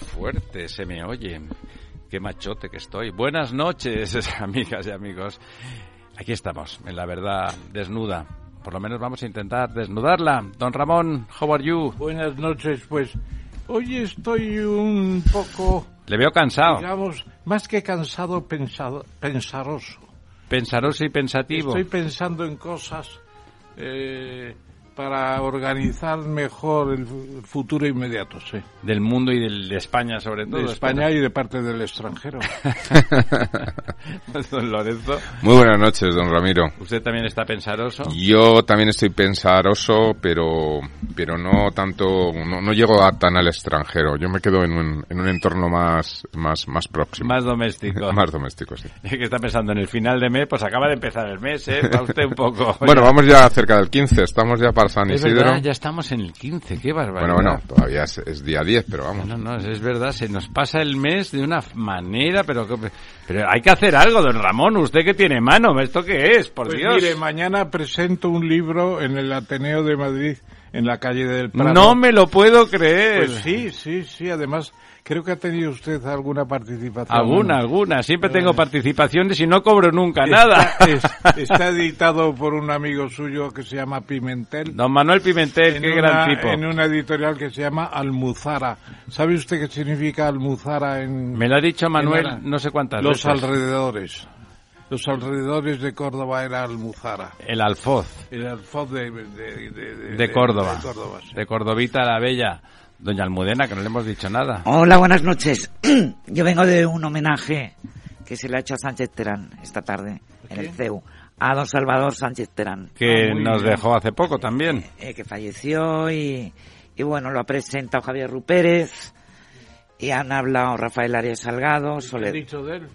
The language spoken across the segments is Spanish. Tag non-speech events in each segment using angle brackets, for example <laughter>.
fuerte se me oye. Qué machote que estoy. Buenas noches, <laughs> amigas y amigos. Aquí estamos, en la verdad desnuda. Por lo menos vamos a intentar desnudarla. Don Ramón, how are you? Buenas noches, pues hoy estoy un poco... Le veo cansado. Digamos, más que cansado, pensado, pensaroso. Pensaroso y pensativo. Estoy pensando en cosas eh, para organizar mejor el futuro inmediato, sí. Del mundo y del, de España, sobre todo. De España y de parte del extranjero. <laughs> don Lorenzo. Muy buenas noches, don Ramiro. ¿Usted también está pensaroso? Yo también estoy pensaroso, pero, pero no tanto, no, no llego a tan al extranjero. Yo me quedo en un, en un entorno más, más, más próximo. Más doméstico. <laughs> más doméstico, sí. que está pensando en el final de mes, pues acaba de empezar el mes, ¿eh? Va usted un poco. bueno, vamos ya cerca del 15, estamos ya para San es Isidro. Verdad, ya estamos en el 15, qué barbaridad. Bueno, bueno, todavía es, es día 10, pero vamos. No, no, es verdad, se nos pasa el mes de una manera, pero pero hay que hacer algo, don Ramón, usted que tiene mano, ¿esto qué es? Por pues Dios. Mire, mañana presento un libro en el Ateneo de Madrid, en la calle del Prado. No me lo puedo creer. Pues sí, sí, sí, además Creo que ha tenido usted alguna participación. Alguna, alguna. Siempre tengo participaciones y no cobro nunca nada. Está, <laughs> está, editado por un amigo suyo que se llama Pimentel. Don Manuel Pimentel, qué gran tipo. En una editorial que se llama Almuzara. ¿Sabe usted qué significa Almuzara en... Me lo ha dicho Manuel no sé cuántas Los alrededores. Los alrededores de Córdoba era Almuzara. El alfoz. El alfoz de, de, de, de Córdoba. De, Córdoba sí. de Cordovita la Bella. Doña Almudena, que no le hemos dicho nada. Hola, buenas noches. <clears throat> Yo vengo de un homenaje que se le ha hecho a Sánchez Terán esta tarde en el CEU. A don Salvador Sánchez Terán. Que ah, nos bien. dejó hace poco también. Eh, que falleció y, y, bueno, lo ha presentado Javier Rupérez y han hablado Rafael Arias Salgado. ¿Qué ha dicho de él?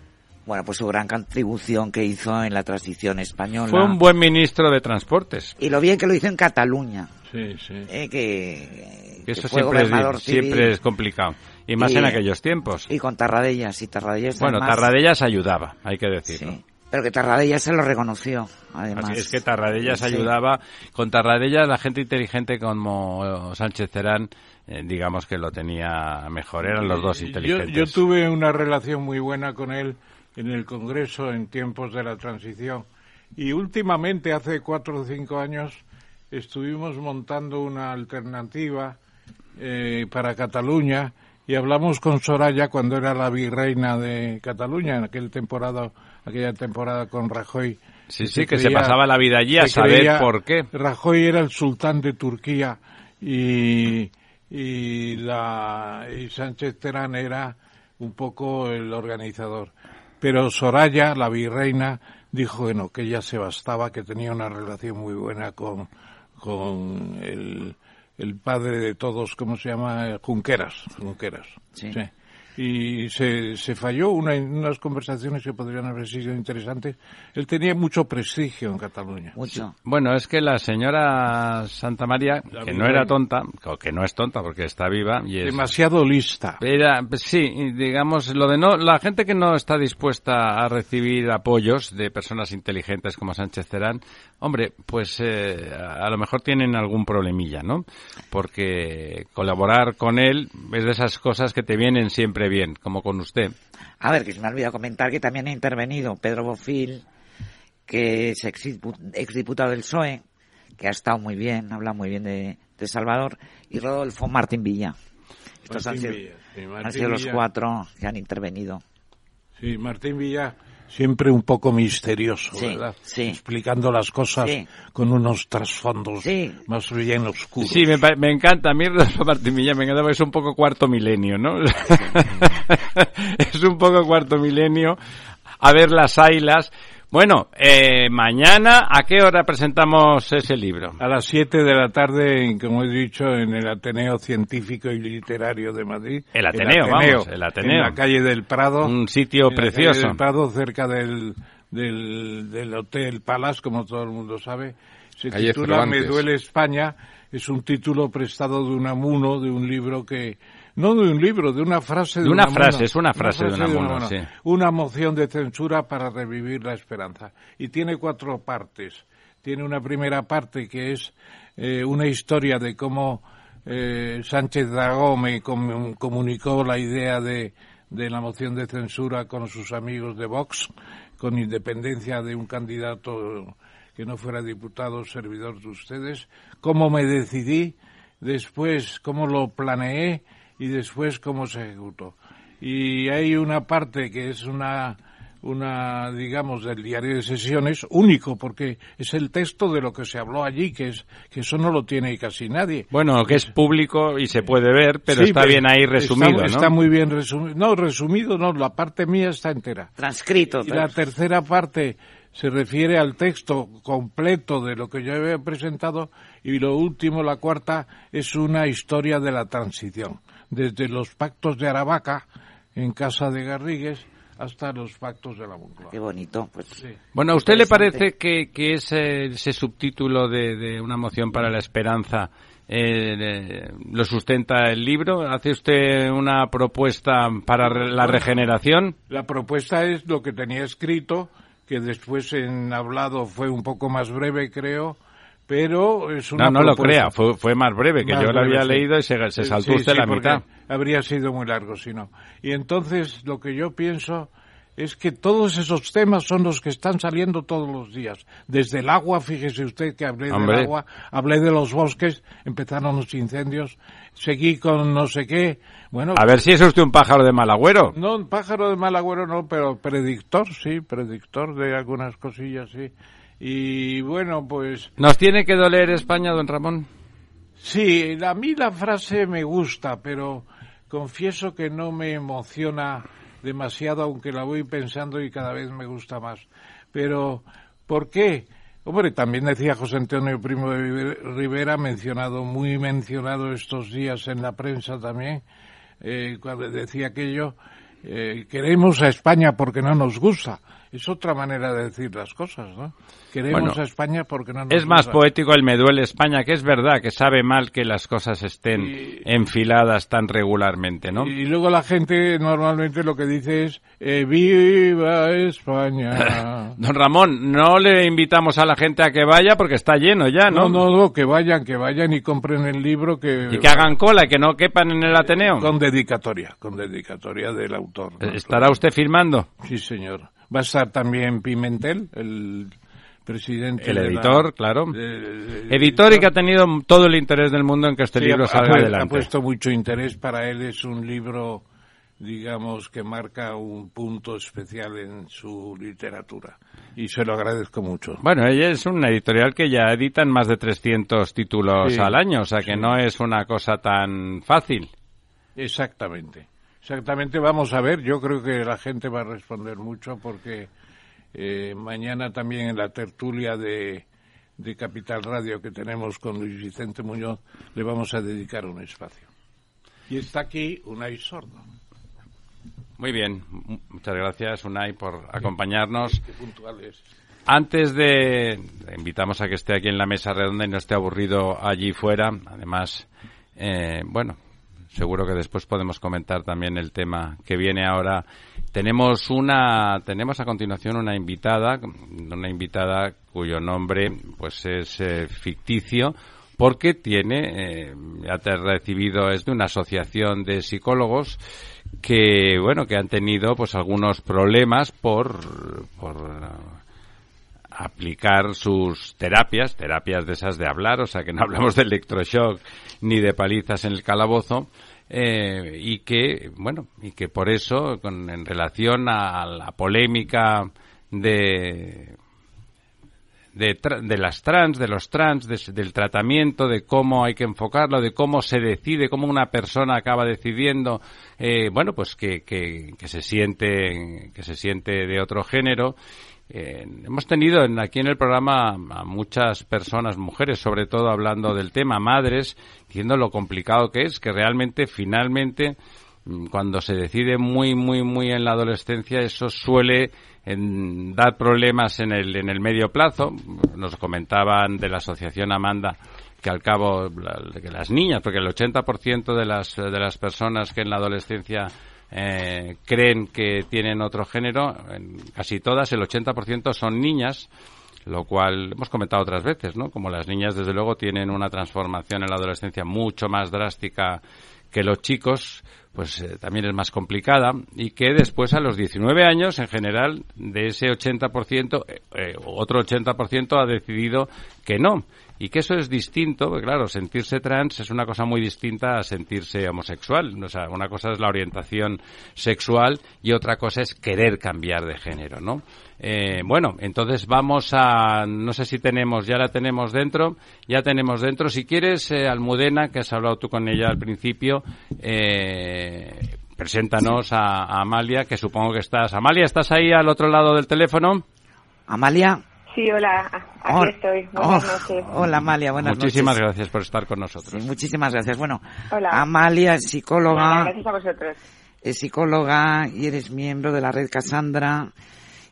Bueno, pues su gran contribución que hizo en la transición española. Fue un buen ministro de Transportes. Y lo bien que lo hizo en Cataluña. Sí, sí. Eh, que, que, eso siempre es, siempre es complicado. Y más y, en aquellos tiempos. Y con Tarradellas. Y Tarradellas bueno, además, Tarradellas ayudaba, hay que decirlo. Sí. Pero que Tarradellas se lo reconoció, además. Así es que Tarradellas sí. ayudaba. Con Tarradellas, la gente inteligente como Sánchez Cerán, eh, digamos que lo tenía mejor. Eran los dos inteligentes. Yo, yo tuve una relación muy buena con él en el Congreso en tiempos de la transición. Y últimamente, hace cuatro o cinco años, estuvimos montando una alternativa eh, para Cataluña y hablamos con Soraya cuando era la virreina de Cataluña en aquel temporada, aquella temporada con Rajoy. Sí, sí, que se pasaba la vida allí a saber creía, por qué. Rajoy era el sultán de Turquía y, y, la, y Sánchez Terán era un poco el organizador. Pero Soraya, la virreina, dijo que no, que ella se bastaba, que tenía una relación muy buena con, con el, el padre de todos, ¿cómo se llama? Junqueras. Junqueras. Sí. sí. Y se, se falló una, unas conversaciones que podrían haber sido interesantes. Él tenía mucho prestigio en Cataluña. Mucho. Bueno, es que la señora Santa María, la que no era tonta, o que no es tonta porque está viva. Y es, Demasiado lista. Era, sí, digamos, lo de no, la gente que no está dispuesta a recibir apoyos de personas inteligentes como Sánchez Cerán, hombre, pues eh, a lo mejor tienen algún problemilla, ¿no? Porque colaborar con él es de esas cosas que te vienen siempre bien, como con usted. A ver, que se me ha olvidado comentar que también ha intervenido Pedro Bofil, que es exdiputado del PSOE, que ha estado muy bien, habla muy bien de, de Salvador, y Rodolfo Martín Villa. Estos Martín han sido, Villa, sí, han sido los cuatro que han intervenido. Sí, Martín Villa siempre un poco misterioso, Sí, ¿verdad? sí. Explicando las cosas Sí. con unos trasfondos Sí. más bien oscuros. Sí, me, encanta. A mí Martín <laughs> me encanta porque es un poco cuarto milenio, ¿no? <laughs> es un poco cuarto milenio. A ver las ailas. Bueno, eh, mañana, ¿a qué hora presentamos ese libro? A las 7 de la tarde, en, como he dicho, en el Ateneo Científico y Literario de Madrid. El Ateneo, vamos, el Ateneo. En la calle del Prado. Un sitio en la calle precioso. del Prado, cerca del, del, del Hotel Palace, como todo el mundo sabe. Se Calle titula Me duele España. Es un título prestado de Unamuno, de un libro que... No de un libro, de una frase de, De una frase, es una frase de Unamuno, sí. Una moción de censura para revivir la esperanza. Y tiene cuatro partes. Tiene una primera parte que es eh, una historia de cómo eh, Sánchez Dragó me comunicó la idea de, de la moción de censura con sus amigos de Vox, con independencia de un candidato que no fuera diputado o servidor de ustedes, cómo me decidí, después cómo lo planeé y después cómo se ejecutó. Y hay una parte que es una una, digamos, del diario de sesiones único, porque es el texto de lo que se habló allí, que es que eso no lo tiene casi nadie. Bueno, que es público y se puede ver, pero está bien ahí resumido, está, Está muy bien resumido. No, resumido no, la parte mía está entera. Transcrito. Y la tercera parte se refiere al texto completo de lo que yo había presentado y lo último, la cuarta, es una historia de la transición, desde los pactos de Aravaca en casa de Garrigues hasta los pactos de la Moncloa. Qué bonito. Pues, Bueno, ¿a usted le parece que, que ese, ese subtítulo de, una moción para la esperanza eh, lo sustenta el libro? ¿Hace usted una propuesta para la regeneración? La propuesta es lo que tenía escrito, que después en hablado fue un poco más breve, creo, pero es una No, no lo crea, fue, fue más breve, que yo lo había leído y se, se saltó usted la mitad. Habría sido muy largo si no. Y entonces lo que yo pienso es que todos esos temas son los que están saliendo todos los días. Desde el agua, fíjese usted que hablé del agua, hablé de los bosques, empezaron los incendios, seguí con no sé qué. Bueno, a ver si es usted un pájaro de mal agüero. No, un pájaro de mal agüero no, pero predictor, sí, predictor de algunas cosillas, sí. Y bueno, pues... ¿Nos tiene que doler España, don Ramón? Sí, a mí la frase me gusta, pero confieso que no me emociona demasiado, aunque la voy pensando y cada vez me gusta más. Pero, ¿por qué? Hombre, también decía José Antonio Primo de Rivera, mencionado, muy mencionado estos días en la prensa también, eh, cuando decía aquello, eh, queremos a España porque no nos gusta. Es otra manera de decir las cosas, ¿no? Queremos a España porque no nos Es más poético el me duele España, que es verdad que sabe mal que las cosas estén enfiladas tan regularmente, ¿no? Y, luego la gente normalmente lo que dice es eh, ¡Viva España! <laughs> Don Ramón, no le invitamos a la gente a que vaya porque está lleno ya, ¿no? No, no, no que vayan, que vayan y compren el libro que... Y que hagan cola, que no quepan en el Ateneo. Con dedicatoria, con dedicatoria del autor. ¿Estará usted firmando? Sí, señor. Va a estar también Pimentel, el presidente. El editor, claro. editor y que ha tenido todo el interés del mundo en que este libro salga adelante. Ha puesto mucho interés. Para él es un libro, digamos, que marca un punto especial en su literatura. Y se lo agradezco mucho. Bueno, ella es una editorial que ya editan más de 300 títulos al año, o sea que no es una cosa tan fácil. Exactamente. Exactamente, vamos a ver. Yo creo que la gente va a responder mucho porque eh, mañana también en la tertulia de, de Capital Radio que tenemos con Luis Vicente Muñoz le vamos a dedicar un espacio. Y está aquí Unai Sordo. Muy bien, muchas gracias Unai por acompañarnos. Antes de invitamos a que esté aquí en la mesa redonda y no esté aburrido allí fuera. Además, eh, bueno, seguro que después podemos comentar también el tema que viene ahora. Tenemos una, tenemos a continuación una invitada, una invitada cuyo nombre pues es eh, ficticio porque tiene, eh, ha recibido, es de una asociación de psicólogos que, bueno, que han tenido pues algunos problemas por, por aplicar sus terapias, terapias de esas de hablar, o sea que no <laughs> hablamos de electroshock ni de palizas en el calabozo, eh, y que, bueno, y que por eso, con, en relación a la polémica de, de, de, las trans, de los trans, del tratamiento, de cómo hay que enfocarlo, de cómo se decide, cómo una persona acaba decidiendo, eh, bueno, pues que, que, que, se siente, que se siente de otro género eh, hemos tenido aquí en el programa a muchas personas, mujeres sobre todo, hablando del tema, madres, diciendo lo complicado que es, que realmente, finalmente, mm, cuando se decide muy, muy, muy en la adolescencia, eso suele dar problemas en el, en el medio plazo. Nos comentaban de la asociación Amanda que al cabo, que las niñas, porque el 80% de las, de las personas que en la adolescencia eh, creen que tienen otro género, en casi todas, el 80% son niñas. lo cual hemos comentado otras veces, ¿no? Como las niñas, desde luego, tienen una transformación en la adolescencia mucho más drástica que los chicos, pues eh, también es más complicada y que después a los 19 años, en general, de ese 80%, eh, eh, otro 80% ha decidido que no. Y que eso es distinto, porque claro, sentirse trans es una cosa muy distinta a sentirse homosexual. O sea, una cosa es la orientación sexual y otra cosa es querer cambiar de género, ¿no? Eh, bueno, entonces vamos a, no sé si tenemos, ya la tenemos dentro, ya tenemos dentro. Si quieres, eh, Almudena, que has hablado tú con ella al principio, eh, preséntanos a, a Amalia, que supongo que estás. Amalia, ¿estás ahí al otro lado del teléfono? Amalia. Sí, hola, aquí estoy. Buenas noches. Hola, Amalia, buenas Muchísimas gracias por estar con nosotros. muchísimas gracias. Bueno, Hola. Amalia es psicóloga. gracias a vosotros. Es psicóloga y eres miembro de la red Casandra,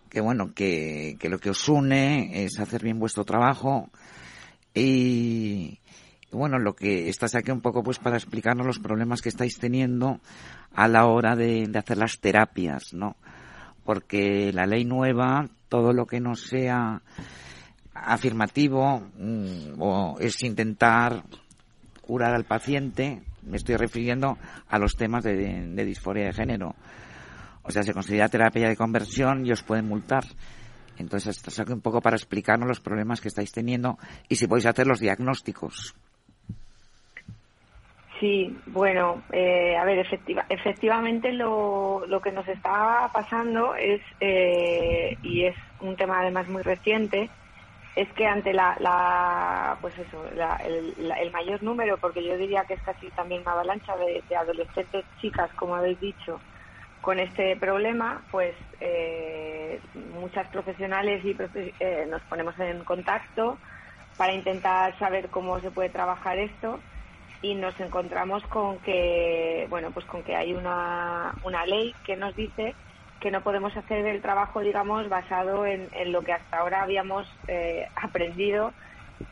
que bueno, que, que lo que os une es hacer bien vuestro trabajo y, y bueno, lo que estás aquí un poco pues para explicarnos los problemas que estáis teniendo a la hora de, de hacer las terapias, ¿no? Porque la ley nueva, todo lo que no sea afirmativo mm, o es intentar curar al paciente, me estoy refiriendo a los temas de, disforia de género. O sea, se considera terapia de conversión y os pueden multar. Entonces, estás aquí un poco para explicarnos los problemas que estáis teniendo y si podéis hacer los diagnósticos. Sí, bueno, eh, a ver, efectiva, efectivamente lo, lo que nos está pasando es, eh, y es un tema además muy reciente, es que ante la, la pues eso, la, el, la- el mayor número, porque yo diría que es casi también una avalancha de, adolescentes chicas, como habéis dicho, con este problema, pues eh, muchas profesionales y profe- eh, nos ponemos en contacto para intentar saber cómo se puede trabajar esto y nos encontramos con que bueno pues con que hay una, una ley que nos dice que no podemos hacer el trabajo digamos basado en, en lo que hasta ahora habíamos eh, aprendido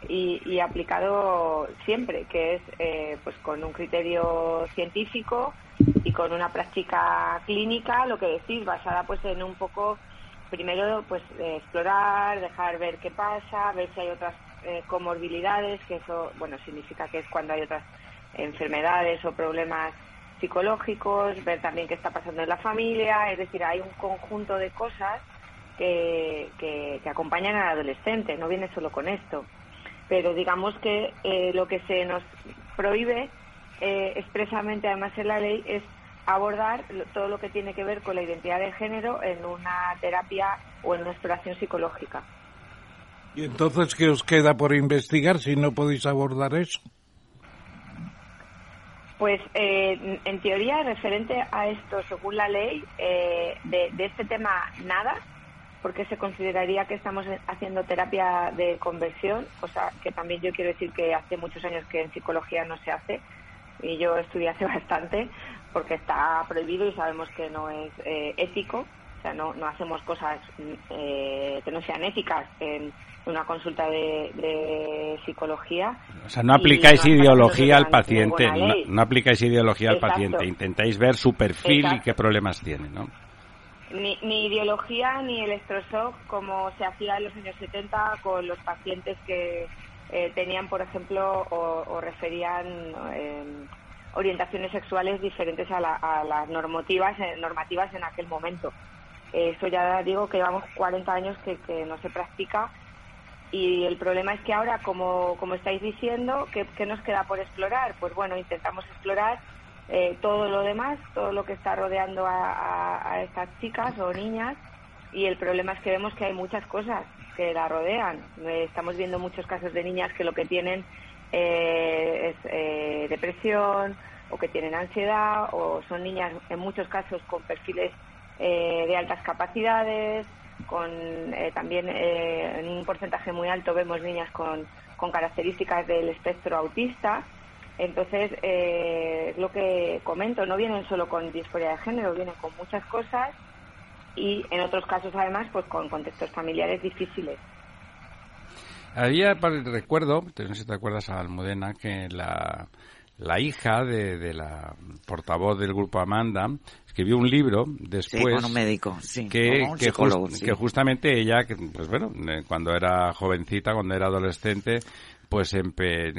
y, aplicado siempre que es eh, pues con un criterio científico y con una práctica clínica lo que decís basada pues en un poco primero pues explorar dejar ver qué pasa ver si hay otras eh, comorbilidades que eso bueno significa que es cuando hay otras enfermedades o problemas psicológicos ver también qué está pasando en la familia es decir hay un conjunto de cosas que, que, que acompañan al adolescente no viene solo con esto pero digamos que eh, lo que se nos prohíbe eh, expresamente además en la ley es abordar todo lo que tiene que ver con la identidad de género en una terapia o en una exploración psicológica. ¿Y entonces qué os queda por investigar si no podéis abordar eso? Pues eh, en- teoría, referente a esto, según la ley, eh, de, este tema nada, porque se consideraría que estamos haciendo terapia de conversión, cosa que también yo quiero decir que hace muchos años que en psicología no se hace, y yo estudié hace <laughs> bastante, porque está prohibido y sabemos que no es eh, ético, o sea, no, no hacemos cosas eh, que no sean éticas en una consulta de, de psicología. O sea, no aplicáis ideología al paciente, no, aplicáis ideología al paciente, intentáis ver su perfil y qué problemas tiene, ¿no? Ni, ni ideología ni electroshock como se hacía en los años 70 con los pacientes que eh, tenían, por ejemplo, o, o referían eh, orientaciones sexuales diferentes a, la- a las normativas, eh, normativas en aquel momento. Eso ya digo que llevamos 40 años que, que no se practica y el problema es que ahora, como, como estáis diciendo, ¿qué, qué nos queda por explorar? Pues bueno, intentamos explorar eh, todo lo demás, todo lo que está rodeando a, a- estas chicas o niñas y el problema es que vemos que hay muchas cosas que la rodean. Eh, estamos viendo muchos casos de niñas que lo que tienen eh, es eh, depresión o que tienen ansiedad o son niñas en muchos casos con perfiles eh, de altas capacidades, con eh, también eh, en un porcentaje muy alto vemos niñas con, con características del espectro autista. Entonces, eh, es lo que comento, no vienen solo con disforia de género, vienen con muchas cosas y en otros casos además pues con contextos familiares difíciles. Había, recuerdo, no sé si te acuerdas, Almudena, que la, la hija de, la portavoz del grupo Amanda escribió un libro después un médico que, que, justamente ella pues bueno eh, cuando era jovencita cuando era adolescente pues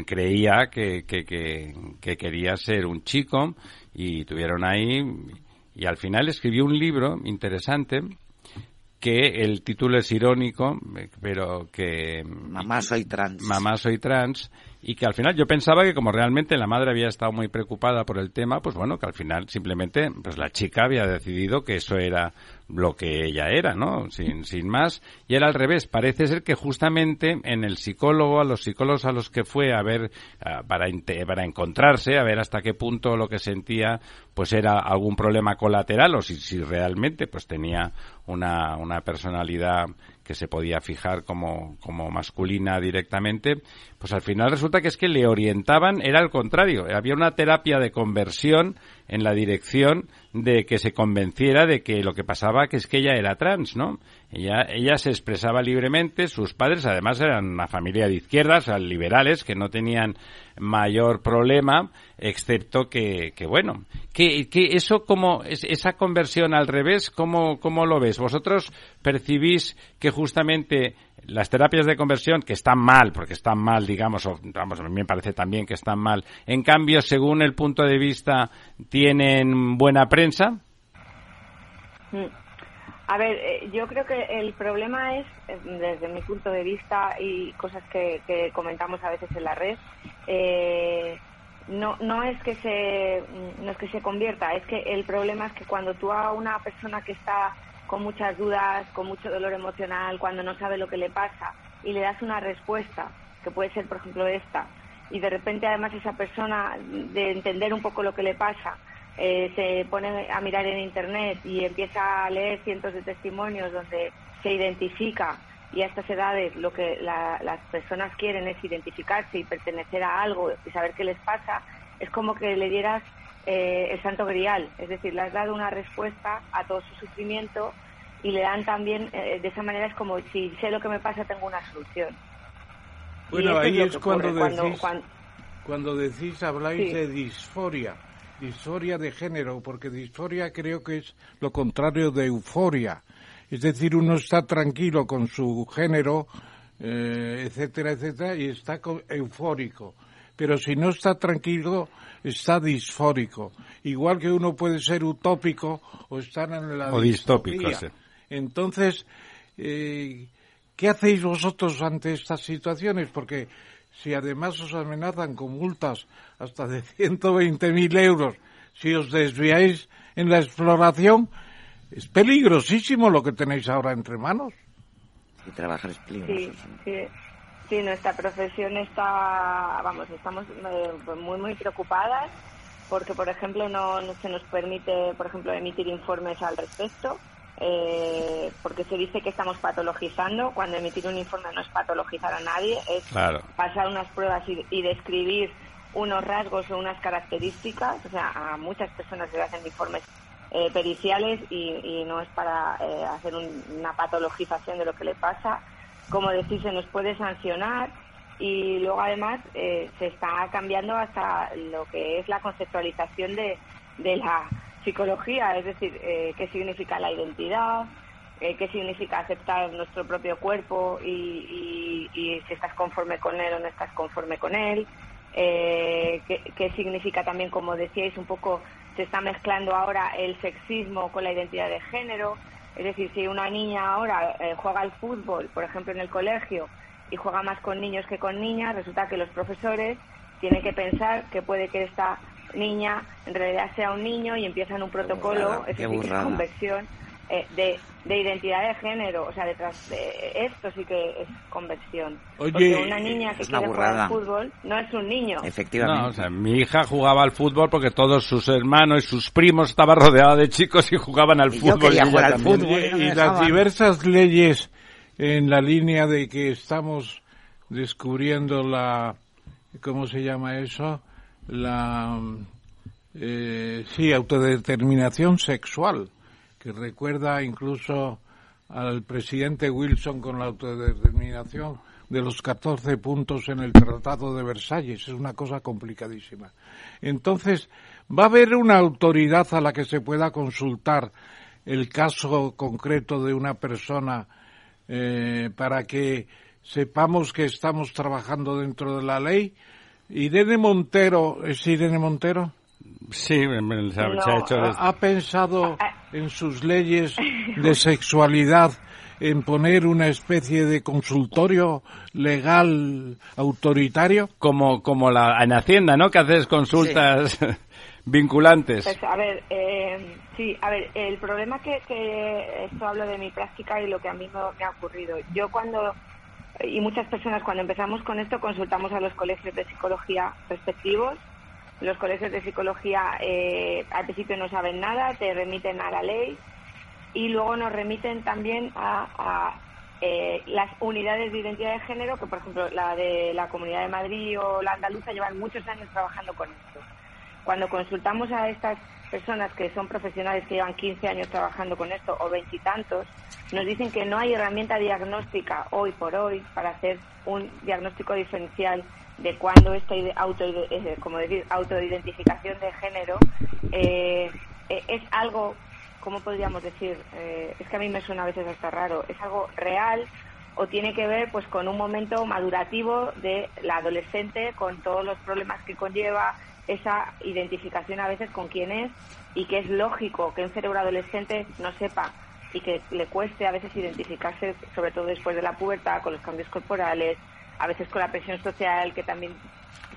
creía que, que, que, quería ser un chico y tuvieron ahí y al final escribió un libro interesante que el título es irónico, pero que... Mamá soy trans. Mamá soy trans, y que al final yo pensaba que como realmente la madre había estado muy preocupada por el tema, pues bueno, que al final simplemente pues la chica había decidido que eso era lo que ella era, ¿no? Sin, <laughs> sin más. Y era al revés. Parece ser que justamente en el psicólogo, a los psicólogos a los que fue a ver, para, para encontrarse, a ver hasta qué punto lo que sentía, pues era algún problema colateral o si, si realmente pues tenía una, una personalidad que se podía fijar como, como masculina directamente, pues al final resulta que es que le orientaban, era al contrario, había una terapia de conversión en la dirección de que se convenciera de que lo que pasaba que es que ella era trans, ¿no? Ella, ella se expresaba libremente, sus padres además eran una familia de izquierdas, liberales, que no tenían mayor problema, excepto que, que bueno, que, que eso como, esa conversión al revés, ¿cómo, ¿cómo lo ves? ¿Vosotros percibís que justamente las terapias de conversión que están mal, porque están mal, digamos, o vamos, a mí me parece también que están mal, en cambio, según el punto de vista, tienen buena prensa? A ver, eh, yo creo que el problema es, eh, desde mi punto de vista y cosas que, comentamos a veces en la red, eh, no, no es que se no es que se convierta, es que el problema es que cuando tú a una persona que está con muchas dudas, con mucho dolor emocional, cuando no sabe lo que le pasa y le das una respuesta, que puede ser por ejemplo esta, y de repente además esa persona de entender un poco lo que le pasa, eh, se pone a mirar en internet y empieza a leer cientos de testimonios donde se identifica y a estas edades lo que las personas quieren es identificarse y pertenecer a algo y saber qué les pasa, es como que le dieras eh, el santo grial, es decir, le has dado una respuesta a todo su sufrimiento y le dan también, eh, de esa manera es como si sé lo que me pasa tengo una solución. Bueno, ahí es, cuando, decís, cuando, decís, habláis de disforia, disforia de género, porque disforia creo que es lo contrario de euforia. Es decir, uno está tranquilo con su género, eh, etcétera, etcétera, y está eufórico. Pero si no está tranquilo, está disfórico. Igual que uno puede ser utópico o estar en la o distópico. Entonces, eh, ¿qué hacéis vosotros ante estas situaciones? Porque si además os amenazan con multas hasta de <laughs> 120.000 euros si os desviáis en la exploración, es peligrosísimo lo que tenéis ahora entre manos. Y trabajar es peligroso. sí. Sí, nuestra profesión está, vamos, estamos eh, muy, muy preocupadas porque, por ejemplo, no, se nos permite, por ejemplo, emitir informes al respecto, eh, porque se dice que estamos patologizando, cuando emitir un informe no es patologizar a nadie, es pasar unas pruebas y, describir unos rasgos o unas características, o sea, a muchas personas se hacen informes eh, periciales y, no es para hacer una patologización de lo que le pasa como decir, se nos puede sancionar y luego además eh, se está cambiando hasta lo que es la conceptualización de, de la psicología, es decir, eh, qué significa la identidad, eh, qué significa aceptar nuestro propio cuerpo y, y, si estás conforme con él o no estás conforme con él, qué, qué significa también, como decíais, un poco se está mezclando ahora el sexismo con la identidad de género, es decir, si una niña ahora eh, juega al fútbol, por ejemplo, en el colegio, y juega más con niños que con niñas, resulta que los profesores tienen que pensar que puede que esta niña en realidad sea un niño y empiezan un protocolo, es decir, conversión eh, de, de, identidad de género. O sea, detrás de esto sí que es conversión. Porque una niña que quiere jugar al fútbol no es un niño. Efectivamente. o sea, mi hija jugaba al fútbol porque todos sus hermanos y sus primos estaban rodeados de chicos y jugaban al fútbol. y, y las diversas leyes en la línea de que estamos descubriendo la, ¿cómo se llama eso? La, eh, sí, autodeterminación sexual que recuerda incluso al presidente Wilson con la autodeterminación de los 14 puntos en el Tratado de Versalles. Es una cosa complicadísima. Entonces, va a haber una autoridad a la que se pueda consultar el caso concreto de una persona eh, para que sepamos que estamos trabajando dentro de la ley. Irene Montero, ¿es Irene Montero? Sí, se ha, hecho... ¿Ha pensado en sus leyes <laughs> de sexualidad en poner una especie de consultorio legal autoritario? Como, como la, en Hacienda, ¿no? Que haces consultas <laughs> vinculantes. Pues, a ver, eh, sí, a ver, el problema que, que esto hablo de mi práctica y lo que a mí me ha ocurrido. Yo cuando y muchas personas cuando empezamos con esto consultamos a los colegios de psicología respectivos. Los colegios de psicología eh, al principio no saben nada, te remiten a la ley y luego nos remiten también a, eh, las unidades de identidad de género, que por ejemplo la de la Comunidad de Madrid o la andaluza llevan muchos años trabajando con esto. Cuando consultamos a estas personas que son profesionales que llevan 15 años trabajando con esto o veintitantos, nos dicen que no hay herramienta diagnóstica hoy por hoy para hacer un diagnóstico diferencial de cuando esta auto, eh, como decir, autoidentificación de género eh, eh, es algo, ¿cómo podríamos decir? es que a mí me suena a veces hasta raro, es algo real o tiene que ver pues con un momento madurativo de la adolescente con todos los problemas que conlleva esa identificación a veces con quién es y que es lógico que un cerebro adolescente no sepa y que le cueste a veces identificarse, sobre todo después de la pubertad, con los cambios corporales, a veces con la presión social que también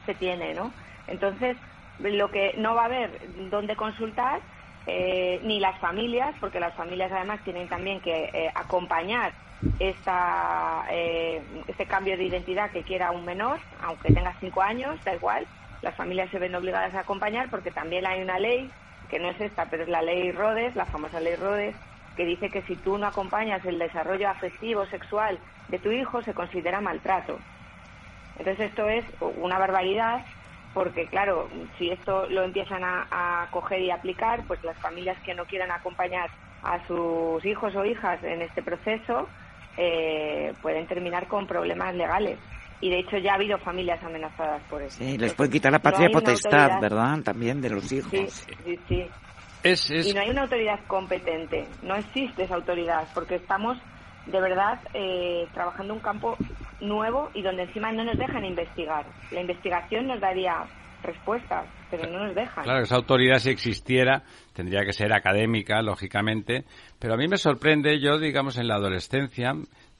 se tiene, ¿no? Entonces, lo que no va a haber dónde consultar, eh, ni las familias, porque las familias además tienen también que eh, acompañar esta, eh, este cambio de identidad que quiera un menor, aunque tenga cinco años, da igual, las familias se ven obligadas a acompañar porque también hay una ley, que no es esta, pero es la ley Rodes, la famosa ley Rodes, que dice que si tú no acompañas el desarrollo afectivo, sexual de tu hijo, se considera maltrato. Entonces esto es una barbaridad porque, claro, si esto lo empiezan a, coger y aplicar, pues las familias que no quieran acompañar a sus hijos o hijas en este proceso eh, pueden terminar con problemas legales y de hecho ya ha habido familias amenazadas por eso. Sí, les puede quitar la patria potestad, ¿verdad? También de los hijos. Sí, sí, sí. Y no hay una autoridad competente, no existe esa autoridad, porque estamos de verdad eh, trabajando un campo nuevo y donde encima no nos dejan investigar. La investigación nos daría respuestas, pero no nos dejan. Claro, esa autoridad si existiera tendría que ser académica, lógicamente, pero a mí me sorprende, yo digamos en la adolescencia,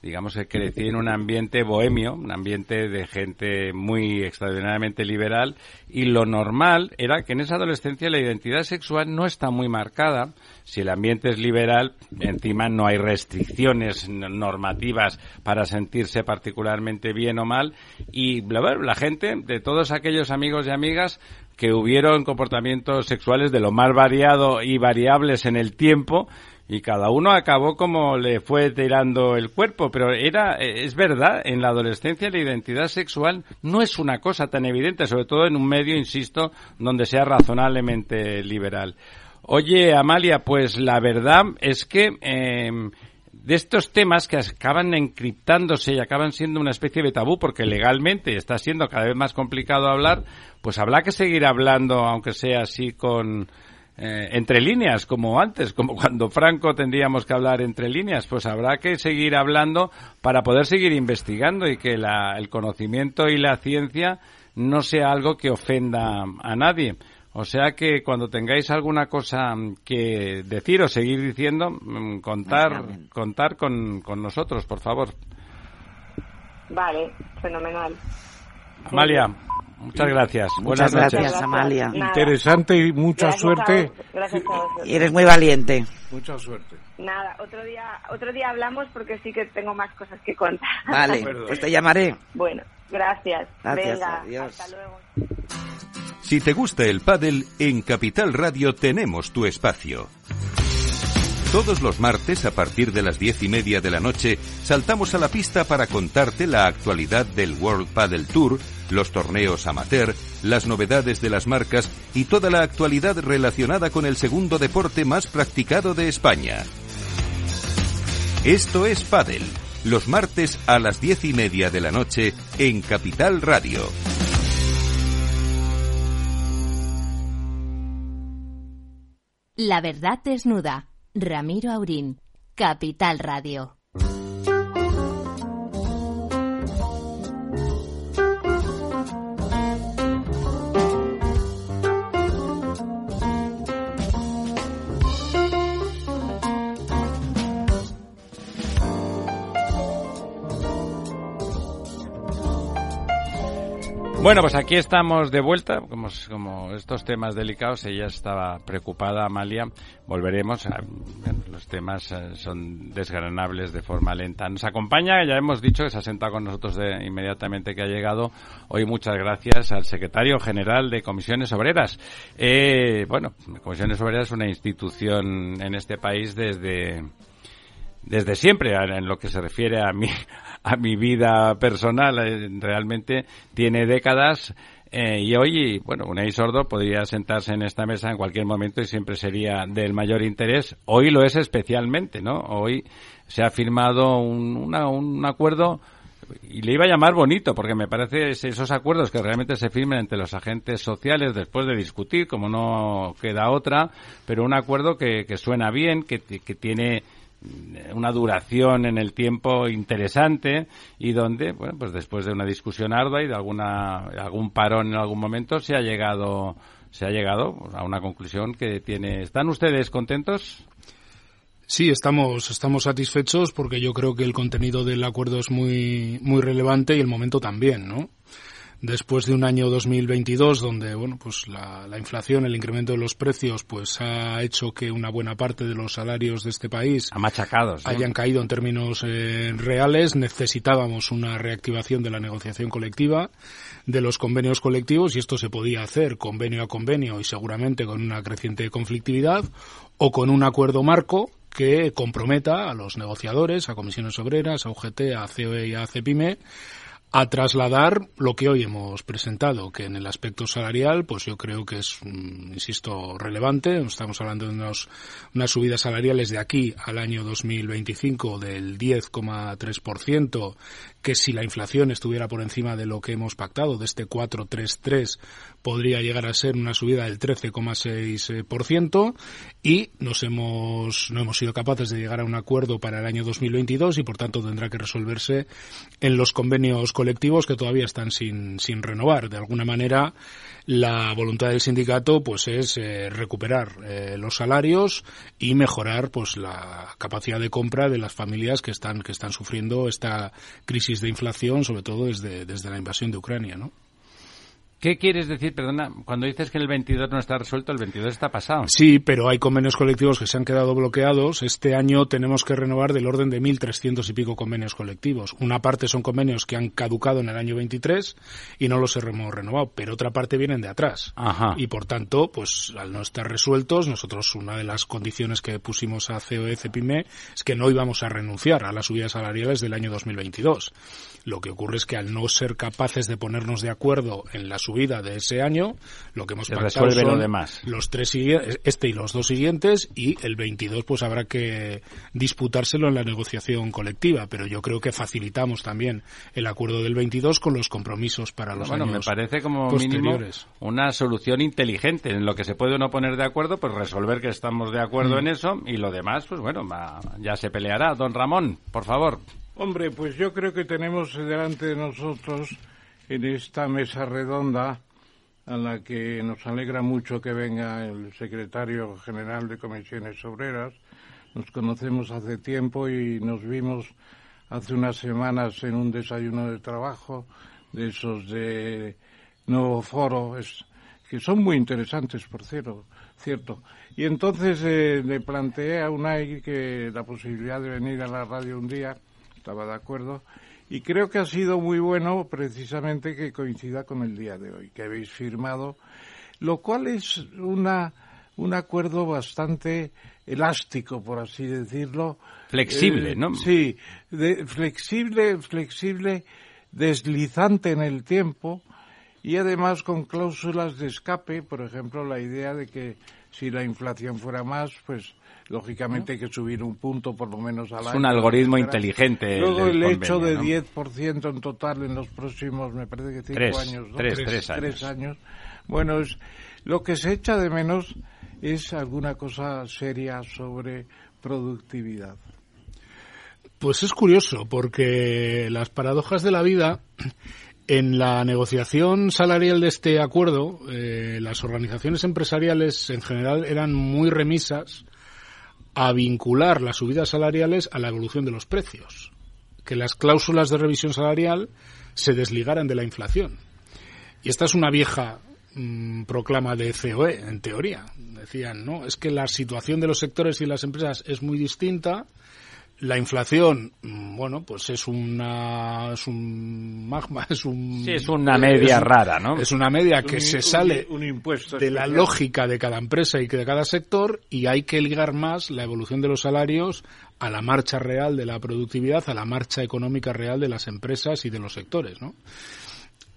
digamos que crecí en un ambiente bohemio, un ambiente de gente muy extraordinariamente liberal y lo normal era que en esa adolescencia la identidad sexual no está muy marcada. Si el ambiente es liberal, encima no hay restricciones normativas para sentirse particularmente bien o mal y la gente de todos aquellos amigos y amigas que hubieron comportamientos sexuales de lo más variado y variables en el tiempo, y cada uno acabó como le fue tirando el cuerpo, pero era es verdad, en la adolescencia la identidad sexual no es una cosa tan evidente, sobre todo en un medio, insisto, donde sea razonablemente liberal. Oye, Amalia, pues la verdad es que em, de estos temas que acaban encriptándose y acaban siendo una especie de tabú porque legalmente está siendo cada vez más complicado hablar, pues habrá que seguir hablando, aunque sea así con eh, entre líneas, como antes, como cuando Franco tendríamos que hablar entre líneas, pues habrá que seguir hablando para poder seguir investigando y que el conocimiento y la ciencia no sea algo que ofenda a nadie. O sea que cuando tengáis alguna cosa que decir o seguir diciendo, mm, contar, contar con, con nosotros, por favor. Vale, fenomenal. Amalia, Muchas gracias. Muchas gracias, Amalia. Interesante y mucha suerte. gracias a Y eres muy valiente. Mucha suerte. Nada, otro día, otro día hablamos porque sí que tengo más cosas que contar. Vale, pues te llamaré. Bueno, gracias. Venga, hasta luego. Si te gusta el pádel, en Capital Radio tenemos tu espacio. Todos los martes, a partir de las diez y media de la noche, saltamos a la pista para contarte la actualidad del World Padel Tour, los torneos amateur, las novedades de las marcas y toda la actualidad relacionada con el segundo deporte más practicado de España. Esto es Padel, los martes a las diez y media de la noche en Capital Radio. La verdad desnuda. Ramiro Aurín. Capital Radio. Bueno, pues aquí estamos de vuelta, como, estos temas delicados, ella estaba preocupada, Amalia, volveremos, a, los temas eh, son desgranables de forma lenta. Nos acompaña, ya hemos dicho que se ha sentado con nosotros de, inmediatamente que ha llegado, hoy muchas gracias al secretario general de Comisiones Obreras. Eh, bueno, Comisiones Obreras es una institución en este país desde desde siempre en lo que se refiere a mi <laughs> a mi vida personal eh, realmente tiene décadas eh, y hoy bueno Unai Sordo podría sentarse en esta mesa en cualquier momento y siempre sería del mayor interés. Hoy lo es especialmente no hoy se ha firmado un, un acuerdo y le iba a llamar bonito, porque me parece esos acuerdos que realmente se firmen entre los agentes sociales después de discutir, como no queda otra, pero un acuerdo que, que suena bien, que, que tiene una duración en el tiempo interesante y donde, bueno, pues después de una discusión ardua y de alguna algún parón en algún momento se ha llegado se ha llegado a una conclusión que tiene. ¿Están ustedes contentos? Sí, estamos, estamos satisfechos porque yo creo que el contenido del acuerdo es muy, muy relevante y el momento también, ¿no? Después de un año 2022 donde bueno pues la, inflación el incremento de los precios pues ha hecho que una buena parte de los salarios de este país hayan caído en términos eh, reales. Necesitábamos una reactivación de la negociación colectiva de los convenios colectivos y esto se podía hacer convenio a convenio y seguramente con una creciente conflictividad o con un acuerdo marco que comprometa a los negociadores, a comisiones obreras, a UGT, a COE y a CEPIME a trasladar lo que hoy hemos presentado, que en el aspecto salarial, pues yo creo que es, mm, insisto, relevante. Estamos hablando de unos, unas subidas salariales de aquí al año 2025 del 10,3%, que si la inflación estuviera por encima de lo que hemos pactado, de este 4,33, podría llegar a ser una subida del 13,6% y nos hemos, no hemos sido capaces de llegar a un acuerdo para el año 2022 y por tanto tendrá que resolverse en los convenios colectivos que todavía están sin, sin renovar. De alguna manera, la voluntad del sindicato pues es eh, recuperar eh, los salarios y mejorar pues la capacidad de compra de las familias que están que están sufriendo esta crisis de inflación sobre todo desde desde la invasión de Ucrania, ¿no? ¿Qué quieres decir, perdona, cuando dices que el 22 no está resuelto, el 22 está pasado? Sí, pero hay convenios colectivos que se han quedado bloqueados. Este año tenemos que renovar del orden de 1.300 y pico convenios colectivos. Una parte son convenios que han caducado en el año 23 y no los hemos renovado, pero otra parte vienen de atrás. Ajá. Y por tanto, pues al no estar resueltos, nosotros una de las condiciones que pusimos a COE CEPIME es que no íbamos a renunciar a las subidas salariales del año 2022. Lo que ocurre es que al no ser capaces de ponernos de acuerdo en las subida de ese año, lo que hemos pactado son demás. los tres este y los dos siguientes y el 22 pues habrá que disputárselo en la negociación colectiva, pero yo creo que facilitamos también el acuerdo del 22 con los compromisos para los bueno, años me parece como mínimo una solución inteligente en lo que se puede uno poner de acuerdo, pues resolver que estamos de acuerdo mm. en eso y lo demás, pues bueno, ya se peleará. Don Ramón, por favor. Hombre, pues yo creo que tenemos delante de nosotros en esta mesa redonda a la que nos alegra mucho que venga el secretario general de Comisiones Obreras. Nos conocemos hace tiempo y nos vimos hace unas semanas en un desayuno de trabajo de esos de nuevo foro, que son muy interesantes, por cierto. cierto. Y entonces eh, le planteé a Unai que la posibilidad de venir a la radio un día, estaba de acuerdo, y creo que ha sido muy bueno precisamente que coincida con el día de hoy, que habéis firmado, lo cual es una, un acuerdo bastante elástico, por así decirlo. Flexible, eh, ¿no? Sí, flexible, flexible, deslizante en el tiempo y además con cláusulas de escape, por ejemplo, la idea de que si la inflación fuera más, pues lógicamente hay que subir un punto por lo menos al año. Es un algoritmo inteligente. Luego el, hecho de 10% en total en los próximos, me parece que cinco años. Tres, tres, años. Tres años. Bueno, es, lo que se echa de menos es alguna cosa seria sobre productividad. Pues es curioso, porque las paradojas de la vida, en la negociación salarial de este acuerdo, eh, las organizaciones empresariales en general eran muy remisas a vincular las subidas salariales a la evolución de los precios, que las cláusulas de revisión salarial se desligaran de la inflación. Y esta es una vieja mm, proclama de COE, en teoría. Decían, ¿no? Es que la situación de los sectores y las empresas es muy distinta la inflación, mm, bueno, pues es una es un magma, <laughs> es un sí, es una media rara, ¿no? Es una media que se sale de la lógica de cada empresa y de cada sector y hay que ligar más la evolución de los salarios a la marcha real de la productividad, a la marcha económica real de las empresas y de los sectores, ¿no?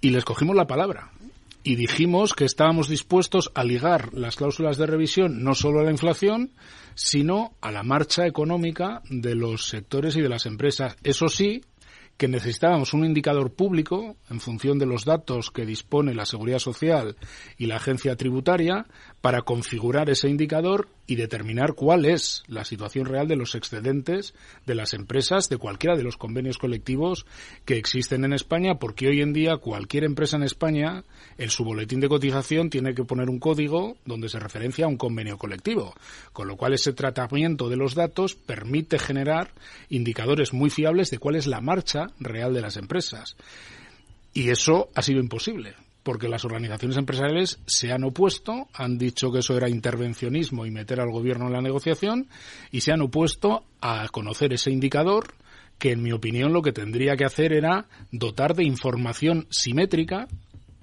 Y les cogimos la palabra y dijimos que estábamos dispuestos a ligar las cláusulas de revisión no solo a la inflación, sino a la marcha económica de los sectores y de las empresas. Eso sí, que necesitábamos un indicador público en función de los datos que dispone la Seguridad Social y la Agencia Tributaria para configurar ese indicador y determinar cuál es la situación real de los excedentes de las empresas de cualquiera de los convenios colectivos que existen en España, porque hoy en día cualquier empresa en España en su boletín de cotización tiene que poner un código donde se referencia a un convenio colectivo, con lo cual ese tratamiento de los datos permite generar indicadores muy fiables de cuál es la marcha real de las empresas. Y eso ha sido imposible porque las organizaciones empresariales se han opuesto, han dicho que eso era intervencionismo y meter al gobierno en la negociación, y se han opuesto a conocer ese indicador que, en mi opinión, lo que tendría que hacer era dotar de información simétrica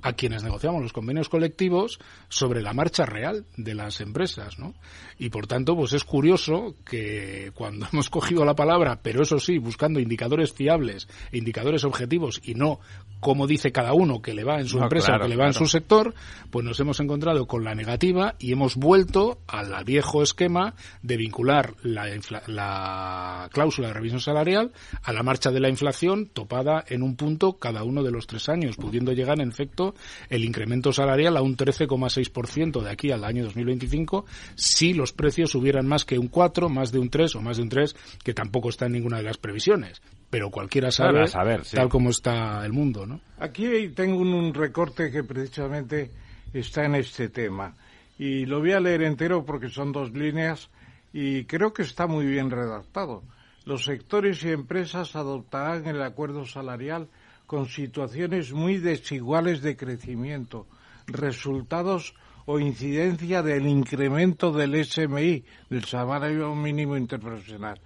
a quienes negociamos los convenios colectivos sobre la marcha real de las empresas, ¿no? Y por tanto, pues es curioso que cuando <laughs> hemos cogido la palabra, pero eso sí, buscando indicadores fiables, e indicadores objetivos y no como dice cada uno que le va en su empresa o que le va en su sector, pues nos hemos encontrado con la negativa y hemos vuelto al viejo esquema de vincular la, la cláusula de revisión salarial a la marcha de la inflación topada en un punto cada uno de los tres años, pudiendo llegar en efecto el incremento salarial a un 13,6% de aquí al año 2025 si los precios subieran más que un 4, más de un 3 o más de un 3, que tampoco está en ninguna de las previsiones pero cualquiera sabe saber, tal como está el mundo, ¿no? Aquí tengo un, recorte que precisamente está en este tema y lo voy a leer entero porque son dos líneas y creo que está muy bien redactado. Los sectores y empresas adoptarán el acuerdo salarial con situaciones muy desiguales de crecimiento, resultados o incidencia del incremento del SMI, del salario mínimo interprofesional.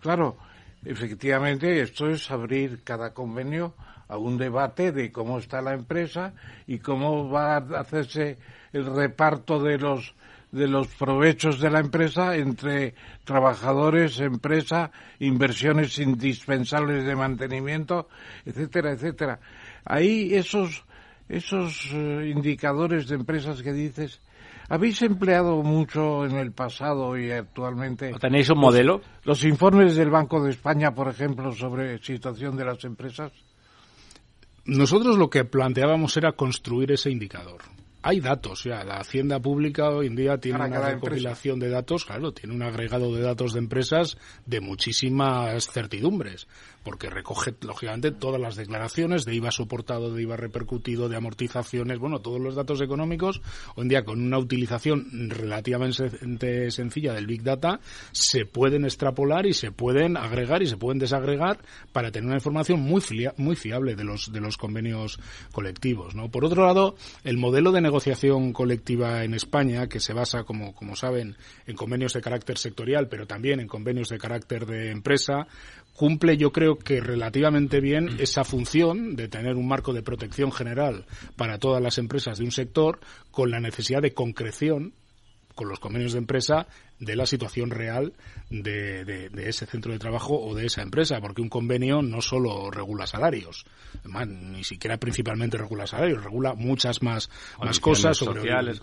Claro, Efectivamente, esto es abrir cada convenio a un debate de cómo está la empresa y cómo va a hacerse el reparto de los de los provechos de la empresa entre trabajadores, empresa, inversiones indispensables de mantenimiento, etcétera, etcétera. Ahí esos esos eh, indicadores de empresas que dices habéis empleado mucho en el pasado y actualmente. ¿Tenéis un modelo? Los, informes del Banco de España, por ejemplo, sobre situación de las empresas. Nosotros lo que planteábamos era construir ese indicador. Hay datos, ya. La Hacienda Pública hoy en día tiene una recopilación de datos, claro, tiene un agregado de datos de empresas de muchísimas certidumbres porque recoge, lógicamente, todas las declaraciones de IVA soportado, de IVA repercutido, de amortizaciones, bueno, todos los datos económicos, hoy en día con una utilización relativamente sencilla del Big Data, se pueden extrapolar y se pueden agregar y se pueden desagregar para tener una información muy, muy fiable de los, de los convenios colectivos, ¿no? Por otro lado, el modelo de negociación colectiva en España, que se basa, como, como saben, en convenios de carácter sectorial, pero también en convenios de carácter de empresa, cumple yo creo que relativamente bien esa función de tener un marco de protección general para todas las empresas de un sector con la necesidad de concreción con los convenios de empresa de la situación real de, de, ese centro de trabajo o de esa empresa, porque un convenio no solo regula salarios, además, ni siquiera principalmente regula salarios, regula muchas más, más cosas sobre sociales,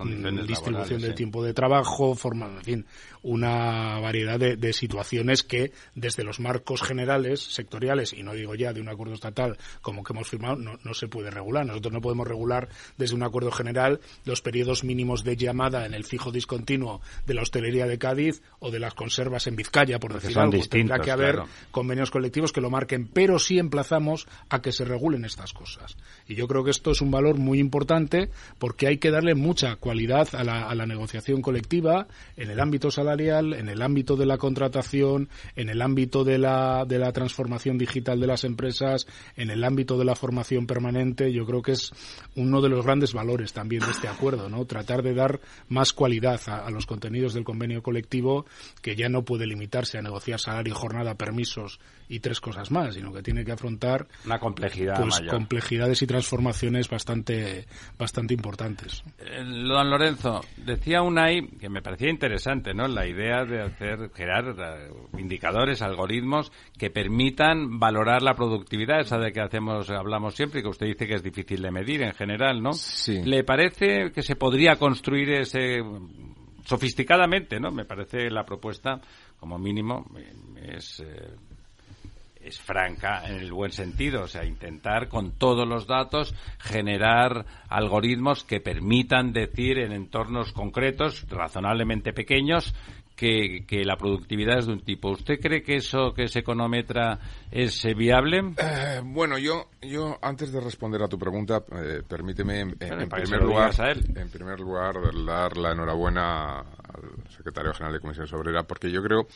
distribución del tiempo de trabajo, forma, en fin, una variedad de, de situaciones que desde los marcos generales, sectoriales, y no digo ya de un acuerdo estatal como que hemos firmado, no, no se puede regular. Nosotros no podemos regular desde un acuerdo general los periodos mínimos de llamada en el fijo discontinuo de la hostelería de Cádiz o de las conservas en Vizcaya, por decir algo. Tendrá que haber convenios colectivos que lo marquen, pero sí emplazamos a que se regulen estas cosas. Y yo creo que esto es un valor muy importante porque hay que darle mucha cualidad a la, a la negociación colectiva en el ámbito salarial, en el ámbito de la contratación, en el ámbito de la, de la transformación digital de las empresas, en el ámbito de la formación permanente. Yo creo que es uno de los grandes valores también de este acuerdo, ¿no? Tratar de dar más cualidad a, los contenidos del convenio colectivo, que ya no puede limitarse a negociar salario, jornada, permisos y tres cosas más, sino que tiene que afrontar una complejidad pues, complejidades y transformaciones bastante bastante importantes. Eh, don Lorenzo, decía Unai que me parecía interesante, ¿no? La idea de hacer crear eh, indicadores, algoritmos que permitan valorar la productividad, esa de que hacemos hablamos siempre y que usted dice que es difícil de medir en general, ¿no? Sí. ¿Le parece que se podría construir ese sofisticadamente, ¿no? Me parece la propuesta como mínimo es eh, es franca en el buen sentido, o sea, intentar con todos los datos generar algoritmos que permitan decir en entornos concretos, razonablemente pequeños, que, la productividad es de un tipo. ¿Usted cree que eso que se econometra es eh, viable? Eh, bueno, yo, yo antes de responder a tu pregunta, eh, permíteme en, primer lugar, en primer lugar dar la enhorabuena al secretario general de Comisión Obrera porque yo creo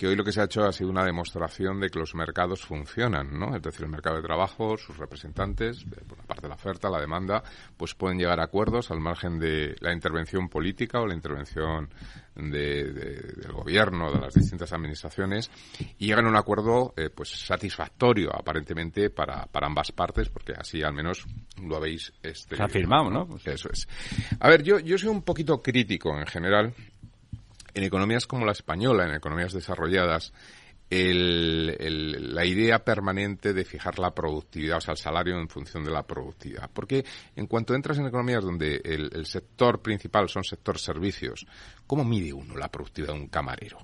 que hoy lo que se ha hecho ha sido una demostración de que los mercados funcionan, ¿no? Es decir, el mercado de trabajo, sus representantes, por la parte de la oferta, la demanda, pues pueden llegar a acuerdos al margen de la intervención política o la intervención del gobierno, de las distintas administraciones, y llegan a un acuerdo, eh, pues satisfactorio, aparentemente, para, para ambas partes, porque así al menos lo habéis... Este, se ha firmado, ¿no? Eso es. A ver, yo, yo soy un poquito crítico en general en economías como la española, en economías desarrolladas, la idea permanente de fijar la productividad, o sea, el salario en función de la productividad. Porque en cuanto entras en economías donde el, el sector principal son sector servicios, ¿cómo mide uno la productividad de un camarero?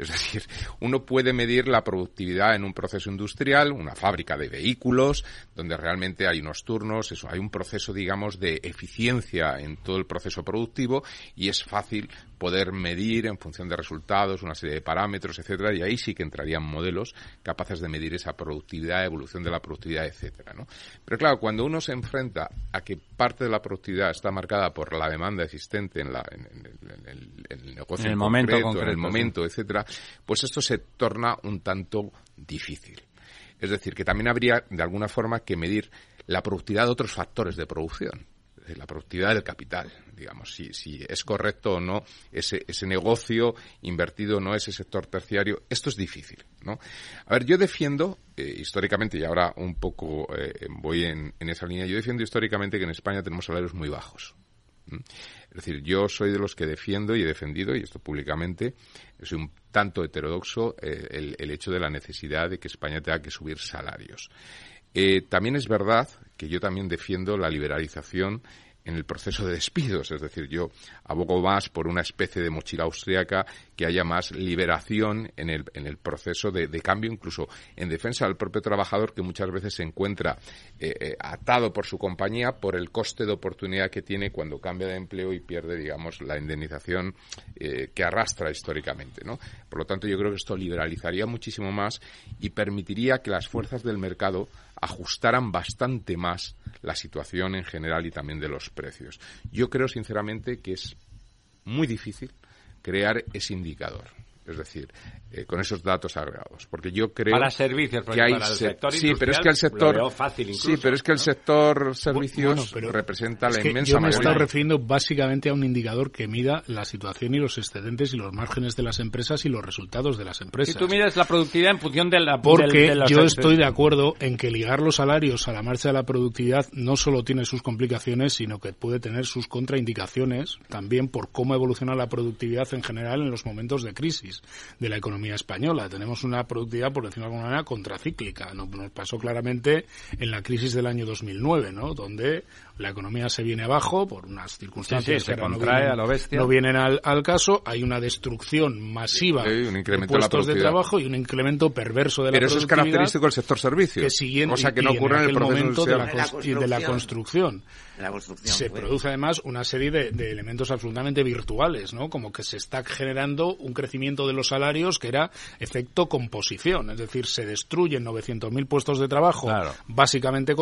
Es decir, uno puede medir la productividad en un proceso industrial, una fábrica de vehículos, donde realmente hay unos turnos, eso, hay un proceso, digamos, de eficiencia en todo el proceso productivo y es fácil poder medir en función de resultados una serie de parámetros, etcétera, y ahí sí que entrarían modelos capaces de medir esa productividad, evolución de la productividad, etcétera, ¿no? Pero claro, cuando uno se enfrenta a que parte de la productividad está marcada por la demanda existente en, la, en, el, negocio en el momento en el momento, etcétera, pues esto se torna un tanto difícil. Es decir, que también habría de alguna forma que medir la productividad de otros factores de producción la productividad del capital, digamos, si, es correcto o no ese, negocio invertido o no ese sector terciario, esto es difícil, ¿no? A ver, yo defiendo eh, históricamente, y ahora un poco eh, voy en, esa línea, yo defiendo históricamente que en España tenemos salarios muy bajos. Es decir, yo soy de los que defiendo y he defendido, y esto públicamente, soy un tanto heterodoxo, eh, el, hecho de la necesidad de que España tenga que subir salarios. También es verdad que yo también defiendo la liberalización en el proceso de despidos. Es decir, yo abogo más por una especie de mochila austriaca que haya más liberación en el, en el proceso de, cambio, incluso en defensa del propio trabajador que muchas veces se encuentra eh, eh, atado por su compañía por el coste de oportunidad que tiene cuando cambia de empleo y pierde, digamos, la indemnización eh, que arrastra históricamente. ¿no? Por lo tanto, yo creo que esto liberalizaría muchísimo más y permitiría que las fuerzas del mercado ajustaran bastante más la situación en general y también de los precios. Yo creo sinceramente que es muy difícil crear ese indicador. Es decir, eh, con esos datos agregados, porque yo creo para servicios, que hay para el sector sí, pero es que el sector fácil incluso, sí, pero es que el sector servicios bueno, representa la inmensa yo me mayoría. estoy refiriendo básicamente a un indicador que mida la situación y los excedentes y los márgenes de las empresas y los resultados de las empresas. Si tú miras la productividad en función de la porque de, de yo estoy de acuerdo en que ligar los salarios a la marcha de la productividad no solo tiene sus complicaciones, sino que puede tener sus contraindicaciones también por cómo evoluciona la productividad en general en los momentos de crisis de la economía española. Tenemos una productividad, por decirlo de alguna manera, contracíclica. Nos pasó claramente en la crisis del año 2009, ¿no? Donde la economía se viene abajo por unas circunstancias sí, sí, que se contrae no vienen, a lo bestia. no vienen al, al, caso. Hay una destrucción masiva sí, un incremento de puestos de, trabajo y un incremento perverso de Pero la eso es característico del sector servicios. Cosa que y, no ocurre en, en el proceso momento de la, de la y de la construcción. La construcción se fue. produce además una serie de, de, elementos absolutamente virtuales, ¿no? Como que se está generando un crecimiento de los salarios que era efecto composición, es decir, se destruyen 900.000 puestos de trabajo, claro. básicamente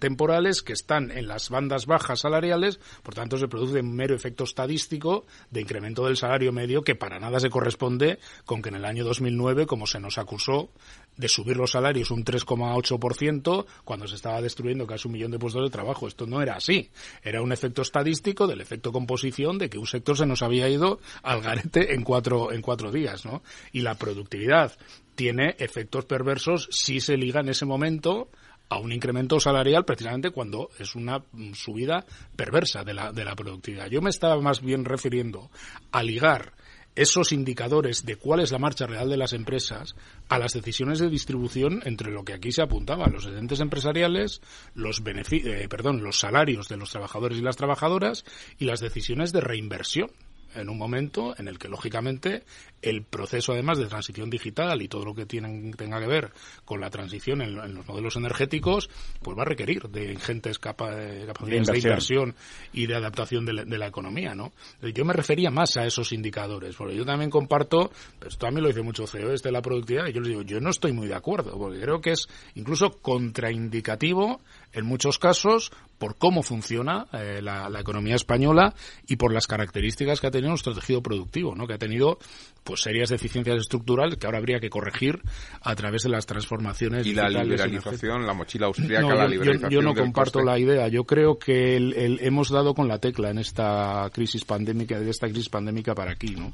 temporales, que están en las bandas bajas salariales, por tanto se produce un mero efecto estadístico de incremento del salario medio que para nada se corresponde con que en el año 2009, como se nos acusó, de subir los salarios un 3,8% cuando se estaba destruyendo casi un millón de puestos de trabajo. Esto no era así. Era un efecto estadístico del efecto composición de que un sector se nos había ido al garete en cuatro, en cuatro días, ¿no? Y la productividad tiene efectos perversos si se liga en ese momento a un incremento salarial precisamente cuando es una subida perversa de la, de la productividad. Yo me estaba más bien refiriendo a ligar esos indicadores de cuál es la marcha real de las empresas a las decisiones de distribución entre lo que aquí se apuntaba, los excedentes empresariales, los, eh, perdón, los salarios de los trabajadores y las trabajadoras y las decisiones de reinversión en un momento en el que, lógicamente, el proceso, además de transición digital y todo lo que tienen, tenga que ver con la transición en, en, los modelos energéticos, pues va a requerir de ingentes capa, capacidades de inversión. y de adaptación de la, de la, economía, ¿no? Yo me refería más a esos indicadores, porque yo también comparto, pero esto también lo dice mucho CEOs de la productividad, y yo les digo, yo no estoy muy de acuerdo, porque creo que es incluso contraindicativo en muchos casos por cómo funciona eh, la, la, economía española y por las características que ha tenido nuestro tejido productivo, ¿no? que ha tenido pues serias deficiencias estructurales que ahora habría que corregir a través de las transformaciones y la liberalización, la mochila austríaca, no, la yo, liberalización. Yo, yo no comparto coste. la idea. Yo creo que el, el, hemos dado con la tecla en esta crisis pandémica, de esta crisis pandémica para aquí, ¿no?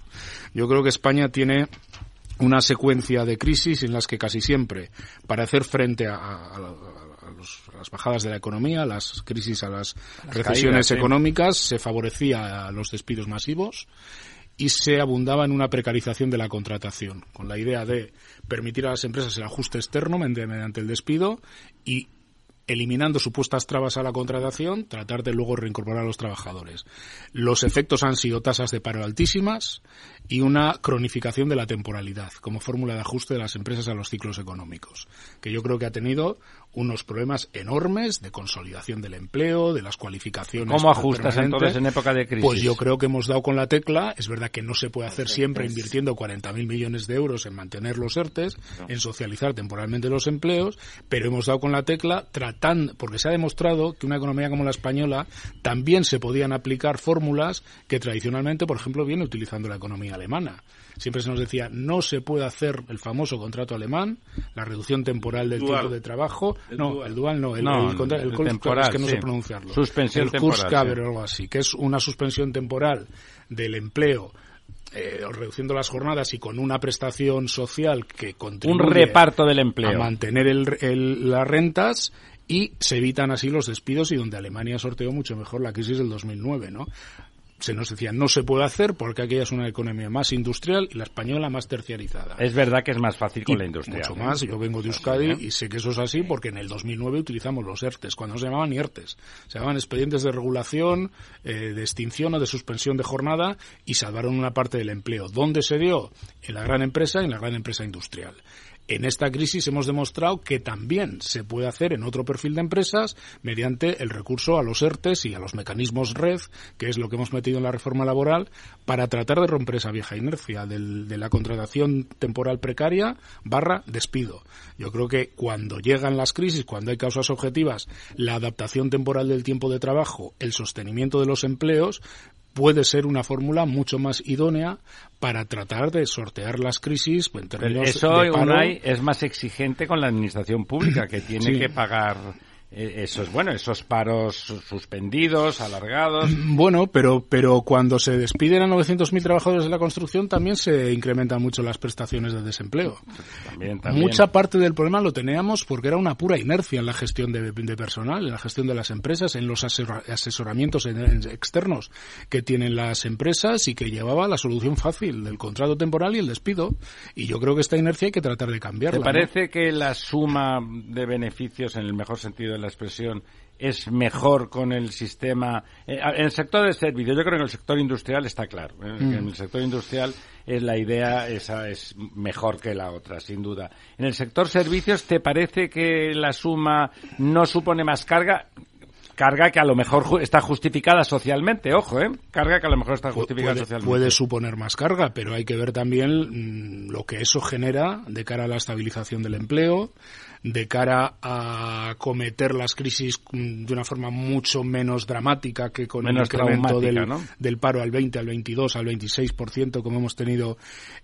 Yo creo que España tiene una secuencia de crisis en las que casi siempre, para hacer frente a, a, a los, a las bajadas de la economía, a las crisis, a las, las recesiones caídas, económicas, sí. se favorecía a los despidos masivos y se abundaba en una precarización de la contratación, con la idea de permitir a las empresas el ajuste externo mediante el despido y eliminando supuestas trabas a la contratación, tratar de luego reincorporar a los trabajadores. Los efectos han sido tasas de paro altísimas y una cronificación de la temporalidad como fórmula de ajuste de las empresas a los ciclos económicos, que yo creo que ha tenido unos problemas enormes de consolidación del empleo, de las cualificaciones. ¿Cómo ajustas entonces en época de crisis? Pues yo creo que hemos dado con la tecla. Es verdad que no se puede hacer siempre invirtiendo 40.000 millones de euros en mantener los ERTES, en socializar temporalmente los empleos, pero hemos dado con la tecla tratando, porque se ha demostrado que una economía como la española también se podían aplicar fórmulas que tradicionalmente, por ejemplo, viene utilizando la economía alemana. Siempre se nos decía, no se puede hacer el famoso contrato alemán, la reducción temporal del dual. tiempo de trabajo. El no, dual. el dual no, el, no, el, contra, el, el el temporal, es que no sí. sé pronunciarlo. Suspensión el temporal, sí. o algo así, que es una suspensión temporal del empleo eh, reduciendo las jornadas y con una prestación social que contribuye un reparto del empleo a mantener el, el, las rentas y se evitan así los despidos y donde Alemania sorteó mucho mejor la crisis del 2009, ¿no? Se nos decía no se puede hacer porque aquella es una economía más industrial y la española más terciarizada. Es verdad que es más fácil con y la industria. Mucho más. Yo vengo de Euskadi y sé que eso es así porque en el 2009 utilizamos los ERTES, cuando no se llamaban ERTES. Se llamaban expedientes de regulación, eh, de extinción o de suspensión de jornada y salvaron una parte del empleo. ¿Dónde se dio? En la gran empresa y en la gran empresa industrial. En esta crisis hemos demostrado que también se puede hacer en otro perfil de empresas mediante el recurso a los ERTES y a los mecanismos red, que es lo que hemos metido en la reforma laboral, para tratar de romper esa vieja inercia de la contratación temporal precaria barra despido. Yo creo que cuando llegan las crisis, cuando hay causas objetivas, la adaptación temporal del tiempo de trabajo, el sostenimiento de los empleos, puede ser una fórmula mucho más idónea para tratar de sortear las crisis en términos eso de paro. es más exigente con la administración pública que tiene que pagar eh, eso es bueno, esos paros suspendidos, alargados. <clears throat> Bueno, pero, pero cuando se despiden a 900.000 trabajadores de la construcción también se incrementan mucho las prestaciones de desempleo. También, también. Mucha parte del problema lo teníamos porque era una pura inercia en la gestión de, de personal, en la gestión de las empresas, en los asesoramientos externos que tienen las empresas y que llevaba la solución fácil del contrato temporal y el despido. Y yo creo que esta inercia hay que tratar de cambiarla. ¿Te parece que la suma de beneficios, en el mejor sentido la expresión es mejor con el sistema. Eh, en el sector de servicios, yo creo que en el sector industrial está claro. ¿eh? En el sector industrial es la idea esa es mejor que la otra, sin duda. En el sector servicios, ¿te parece que la suma no supone más carga? carga que a lo mejor está justificada socialmente, ojo, ¿eh? Carga que a lo mejor está justificada puede, socialmente. Puede suponer más carga, pero hay que ver también mm, lo que eso genera de cara a la estabilización del empleo, de cara a cometer las crisis mm, de una forma mucho menos dramática que con menos el incremento del, ¿no? del, paro al 20, al 22, al 26% como hemos tenido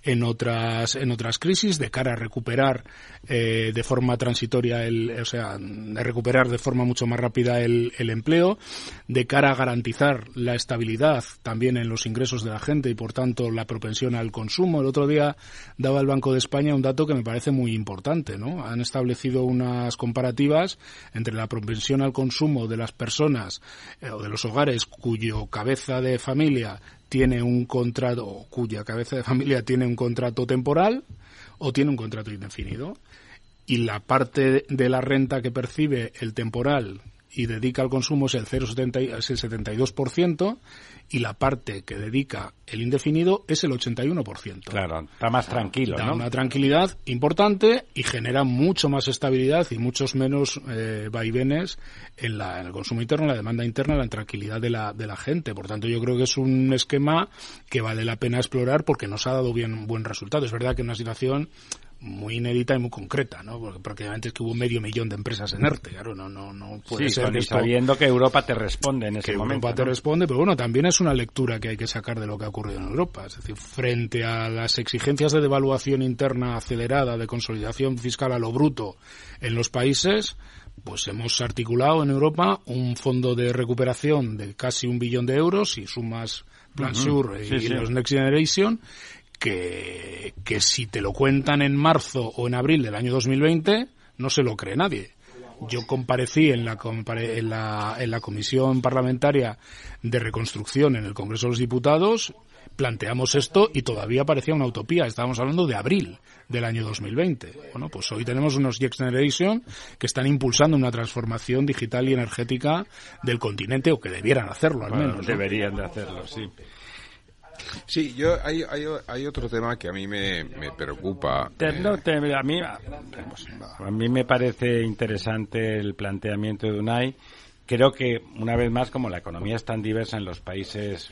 en otras en otras crisis, de cara a recuperar eh, de forma transitoria el, o sea, de recuperar de forma mucho más rápida el, el empleo, de cara a garantizar la estabilidad también en los ingresos de la gente y por tanto la propensión al consumo. El otro día daba el Banco de España un dato que me parece muy importante, ¿no? Han establecido unas comparativas entre la propensión al consumo de las personas eh, o de los hogares cuyo cabeza de familia tiene un contrato, o cuya cabeza de familia tiene un contrato temporal o tiene un contrato indefinido. Y la parte de la renta que percibe el temporal y dedica al consumo es el 0,72% es el 72% y la parte que dedica el indefinido es el 81%. Claro, está más tranquilo, da ¿no? una tranquilidad importante y genera mucho más estabilidad y muchos menos eh, vaivenes en, la, en el consumo interno, en la demanda interna, en la tranquilidad de la, de la gente. Por tanto, yo creo que es un esquema que vale la pena explorar porque nos ha dado bien buen resultado. Es verdad que en una situación muy inédita y muy concreta, ¿no? Porque prácticamente es que hubo medio millón de empresas en ERTE, claro, no, no, no puede sí, ser que esto, sabiendo que Europa te responde en ese que momento. Europa te responde, pero bueno, también es una lectura que hay que sacar de lo que ha ocurrido en Europa. Es decir, frente a las exigencias de devaluación interna acelerada, de consolidación fiscal a lo bruto en los países, pues hemos articulado en Europa un fondo de recuperación de casi un billón de euros y sumas Plan. Sur y Sí, sí. los Next Generation que, que si te lo cuentan en marzo o en abril del año 2020 no se lo cree nadie. Yo comparecí en la, en la, en la Comisión Parlamentaria de Reconstrucción en el Congreso de los Diputados, planteamos esto y todavía parecía una utopía. Estábamos hablando de abril del año 2020. Bueno, pues hoy tenemos unos Next Generation que están impulsando una transformación digital y energética del continente, o que debieran hacerlo al Bueno, menos. ¿no? deberían de hacerlo, sí. Sí, yo hay, hay, hay otro tema que a mí me, me preocupa. Te- eh, no, te- a, mí, a mí me parece interesante el planteamiento de Unai. Creo que, una vez más, como la economía es tan diversa en los países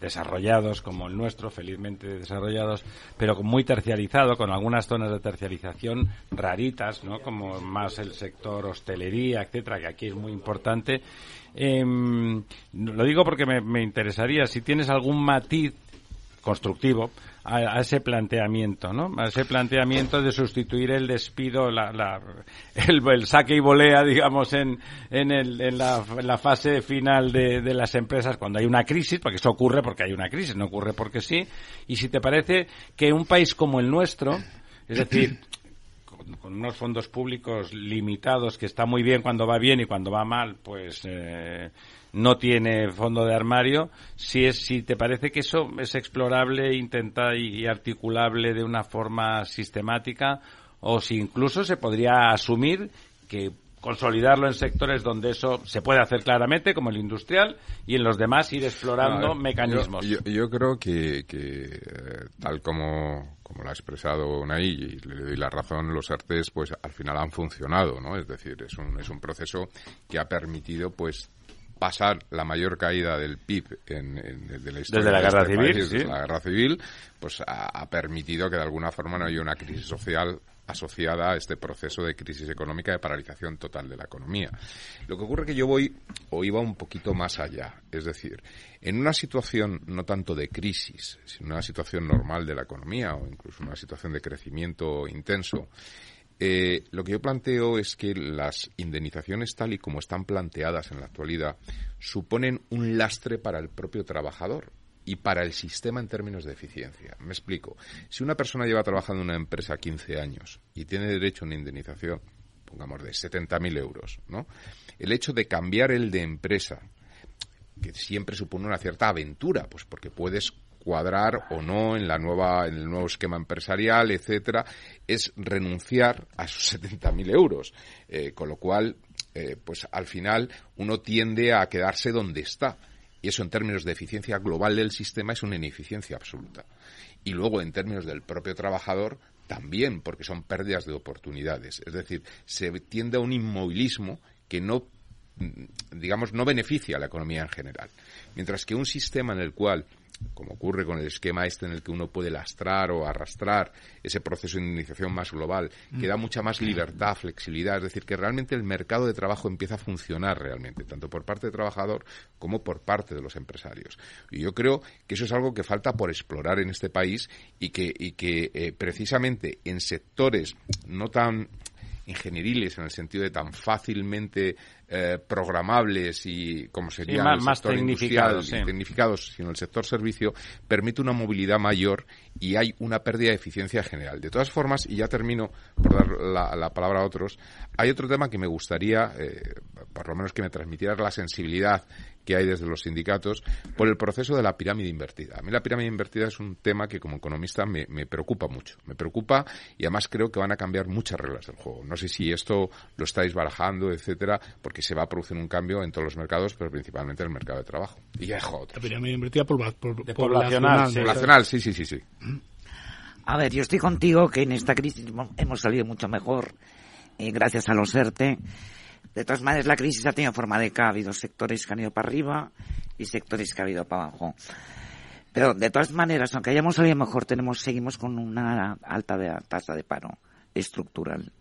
desarrollados como el nuestro, felizmente desarrollados, pero muy terciarizado, con algunas zonas de terciarización raritas, ¿no? Como más el sector hostelería, etcétera, que aquí es muy importante. Em, lo digo porque me, me interesaría, si tienes algún matiz constructivo a, a ese planteamiento, ¿no? A ese planteamiento de sustituir el despido, la, la- el, saque y volea, digamos, en, en, el- en la, en la fase final de, de las empresas cuando hay una crisis, porque eso ocurre porque hay una crisis, no ocurre porque sí. Y si te parece que un país como el nuestro, es decir, con, con unos fondos públicos limitados, que está muy bien cuando va bien y cuando va mal, pues eh, no tiene fondo de armario. Si es, si te parece que eso es explorable, intenta y, y articulable de una forma sistemática, o si incluso se podría asumir que consolidarlo en sectores donde eso se puede hacer claramente, como el industrial, y en los demás ir explorando No, eh, mecanismos. Yo, yo- yo creo que, que, eh, tal como, como lo ha expresado Unai, y le doy la razón, los artes pues al final han funcionado, ¿no? Es decir, es un, es un proceso que ha permitido pues pasar la mayor caída del PIB en, de la historia desde la de guerra este civil, país, sí. desde la guerra civil, pues ha, ha permitido que de alguna forma no haya una crisis social asociada a este proceso de crisis económica de paralización total de la economía. Lo que ocurre es que yo voy o iba un poquito más allá, es decir, en una situación no tanto de crisis, sino una situación normal de la economía o incluso una situación de crecimiento intenso, eh, lo que yo planteo es que las indemnizaciones tal y como están planteadas en la actualidad suponen un lastre para el propio trabajador y para el sistema en términos de eficiencia. Me explico. Si una persona lleva trabajando en una empresa 15 años y tiene derecho a una indemnización, pongamos, de 70.000 euros, ¿no? El hecho de cambiar el de empresa, que siempre supone una cierta aventura, pues porque puedes cuadrar o no en la nueva en el nuevo esquema empresarial etcétera es renunciar a esos 70.000 <laughs> euros eh, con lo cual eh, pues al final uno tiende a quedarse donde está y eso en términos de eficiencia global del sistema es una ineficiencia absoluta. Y luego en términos del propio trabajador también, porque son pérdidas de oportunidades. Es decir, se tiende a un inmovilismo que no digamos, no beneficia a la economía en general. Mientras que un sistema en el cual como ocurre con el esquema este en el que uno puede lastrar o arrastrar ese proceso de indemnización más global, que da mucha más libertad, flexibilidad, es decir, que realmente el mercado de trabajo empieza a funcionar realmente, tanto por parte del trabajador como por parte de los empresarios. Y yo creo que eso es algo que falta por explorar en este país y que, y que eh, precisamente en sectores no tan ingenieriles en el sentido de tan fácilmente eh, programables y como sería Sí, más- el más tecnificados, industrial y sí. tecnificados, sino el sector servicio, permite una movilidad mayor y hay una pérdida de eficiencia general. De todas formas, y ya termino por dar la, la palabra a otros, hay otro tema que me gustaría, eh, por lo menos que me transmitieras la sensibilidad que hay desde los sindicatos por el proceso de la pirámide invertida. A mí la pirámide invertida es un tema que como economista me, me preocupa mucho. Me preocupa y además creo que van a cambiar muchas reglas del juego. No sé si esto lo estáis barajando, etcétera, porque se va a producir un cambio en todos los mercados, pero principalmente en el mercado de trabajo. Y ya dejo otro. La pirámide invertida pobla- por- De poblacional. poblacional, sí. sí, sí, sí, sí. A ver, yo estoy contigo que en esta crisis hemos- hemos salido mucho mejor eh, gracias a los ERTE. De todas maneras, la crisis ha tenido forma de K. Ha habido sectores que han ido para arriba y sectores que han ido para abajo. Pero de todas maneras, aunque hayamos salido mejor, tenemos, seguimos con una alta tasa de paro estructural.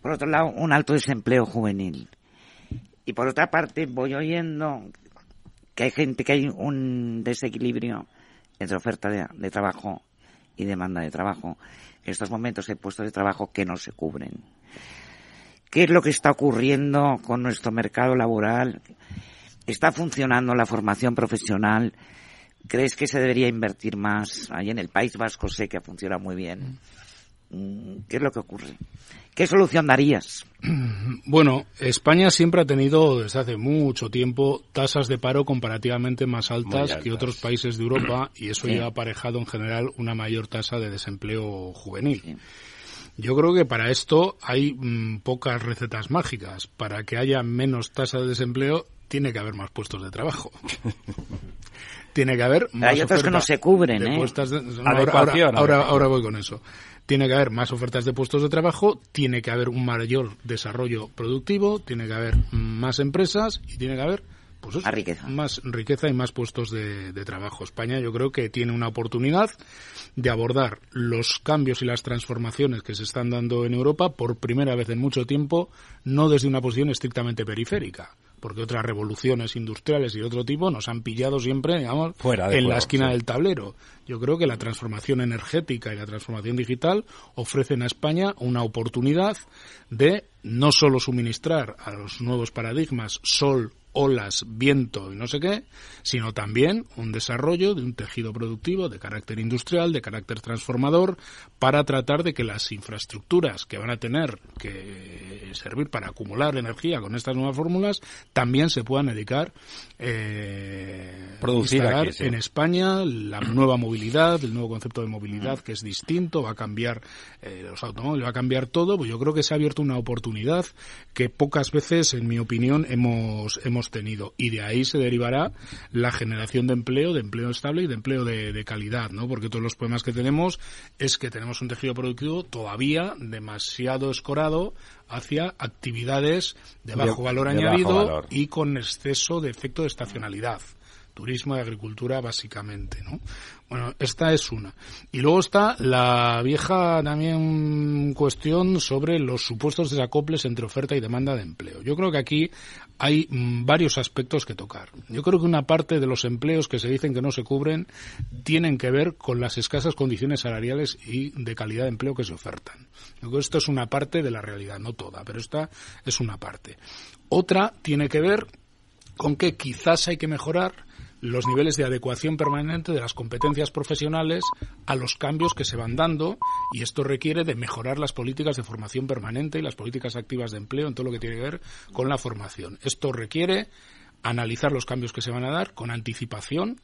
Por otro lado, un alto desempleo juvenil. Y por otra parte, voy oyendo que hay gente, que hay un desequilibrio entre oferta de trabajo y demanda de trabajo. En estos momentos hay puestos de trabajo que no se cubren. ¿Qué es lo que está ocurriendo con nuestro mercado laboral? ¿Está funcionando la formación profesional? ¿Crees que se debería invertir más? Ahí en el País Vasco sé que funciona muy bien. Mm, ¿Qué es lo que ocurre? ¿Qué solución darías? <clears throat> Bueno, España siempre ha tenido desde hace mucho tiempo tasas de paro comparativamente más altas, altas. que otros países de Europa y eso Sí. lleva aparejado en general una mayor tasa de desempleo juvenil. Sí. Yo creo que para esto hay mm, pocas recetas mágicas. Para que haya menos tasa de desempleo tiene que haber más puestos de trabajo. <laughs> tiene que haber más hay otros que no se cubren, de ¿eh? puestas de- no, ahora- ahora voy con eso. Tiene que haber más ofertas de puestos de trabajo, tiene que haber un mayor desarrollo productivo, tiene que haber más empresas y tiene que haber pues eso, Más riqueza. más riqueza y más puestos de, de trabajo. España yo creo que tiene una oportunidad de abordar los cambios y las transformaciones que se están dando en Europa por primera vez en mucho tiempo, no desde una posición estrictamente periférica, porque otras revoluciones industriales y de otro tipo nos han pillado siempre, digamos, Fuera de en la esquina sí. del tablero. Yo creo que la transformación energética y la transformación digital ofrecen a España una oportunidad de no solo suministrar a los nuevos paradigmas sol, olas, viento y no sé qué, sino también un desarrollo de un tejido productivo de carácter industrial, de carácter transformador, para tratar de que las infraestructuras que van a tener que servir para acumular energía con estas nuevas fórmulas también se puedan dedicar eh, Producir instalar aquí, sí. en España la <clears throat> nueva movilidad, el nuevo concepto de movilidad que es distinto, va a cambiar eh, los automóviles, va a cambiar todo, pues yo creo que se ha abierto una oportunidad que pocas veces, en mi opinión, hemos, hemos hemos tenido. Y de ahí se derivará la generación de empleo, de empleo estable y de empleo de, de calidad, ¿no? Porque todos los problemas que tenemos es que tenemos un tejido productivo todavía demasiado escorado hacia actividades de bajo valor de añadido valor. y con exceso de efecto de estacionalidad. Turismo y agricultura básicamente, ¿no? Bueno, esta es una. Y luego está la vieja también cuestión sobre los supuestos desacoples entre oferta y demanda de empleo. Yo creo que aquí hay mm, varios aspectos que tocar. Yo creo que una parte de los empleos que se dicen que no se cubren tienen que ver con las escasas condiciones salariales y de calidad de empleo que se ofertan. Yo creo que esto es una parte de la realidad, no toda, pero esta es una parte. Otra tiene que ver con que quizás hay que mejorar los niveles de adecuación permanente de las competencias profesionales a los cambios que se van dando y esto requiere de mejorar las políticas de formación permanente y las políticas activas de empleo en todo lo que tiene que ver con la formación. Esto requiere analizar los cambios que se van a dar con anticipación,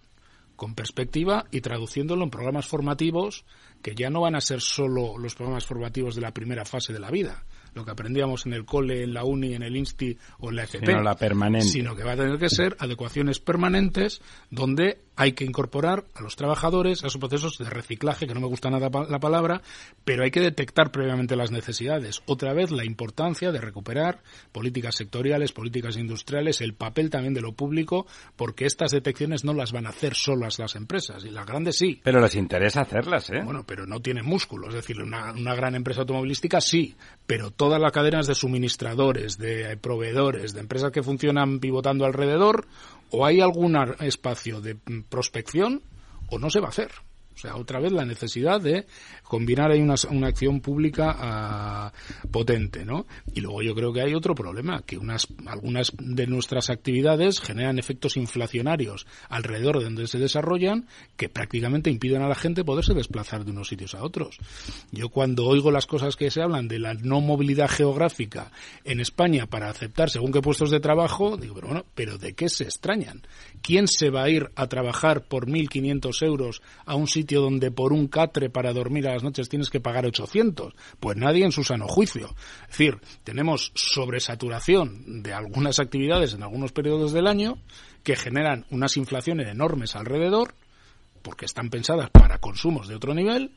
con perspectiva y traduciéndolo en programas formativos que ya no van a ser solo los programas formativos de la primera fase de la vida, lo que aprendíamos en el cole, en la uni, en el insti o en la FP, Sino la permanente. sino que va a tener que ser adecuaciones permanentes donde hay que incorporar a los trabajadores a esos procesos de reciclaje, que no me gusta nada la palabra, pero hay que detectar previamente las necesidades. Otra vez la importancia de recuperar políticas sectoriales, políticas industriales, el papel también de lo público, porque estas detecciones no las van a hacer solas las empresas, y las grandes sí. Pero les interesa hacerlas, ¿eh? Bueno, pero no tiene músculo. Es decir, una, una gran empresa automovilística sí, pero todas las cadenas de suministradores, de proveedores, de empresas que funcionan pivotando alrededor, o hay algún espacio de mm, prospección o no se va a hacer. O sea, otra vez la necesidad de combinar ahí una, una acción pública ah, potente, ¿no? Y luego yo creo que hay otro problema, que unas, algunas de nuestras actividades generan efectos inflacionarios alrededor de donde se desarrollan que prácticamente impiden a la gente poderse desplazar de unos sitios a otros. Yo cuando oigo las cosas que se hablan de la no movilidad geográfica en España para aceptar según qué puestos de trabajo, digo, pero bueno, ¿pero de qué se extrañan? ¿Quién se va a ir a trabajar por 1.500 euros a un sitio donde por un catre para dormir a las noches tienes que pagar 800? Pues nadie en su sano juicio. Es decir, tenemos sobresaturación de algunas actividades en algunos periodos del año que generan unas inflaciones enormes alrededor porque están pensadas para consumos de otro nivel.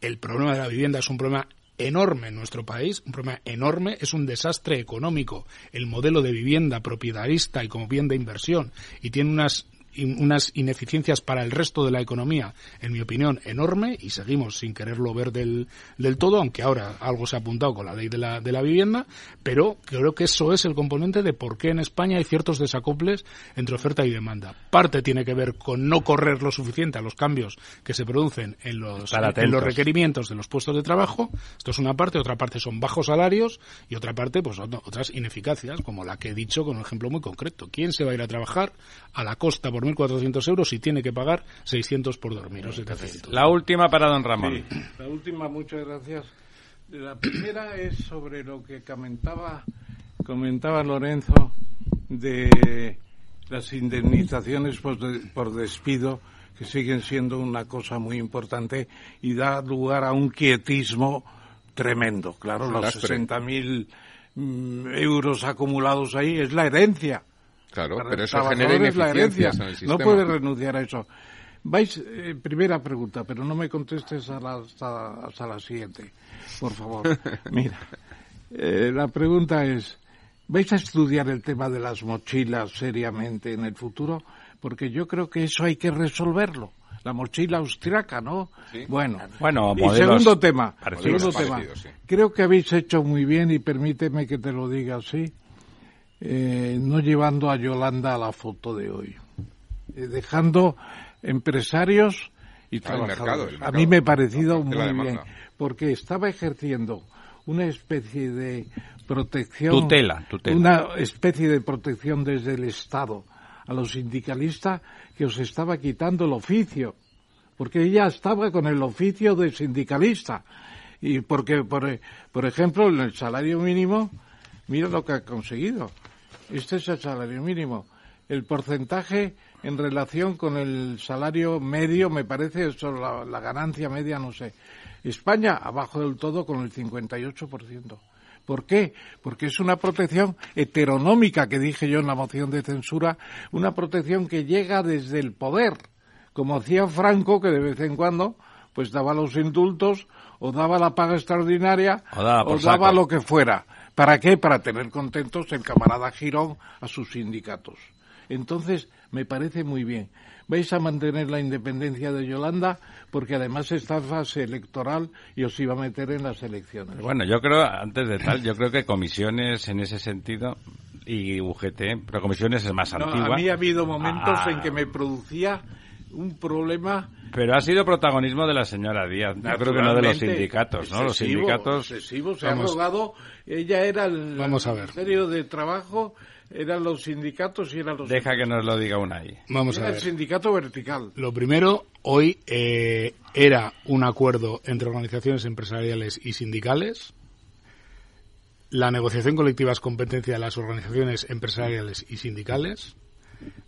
El problema de la vivienda es un problema enorme en nuestro país, un problema enorme, es un desastre económico. El modelo de vivienda propietarista y como bien de inversión y tiene unas unas ineficiencias para el resto de la economía, en mi opinión, enorme y seguimos sin quererlo ver del, del todo, aunque ahora algo se ha apuntado con la ley de la, de la vivienda, pero creo que eso es el componente de por qué en España hay ciertos desacoples entre oferta y demanda. Parte tiene que ver con no correr lo suficiente a los cambios que se producen en los, en los requerimientos de los puestos de trabajo. Esto es una parte, otra parte son bajos salarios y otra parte, pues ot- otras ineficacias, como la que he dicho con un ejemplo muy concreto. ¿Quién se va a ir a trabajar a la costa por 1.400 euros y tiene que pagar 600 por dormir o 700? La última para don Ramón. Sí, la última, muchas gracias. La primera es sobre lo que comentaba, comentaba Lorenzo de las indemnizaciones por, de- por despido, que siguen siendo una cosa muy importante y da lugar a un quietismo tremendo. Claro, los lastre. 60.000 mm, euros acumulados ahí es la herencia. Claro, Para pero eso genera la ineficiencias herencia. en el No sistema. puede renunciar a eso. Vais, eh, primera pregunta, pero no me contestes a la- hasta, hasta la siguiente, por favor. <laughs> Mira, eh, la pregunta es, ¿vais a estudiar el tema de las mochilas seriamente en el futuro? Porque yo creo que eso hay que resolverlo. La mochila austriaca, ¿no? Bueno, Bueno, y segundo tema, parecidos. segundo tema. Parecidos, sí. Creo que habéis hecho muy bien y permíteme que te lo diga así, eh, no llevando a Yolanda a la foto de hoy, Eh, dejando empresarios y Ah, el trabajadores. mercado, el A mí me ha parecido muy bien, porque estaba ejerciendo una especie de protección, Tutela, tutela. una especie de protección desde el Estado a los sindicalistas que os estaba quitando el oficio, porque ella estaba con el oficio de sindicalista y porque por, por ejemplo en el salario mínimo mira lo que ha conseguido este es el salario mínimo el porcentaje en relación con el salario medio me parece eso la, la ganancia media no sé España abajo del todo con el 58% ¿Por qué? Porque es una protección heteronómica que dije yo en la moción de censura, una protección que llega desde el poder, como hacía Franco, que de vez en cuando pues daba los indultos o daba la paga extraordinaria o daba, lo que fuera. ¿Para qué? Para tener contentos el camarada Girón a sus sindicatos. Entonces, me parece muy bien. Vais a mantener la independencia de Yolanda porque además está en fase electoral y os iba a meter en las elecciones. Bueno, yo creo, antes de tal, yo creo que comisiones en ese sentido y UGT, pero comisiones es más antigua. A mí ha habido momentos en ah. que me producía un problema. Pero ha sido protagonismo de la señora Díaz, yo creo que no de los sindicatos, ¿no? los sindicatos. se ha rogado, ella era el Vamos a ver. Ministerio de Trabajo, eran los sindicatos y eran los. Deja que nos lo diga una ahí. Vamos a ver. el sindicato vertical. Lo primero, hoy eh, era un acuerdo entre organizaciones empresariales y sindicales. La negociación colectiva es competencia de las organizaciones empresariales y sindicales.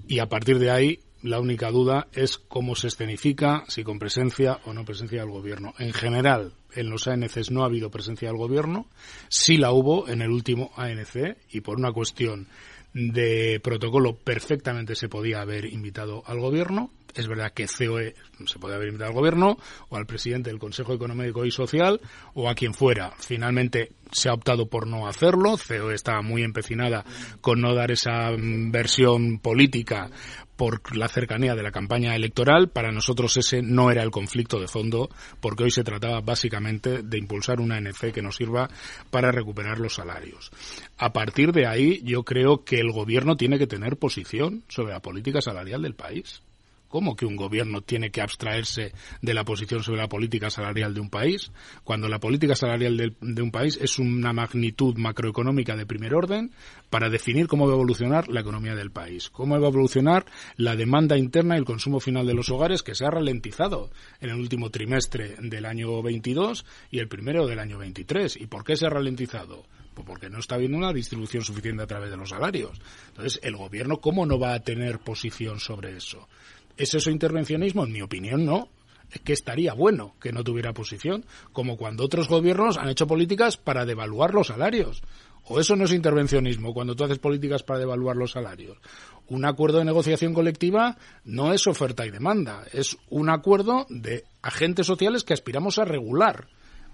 Y a partir de ahí la única duda es cómo se escenifica, si con presencia o no presencia del gobierno. En general, en los ANCs no ha habido presencia del gobierno, sí la hubo en el último ANC y por una cuestión de protocolo perfectamente se podía haber invitado al gobierno. Es verdad que COE se podía haber invitado al gobierno o al presidente del Consejo Económico y Social o a quien fuera. Finalmente se ha optado por no hacerlo. COE estaba muy empecinada con no dar esa mm, versión política por la cercanía de la campaña electoral. Para nosotros ese no era el conflicto de fondo, porque hoy se trataba básicamente de impulsar una ANC que nos sirva para recuperar los salarios. A partir de ahí, yo creo que el gobierno tiene que tener posición sobre la política salarial del país. ¿Cómo que un gobierno tiene que abstraerse de la posición sobre la política salarial de un país? Cuando la política salarial de, un país es una magnitud macroeconómica de primer orden para definir cómo va a evolucionar la economía del país, cómo va a evolucionar la demanda interna y el consumo final de los hogares que se ha ralentizado en el último trimestre del año 22 y el primero del año 23. ¿Y por qué se ha ralentizado? Pues porque no está habiendo una distribución suficiente a través de los salarios. Entonces, el gobierno, ¿cómo no va a tener posición sobre eso? ¿Es eso intervencionismo? En mi opinión, no. Es que estaría bueno que no tuviera posición, como cuando otros gobiernos han hecho políticas para devaluar los salarios. ¿O eso no es intervencionismo cuando tú haces políticas para devaluar los salarios? Un acuerdo de negociación colectiva no es oferta y demanda, es un acuerdo de agentes sociales que aspiramos a regular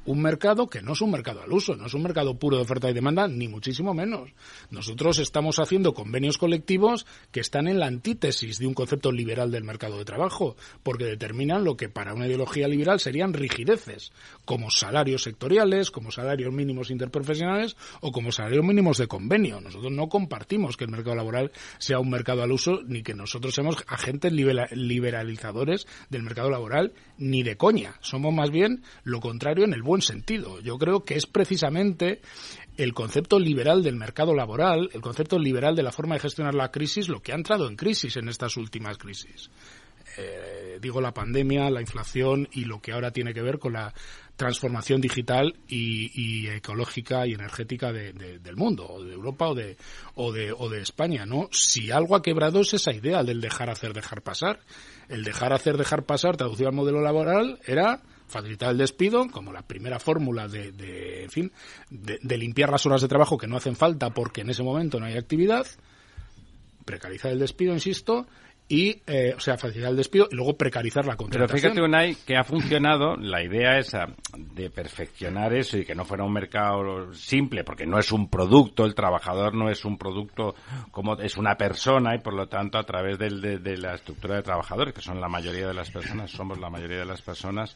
un mercado que no es un mercado al uso, no es un mercado puro de oferta y demanda, ni muchísimo menos. Nosotros estamos haciendo convenios colectivos que están en la antítesis de un concepto liberal del mercado de trabajo, porque determinan lo que para una ideología liberal serían rigideces, como salarios sectoriales, como salarios mínimos interprofesionales o como salarios mínimos de convenio. Nosotros no compartimos que el mercado laboral sea un mercado al uso, ni que nosotros seamos agentes liberalizadores del mercado laboral, ni de coña. Somos más bien lo contrario en el buen sentido. Yo creo que es precisamente el concepto liberal del mercado laboral, el concepto liberal de la forma de gestionar la crisis, lo que ha entrado en crisis en estas últimas crisis. Eh, digo la pandemia, la inflación y lo que ahora tiene que ver con la transformación digital y, ecológica y energética del mundo, o de Europa o de, o de, o de España, ¿no? Si algo ha quebrado es esa idea del dejar hacer, dejar pasar. El dejar hacer, dejar pasar, traducido al modelo laboral, era facilitar el despido como la primera fórmula de, de en fin, de, limpiar las horas de trabajo que no hacen falta porque en ese momento no hay actividad, precarizar el despido, insisto, y, eh, o sea, facilitar el despido y luego precarizar la contratación. Pero fíjate, Unai, que ha funcionado la idea esa de perfeccionar eso y que no fuera un mercado simple, porque no es un producto, el trabajador no es un producto como es una persona y por lo tanto a través de, de la estructura de trabajadores, que son la mayoría de las personas, somos la mayoría de las personas,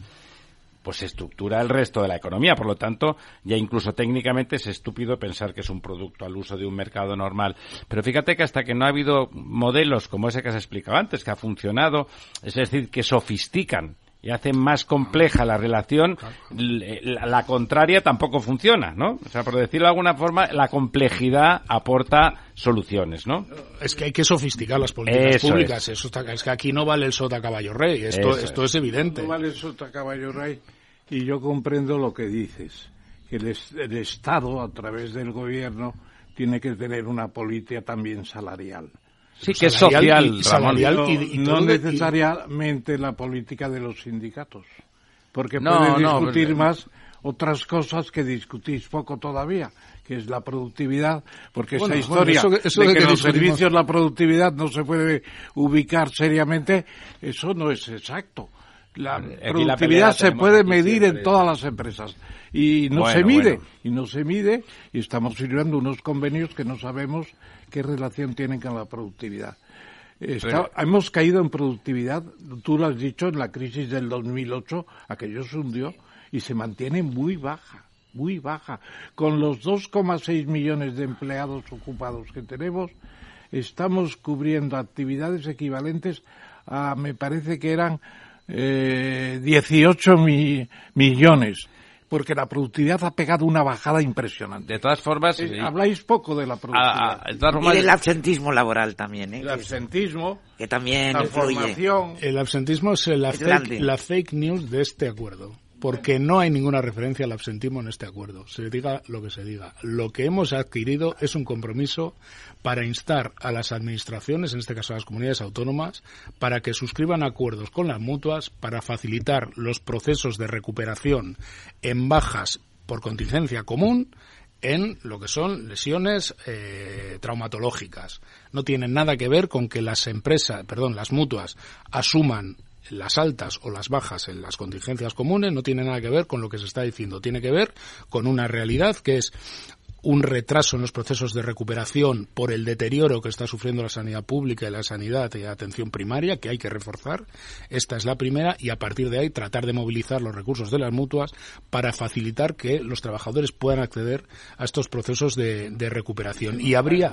pues estructura el resto de la economía. Por lo tanto, ya incluso técnicamente es estúpido pensar que es un producto al uso de un mercado normal. Pero fíjate que hasta que no ha habido modelos como ese que has explicado antes, que ha funcionado, es decir, que sofistican y hacen más compleja la relación, la, contraria tampoco funciona, ¿no? O sea, por decirlo de alguna forma, la complejidad aporta soluciones, ¿no? Es que hay que sofisticar las políticas públicas. Es. Eso es que aquí no vale el sota caballo rey. Esto, esto es. evidente. No vale el sota caballo rey. Y yo comprendo lo que dices, que el, el Estado, a través del gobierno, tiene que tener una política también salarial Sí, que es social, y, no, necesariamente la política de los sindicatos, porque puede discutir más otras cosas que discutís poco todavía, que es la productividad, porque Bueno, esa bueno, historia eso que- eso de de que, que los discutimos- servicios la productividad no se puede ubicar seriamente, eso no es exacto. La Aquí productividad la se puede medir siempre. en todas las empresas y no Bueno, se mide bueno. y no se mide y estamos firmando unos convenios que no sabemos qué relación tienen con la productividad. Está- hemos caído en productividad, tú lo has dicho, en la crisis del 2008, aquello se hundió y se mantiene muy baja, muy baja. Con los 2,6 millones de empleados ocupados que tenemos, estamos cubriendo actividades equivalentes a, me parece que eran eh, 18 mi- millones, porque la productividad ha pegado una bajada impresionante. De todas formas, Eh, y- Habláis poco de la productividad. a- a- de todas Y formas, del absentismo laboral también, ¿eh? el absentismo, que también la influye. formación. El absentismo es la Es fake, la fake news de este acuerdo. Porque no hay ninguna referencia al absentismo en este acuerdo. Se diga lo que se diga. Lo que hemos adquirido es un compromiso para instar a las administraciones, en este caso a las comunidades autónomas, para que suscriban acuerdos con las mutuas para facilitar los procesos de recuperación en bajas por contingencia común en lo que son lesiones eh, traumatológicas. No tienen nada que ver con que las empresas, perdón, las mutuas asuman las altas o las bajas en las contingencias comunes, no tiene nada que ver con lo que se está diciendo, tiene que ver con una realidad que es un retraso en los procesos de recuperación por el deterioro que está sufriendo la sanidad pública y la sanidad y la atención primaria, que hay que reforzar. Esta es la primera y a partir de ahí tratar de movilizar los recursos de las mutuas para facilitar que los trabajadores puedan acceder a estos procesos de, de recuperación. Y habría,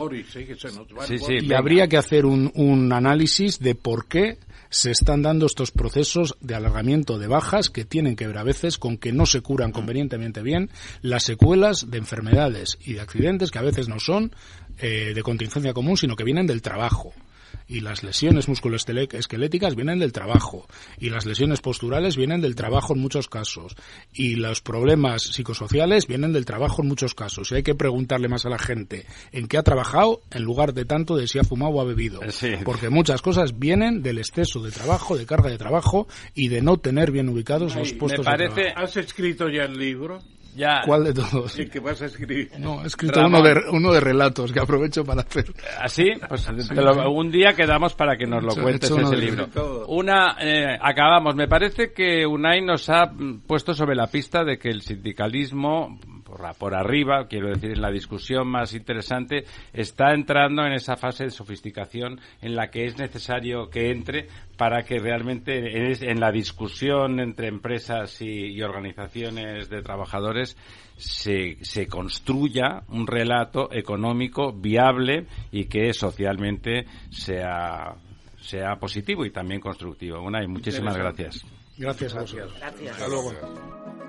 y habría que hacer un, un análisis de por qué se están dando estos procesos de alargamiento de bajas que tienen que ver a veces con que no se curan convenientemente bien las secuelas de enfermedades y de accidentes que a veces no son eh, de contingencia común, sino que vienen del trabajo. Y las lesiones musculoesqueléticas vienen del trabajo. Y las lesiones posturales vienen del trabajo en muchos casos. Y los problemas psicosociales vienen del trabajo en muchos casos. Y hay que preguntarle más a la gente en qué ha trabajado en lugar de tanto de si ha fumado o ha bebido. Sí. Porque muchas cosas vienen del exceso de trabajo, de carga de trabajo y de no tener bien ubicados los puestos me de parece- trabajo. ¿Has escrito ya el libro? Ya, ¿Cuál de todos? El que vas a escribir. No, he escrito uno de, uno de relatos que aprovecho para hacer. ¿Así? Pues te lo- un día quedamos para que nos lo Hecho- cuentes hecho ese de libro. todo. Una, eh, acabamos. Me parece que Unai nos ha puesto sobre la pista de que el sindicalismo, por, arriba, quiero decir, en la discusión más interesante, está entrando en esa fase de sofisticación en la que es necesario que entre para que realmente en, es- en la discusión entre empresas y, y organizaciones de trabajadores se, se construya un relato económico viable y que socialmente sea, sea positivo y también constructivo. Una y muchísimas gracias. Gracias a vosotros. Hasta luego.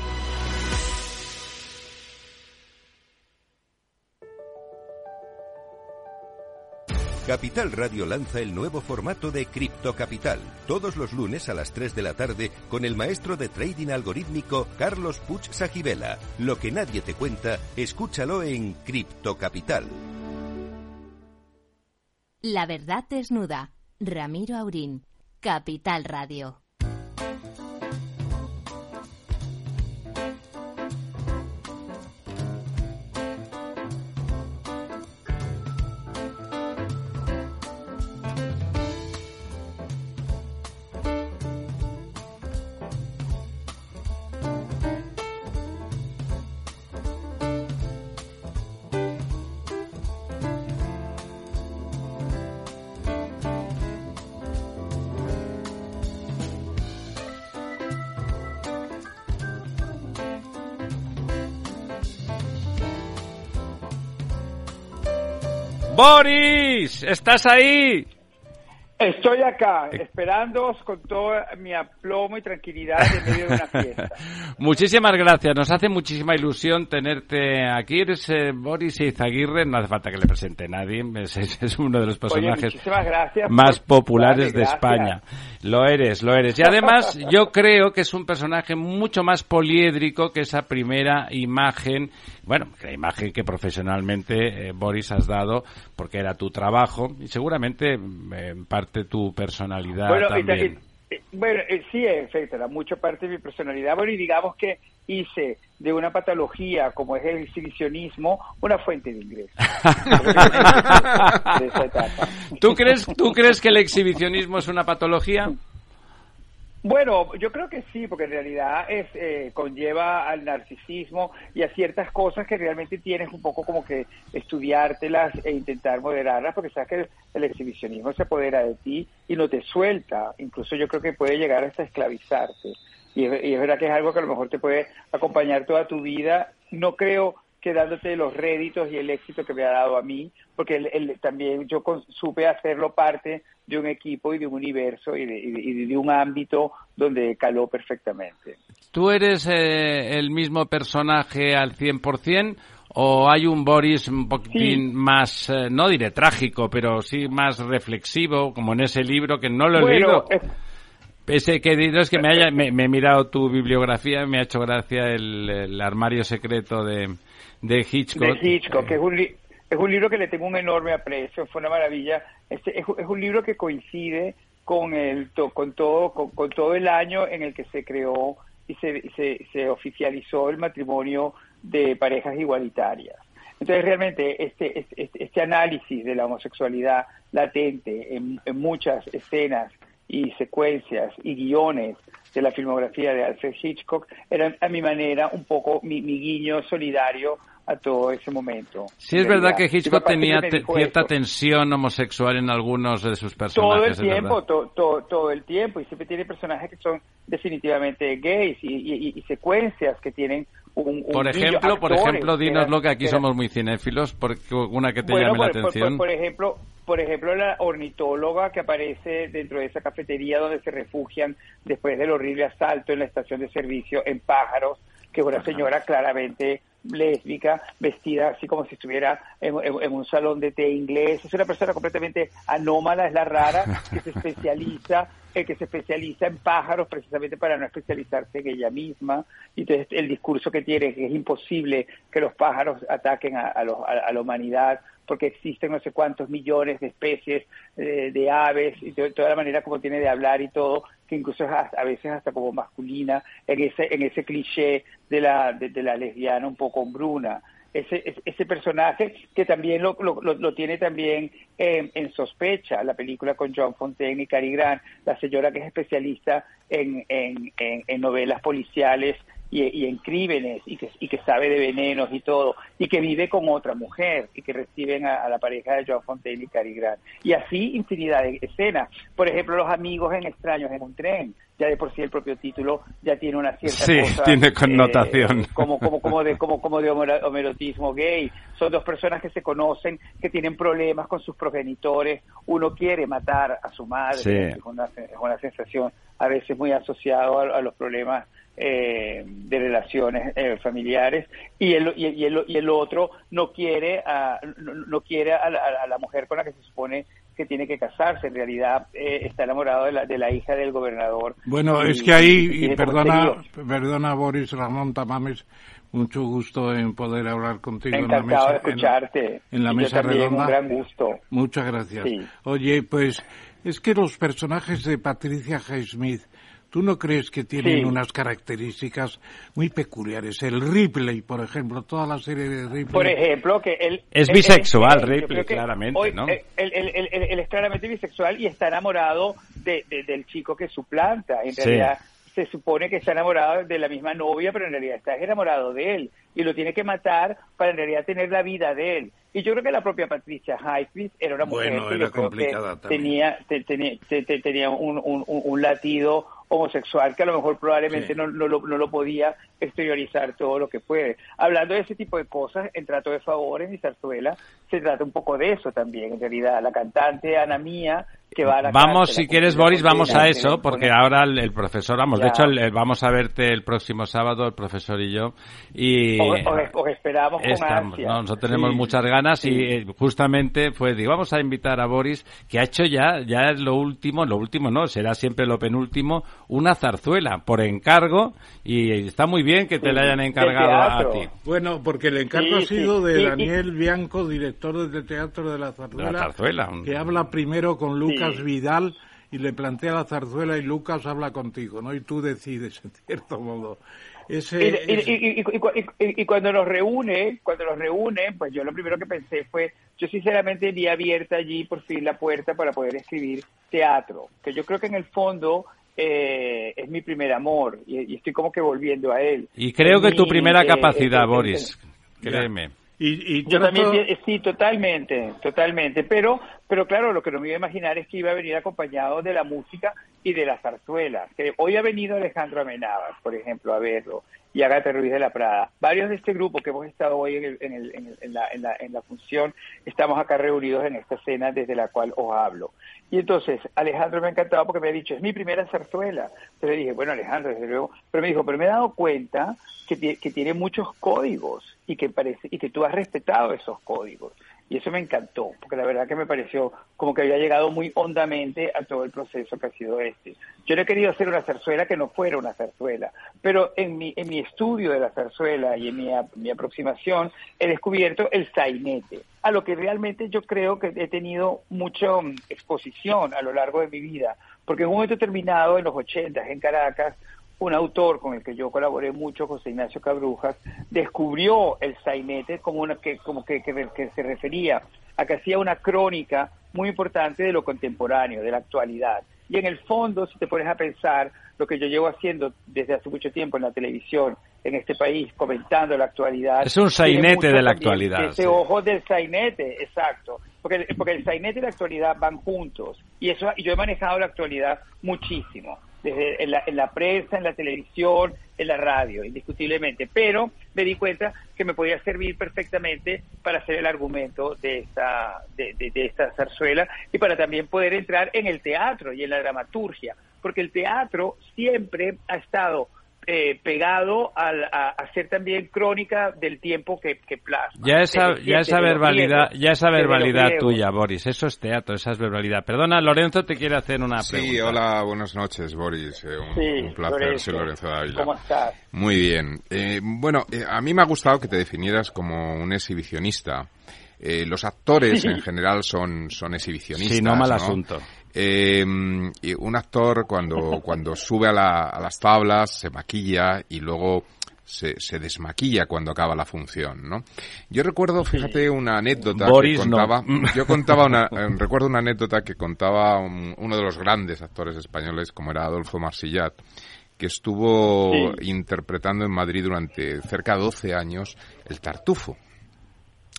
Capital Radio lanza el nuevo formato de Cripto Capital, todos los lunes a las 3 de la tarde con el maestro de trading algorítmico Carlos Puch Sajibela. Lo que nadie te cuenta, escúchalo en Cripto Capital. La verdad desnuda. Ramiro Aurín. Capital Radio. Boris, ¿estás ahí? Estoy acá, eh. esperándoos con todo mi aplomo y tranquilidad en medio de una fiesta. <laughs> Muchísimas gracias, nos hace muchísima ilusión tenerte aquí. Eres eh, Boris Izaguirre, no hace falta que le presente a nadie, <laughs> es, uno de los personajes más populares de España. Lo eres, lo eres. Y además, <laughs> yo creo que es un personaje mucho más poliédrico que esa primera imagen, bueno, la imagen que profesionalmente eh, Boris has dado, porque era tu trabajo y seguramente en parte tu personalidad bueno, también. bueno, eh, sí, efecto, era mucho parte de mi personalidad. Bueno, y digamos que hice de una patología como es el exhibicionismo una fuente de ingresos. <laughs> ¿Tú crees, ¿Tú crees que el exhibicionismo es una patología? <laughs> Bueno, yo creo que sí, porque en realidad es eh, conlleva al narcisismo y a ciertas cosas que realmente tienes un poco como que estudiártelas e intentar moderarlas, porque sabes que el, exhibicionismo se apodera de ti y no te suelta. Incluso yo creo que puede llegar hasta esclavizarte. Y es, y es verdad que es algo que a lo mejor te puede acompañar toda tu vida. No creo que dándote los réditos y el éxito que me ha dado a mí, porque él, también yo supe hacerlo parte de un equipo y de un universo y de, un ámbito donde caló perfectamente. ¿Tú eres eh, el mismo personaje al 100%? ¿O hay un Boris un poquitín más, eh, no diré trágico, pero sí más reflexivo, como en ese libro que no lo he leído? Pese que es que me, haya, me, he mirado tu bibliografía, me ha hecho gracia el armario secreto de, de Hitchcock. De Hitchcock, que es un, es un libro que le tengo un enorme aprecio, fue una maravilla. Este, es, un libro que coincide con, el, con, todo, con, todo el año en el que se creó y se, se, se oficializó el matrimonio de parejas igualitarias. Entonces, realmente, este, este, este análisis de la homosexualidad latente en, en, muchas escenas y secuencias y guiones de la filmografía de Alfred Hitchcock era, a mi manera, un poco mi, mi guiño solidario a todo ese momento. Sí, es verdad que Hitchcock tenía cierta tensión homosexual en algunos de sus personajes. Todo el tiempo, todo el tiempo, y siempre tiene personajes que son definitivamente gays y, secuencias que tienen un, por ejemplo, por ejemplo, dinos lo que aquí somos muy cinéfilos, porque una que te llame la atención. Por, ejemplo, por ejemplo, la ornitóloga que aparece dentro de esa cafetería donde se refugian después del horrible asalto en la estación de servicio en Pájaros, que es una señora claramente lésbica, vestida así como si estuviera en, un salón de té inglés. Es una persona completamente anómala, es la rara, que se especializa, eh, que se especializa en pájaros precisamente para no especializarse en ella misma. Y entonces el discurso que tiene que es imposible que los pájaros ataquen a, a la humanidad porque existen no sé cuántos millones de especies eh, de aves y de toda la manera como tiene de hablar y todo, incluso a, veces hasta como masculina, en ese, en ese cliché de la, de, la lesbiana un poco hombruna. Ese, ese personaje que también lo, lo, tiene también en sospecha, la película con John Fontaine y Cary Grant, la señora que es especialista en, en, en novelas policiales y, en crímenes y que, y que sabe de venenos y todo, y que vive con otra mujer y que reciben a, la pareja de Joan Fontaine y Cary Grant. Y así infinidad de escenas. Por ejemplo, los amigos en extraños en un tren. Ya de por sí el propio título ya tiene una cierta sí, tiene connotación. Eh, como, como, como, de, como, como de homerotismo gay. Son dos personas que se conocen, que tienen problemas con sus progenitores. Uno quiere matar a su madre. Es, una, una sensación a veces muy asociado a los problemas eh, de relaciones eh, familiares y el, y, el, y el otro no quiere a, no, quiere a la, mujer con la que se supone que tiene que casarse. En realidad eh, está enamorado de la, de la hija del gobernador. Bueno, es que ahí, y, perdona, perdona Boris Ramón Tamames, mucho gusto en poder hablar contigo en la mesa. de escucharte. En, la mesa redonda. Un gran gusto. Muchas gracias. Oye, pues es que los personajes de Patricia Highsmith ¿Tú no crees que tienen unas características muy peculiares? El Ripley, por ejemplo, toda la serie de Ripley. Por ejemplo, que él... Es bisexual, Ripley, claramente, ¿no? Él, es claramente bisexual y está enamorado de, del chico que suplanta. En realidad se supone que está enamorado de la misma novia, pero en realidad está enamorado de él y lo tiene que matar para en realidad tener la vida de él. Y yo creo que la propia Patricia Highsmith era una mujer que, tenía, tenía un, un, un, latido homosexual que a lo mejor probablemente no, no, lo, no lo podía exteriorizar todo lo que puede. Hablando de ese tipo de cosas, en Trato de Favores y Zarzuela se trata un poco de eso también, en realidad. La cantante Ana Mía Vamos, si quieres, Boris, vamos a eso, porque ahora el, profesor, vamos, de hecho, vamos a verte el próximo sábado, el profesor y yo, y... Os, esperamos estamos, no, nosotros tenemos muchas ganas y eh, justamente, pues, digo, vamos a invitar a Boris, que ha hecho ya, ya es lo último, lo último no, será siempre lo penúltimo, una zarzuela, por encargo, y está muy bien que te la hayan encargado a, ti. Bueno, porque el encargo ha sido de Daniel Bianco, director del Teatro de la Zarzuela, la zarzuela. que habla primero con Lucas Vidal y le plantea la zarzuela y Lucas habla contigo, ¿no? Y tú decides, <laughs> en cierto modo. Ese, y, cuando nos reúne, cuando nos reúne, pues yo lo primero que pensé fue, yo sinceramente vi abierta allí por fin la puerta para poder escribir teatro, que yo creo que en el fondo eh, es mi primer amor y, estoy como que volviendo a él. Y creo que tu primera eh, capacidad, Boris, créeme. Y, Yo también, sí, totalmente, totalmente. Pero, pero claro, lo que no me iba a imaginar es que iba a venir acompañado de la música y de las zarzuelas. Que hoy ha venido Alejandro Amenábar, por ejemplo, a verlo, y Agatha Ruiz de la Prada. Varios de este grupo que hemos estado hoy en, en, la, en, la, en la función, estamos acá reunidos en esta escena desde la cual os hablo. Y entonces, Alejandro me ha encantado porque me ha dicho, es mi primera zarzuela. Entonces le dije, bueno, Alejandro, desde luego. Pero me dijo, pero me he dado cuenta que, que tiene muchos códigos y que parece y que tú has respetado esos códigos y eso me encantó porque la verdad que me pareció como que había llegado muy hondamente a todo el proceso que ha sido este. Yo no he querido hacer una zarzuela que no fuera una zarzuela pero en mi en mi estudio de la zarzuela y en mi, mi aproximación he descubierto el sainete a lo que realmente yo creo que he tenido mucha mm, exposición a lo largo de mi vida porque en un momento determinado en los ochentas en Caracas un autor con el que yo colaboré mucho, José Ignacio Cabrujas, descubrió el sainete como, una, que, como que, que, se refería a que hacía una crónica muy importante de lo contemporáneo, de la actualidad. Y en el fondo, si te pones a pensar, lo que yo llevo haciendo desde hace mucho tiempo en la televisión, en este país, comentando la actualidad. Es un sainete de la actualidad. Ese ojo del sainete, exacto. Porque, porque el sainete y la actualidad van juntos. Y, eso, y yo he manejado la actualidad muchísimo desde en la, en la prensa, en la televisión, en la radio, indiscutiblemente. Pero me di cuenta que me podía servir perfectamente para hacer el argumento de esta, de, de esta zarzuela y para también poder entrar en el teatro y en la dramaturgia, porque el teatro siempre ha estado eh, pegado al, a, hacer también crónica del tiempo que, que plasma. Ya esa, ya esa verbalidad, ya esa verbalidad tuya, Boris, eso es teatro, esa es verbalidad. Perdona, Lorenzo te quiere hacer una pregunta. Sí, hola, buenas noches, Boris. Eh, un, placer, soy Lorenzo Dávila. ¿Cómo estás? Muy bien. Eh, bueno, a mí me ha gustado que te definieras como un exhibicionista. los actores en general son, son exhibicionistas. Sí, no mal asunto. Eh, un actor cuando, <laughs> cuando sube a, las tablas se maquilla y luego se, se, desmaquilla cuando acaba la función, ¿no? Yo recuerdo, fíjate, una anécdota que contaba, <laughs> yo contaba una, eh, recuerdo una anécdota que contaba uno de los grandes actores españoles como era Adolfo Marsillat, que estuvo interpretando en Madrid durante cerca de 12 años el Tartufo.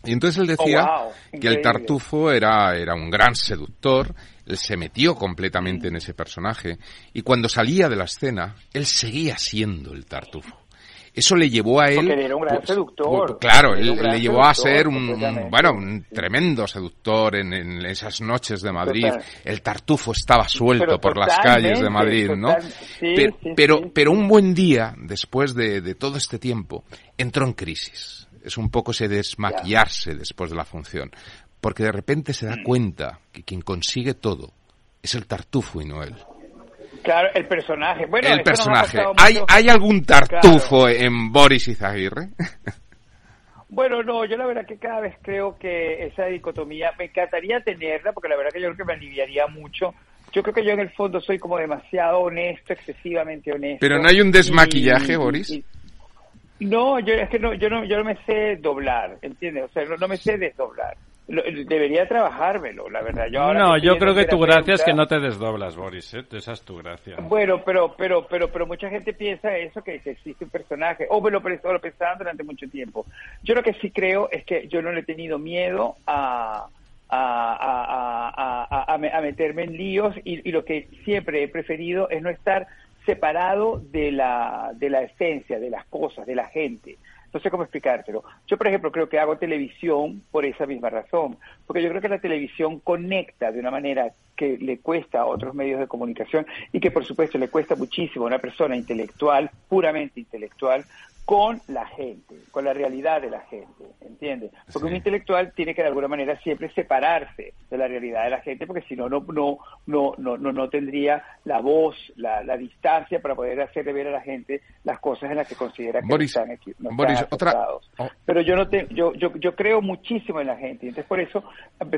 Y entonces él decía oh, que el Tartufo era, era un gran seductor él se metió completamente en ese personaje y cuando salía de la escena, él seguía siendo el tartufo. Eso le llevó a él. Era un gran pues, seductor. Pues, claro, le llevó a ser un, bueno, un tremendo seductor en, esas noches de Madrid. El tartufo estaba suelto por las calles de Madrid, ¿no? pero, pero, un buen día, después de, de, todo este tiempo, entró en crisis. Es un poco ese desmaquillarse después de la función porque de repente se da mm. cuenta que quien consigue todo es el tartufo y no él. Claro, el personaje. Bueno, el personaje. ¿Hay, ¿Hay algún tartufo en Boris Izaguirre? <laughs> Bueno, no, yo la verdad que cada vez creo que esa dicotomía me encantaría tenerla, porque la verdad que yo creo que me aliviaría mucho. Yo creo que yo en el fondo soy como demasiado honesto, excesivamente honesto. Pero no hay un desmaquillaje, Boris. no, yo es que no, yo no, yo no me sé doblar, ¿entiendes? O sea, no me sé desdoblar debería trabajármelo, la verdad. Yo no, yo creo que tu gracia es que no te desdoblas, Boris, ¿eh? esa es tu gracia. Bueno, pero pero pero pero mucha gente piensa eso, que, existe un personaje, o me lo, lo pensaban durante mucho tiempo. Yo lo que sí creo es que yo no le he tenido miedo a... A, a, a, a, meterme en líos y, y lo que siempre he preferido es no estar separado de la, de la esencia, de las cosas, de la gente. No sé cómo explicártelo. Yo, por ejemplo, creo que hago televisión por esa misma razón, porque yo creo que la televisión conecta de una manera que le cuesta a otros medios de comunicación y que, por supuesto, le cuesta muchísimo a una persona intelectual, puramente intelectual, con la gente, con la realidad de la gente, ¿entiendes? Porque un intelectual tiene que de alguna manera siempre separarse de la realidad de la gente, porque si no, no, no, no, no, no tendría la voz, la, la distancia para poder hacerle ver a la gente las cosas en las que considera que Boris, están, no Boris, están otra, oh. Pero yo no te, yo, yo, yo creo muchísimo en la gente, entonces por eso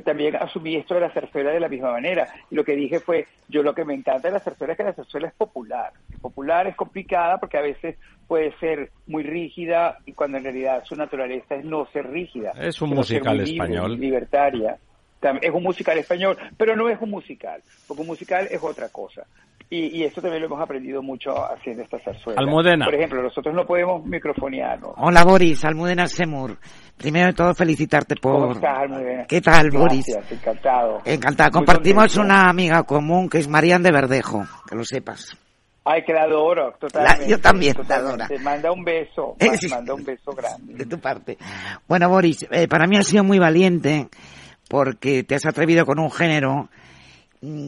también asumí esto de la zarzuela de la misma manera. Y lo que dije fue, yo lo que me encanta de la zarzuela es que la zarzuela es popular. Popular es complicada porque a veces puede ser muy rígida y cuando en realidad su naturaleza es no ser rígida. Es un musical libre, español. Libertaria. Es un musical español, pero no es un musical, porque un musical es otra cosa. Y, y esto también lo hemos aprendido mucho haciendo esta zarzuela. Almudena. Por ejemplo, nosotros no podemos microfonearnos. Hola Boris, Almudena Semur. Primero de todo felicitarte por... ¿Cómo estás, Almudena? ¿Qué tal, Boris? Gracias, encantado. Encantado. Compartimos una amiga común que es Marían de Verdejo, que lo sepas. Ay, que la adoro, totalmente. La, yo también la adoro. Te manda un beso, <laughs> manda un beso grande. De tu parte. Bueno, Boris, eh, para mí ha sido muy valiente porque te has atrevido con un género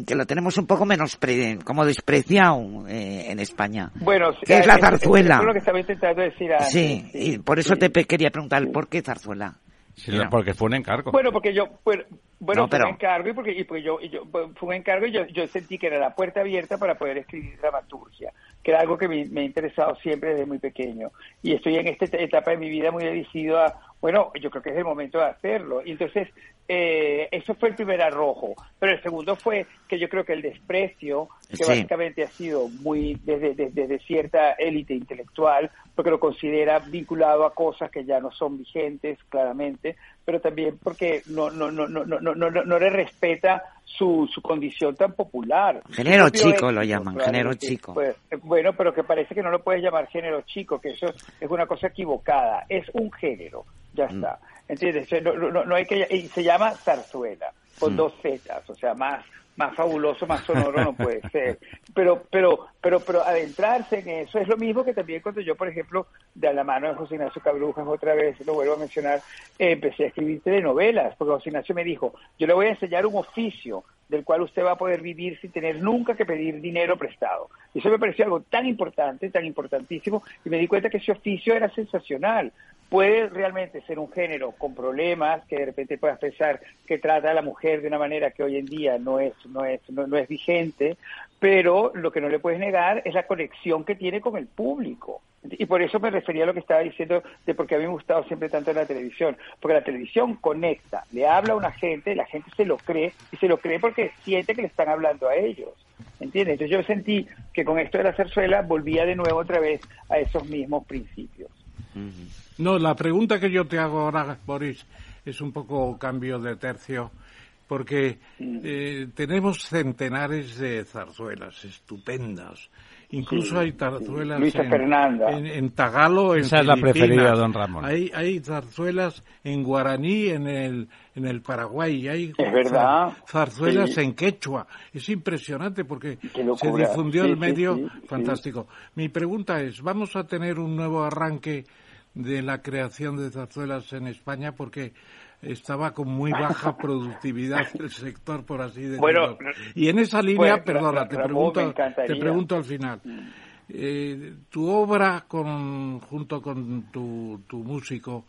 que lo tenemos un poco menos pre, como despreciado eh, en España. Bueno, que es la zarzuela. Es, lo que estaba intentando decir antes. Sí, y por eso sí. te quería preguntar. ¿por qué zarzuela? Sí, no. porque fue un encargo. Bueno, porque yo, bueno, bueno No, fue un encargo y porque, y porque yo, y yo- fue un encargo y yo, yo sentí que era la puerta abierta para poder escribir dramaturgia, que era algo que me, me ha interesado siempre desde muy pequeño. Y estoy en esta etapa de mi vida muy decidido a, bueno, yo creo que es el momento de hacerlo. Y entonces, eh, eso fue el primer arrojo. Pero el segundo fue que yo creo que el desprecio, que Sí. básicamente ha sido muy desde, desde, desde cierta élite intelectual, porque lo considera vinculado a cosas que ya no son vigentes, claramente, pero también porque no, no, no, no, no, no, no, no le respeta su, su condición tan popular. Género chico lo llaman, género chico. Pues, bueno, pero que parece que no lo puedes llamar género chico, que eso es una cosa equivocada. Es un género, ya Mm. está. ¿Entiendes? No, no, no hay que, y se llama zarzuela, con Mm. dos zetas, o sea, más más fabuloso, más sonoro no puede ser. Pero, pero, pero, pero adentrarse en eso es lo mismo que también cuando yo, por ejemplo, de la mano de José Ignacio Cabrujas, otra vez, lo vuelvo a mencionar, eh, empecé a escribir telenovelas, porque José Ignacio me dijo, yo le voy a enseñar un oficio del cual usted va a poder vivir sin tener nunca que pedir dinero prestado. Y eso me pareció algo tan importante, tan importantísimo, y me di cuenta que ese oficio era sensacional. Puede realmente ser un género con problemas, que de repente puedas pensar que trata a la mujer de una manera que hoy en día no es, no es, no, no es vigente, pero lo que no le puedes negar es la conexión que tiene con el público. Y por eso me refería a lo que estaba diciendo de por qué a mí me ha siempre tanto la televisión. Porque la televisión conecta, le habla a una gente, la gente se lo cree, y se lo cree porque siente que le están hablando a ellos. ¿Entiendes? Entonces yo sentí que con esto de la zarzuela volvía de nuevo otra vez a esos mismos principios. No, la pregunta que yo te hago ahora, Boris, es un poco cambio de tercio, porque eh, tenemos centenares de zarzuelas estupendas. Incluso Sí, hay zarzuelas Luisa en, Fernanda. en, en tagalo, en Esa es la preferida don Ramón. Hay, hay zarzuelas en guaraní en el, en el Paraguay. Hay Es verdad. zar- zarzuelas Sí. en quechua. Es impresionante porque se difundió Sí, el sí, medio sí, sí. fantástico. Mi pregunta es, ¿vamos a tener un nuevo arranque de la creación de zarzuelas en España? Porque estaba con muy <laughs> baja productividad el sector, por así decirlo. Bueno, y en esa línea, pues, perdona, te pregunto, te pregunto al final. Eh, tu obra con, junto con tu, tu músico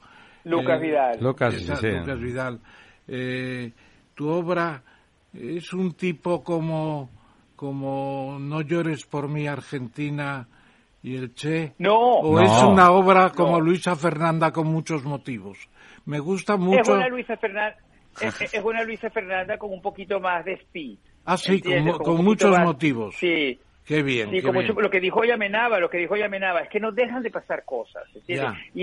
Lucas eh, Vidal. Lucas, esa- sí. Lucas Vidal. Eh, tu obra es un tipo como, como No llores por mí, Argentina y el Che. No, ¿O No. es una obra como No. Luisa Fernanda con muchos motivos? Me gusta es mucho. una Luisa Fernanda. <laughs> Es, es una Luisa Fernanda con un poquito más de speed. Ah, sí, con, Con con un muchos más- motivos. Sí, Qué bien. Sí, qué como bien. yo- lo que dijo Yamenaba, lo que dijo Yamenaba, es que no dejan de pasar cosas. Y,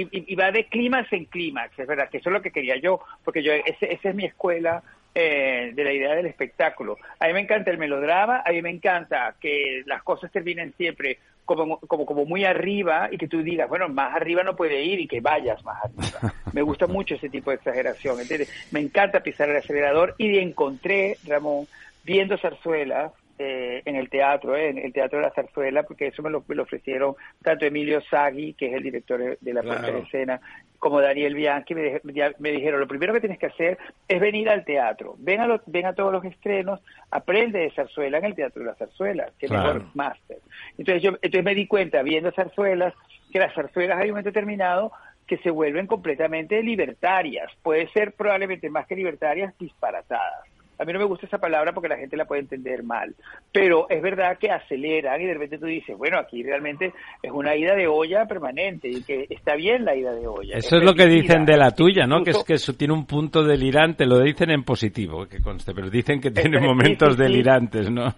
y- y va de clímax en clímax, es verdad, que eso es lo que quería yo, porque yo ese, esa es mi escuela eh, de la idea del espectáculo. A mí me encanta el melodrama, a mí me encanta que las cosas terminen siempre como, como, como muy arriba y que tú digas, bueno, más arriba no puede ir y que vayas más arriba. Me gusta mucho ese tipo de exageración, ¿entiendes? Me encanta pisar el acelerador y encontré, Ramón, viendo zarzuelas, eh, en el teatro, eh, en el Teatro de la Zarzuela, porque eso me lo, me lo ofrecieron tanto Emilio Sagui, que es el director de la puesta en escena, como Daniel Bianchi, me, me, dijeron, lo primero que tienes que hacer es venir al teatro, ven a, ven a todos los estrenos, aprende de zarzuela en el Teatro de la Zarzuela, que es mejor máster. Entonces, yo, entonces me di cuenta, viendo zarzuelas, que las zarzuelas hay un momento determinado que se vuelven completamente libertarias, puede ser probablemente más que libertarias, disparatadas. A mí no me gusta esa palabra porque la gente la puede entender mal, pero es verdad que aceleran y de repente tú dices, bueno, aquí realmente es una ida de olla permanente y que está bien la ida de olla. Eso es, lo que dicen de la tuya, ¿no? que es que eso tiene un punto delirante, lo dicen en positivo, que conste, pero dicen que tiene momentos delirantes, ¿no?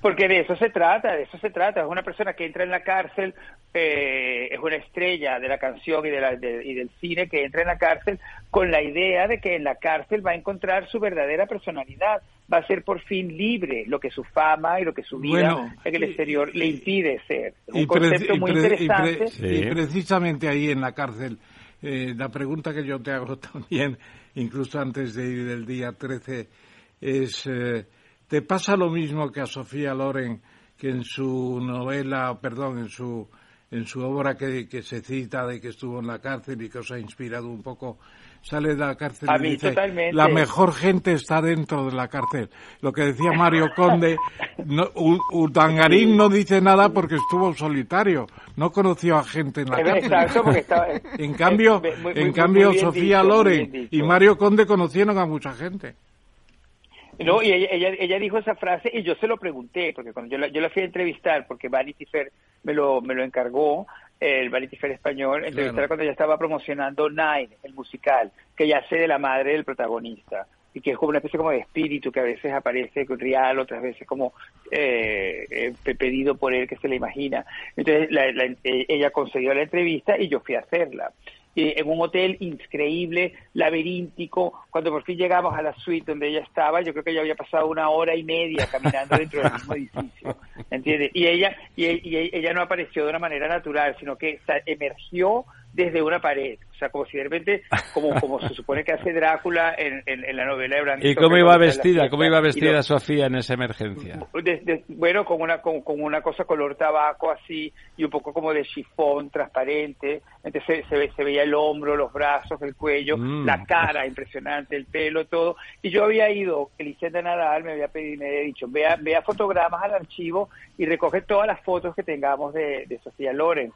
Porque de eso se trata, de eso se trata. Es una persona que entra en la cárcel, eh, es una estrella de la canción y, de la, y del cine que entra en la cárcel con la idea de que en la cárcel va a encontrar su verdadera personalidad, va a ser por fin libre, lo que su fama y lo que su vida en el exterior le impide ser. un concepto muy interesante. Y, precisamente ahí en la cárcel, eh, la pregunta que yo te hago <laughs> también, incluso antes de ir del día 13, es... Eh, ¿Te pasa lo mismo que a Sofía Loren, que en su novela, perdón, en su, en su obra que, que se cita de que estuvo en la cárcel y que os ha inspirado un poco, sale de la cárcel y dice, la mejor gente está dentro de la cárcel. Lo que decía Mario <laughs> Conde, no, Utangarín no dice nada porque estuvo solitario, no conoció a gente en la cárcel. <laughs> en cambio, en cambio Sofía Loren y Mario Conde conocieron a mucha gente. No, y ella, ella, dijo esa frase y yo se lo pregunté, porque cuando yo la, yo la fui a entrevistar, porque Vanity Fair me lo, me lo encargó, el Vanity Fair español, entrevistar cuando ella estaba promocionando Nine, el musical, que ya sé de la madre del protagonista y que es como una especie como de espíritu que a veces aparece real, otras veces como eh, eh pedido por él que se le imagina. Entonces eh, ella concedió la entrevista y yo fui a hacerla en un hotel increíble, laberíntico. Cuando por fin llegamos a la suite donde ella estaba, yo creo que ella había pasado una hora y media caminando dentro del mismo edificio, ¿entiendes? Y ella, y, ella no apareció de una manera natural, sino que emergió desde una pared. O sea, como si de repente, como, como se supone que hace Drácula en, en, la novela de ¿Y cómo iba vestida? ¿Cómo iba vestida Sofía en esa emergencia? bueno, con una, con, una cosa color tabaco así y un poco como de chifón transparente. Entonces se, se, veía el hombro, los brazos, el cuello, mm. la cara impresionante, el pelo, todo. Y yo había ido, Elisenda Nadal me había pedido, me había dicho, vea, vea fotogramas al archivo y recoge todas las fotos que tengamos de, de Sofía Loren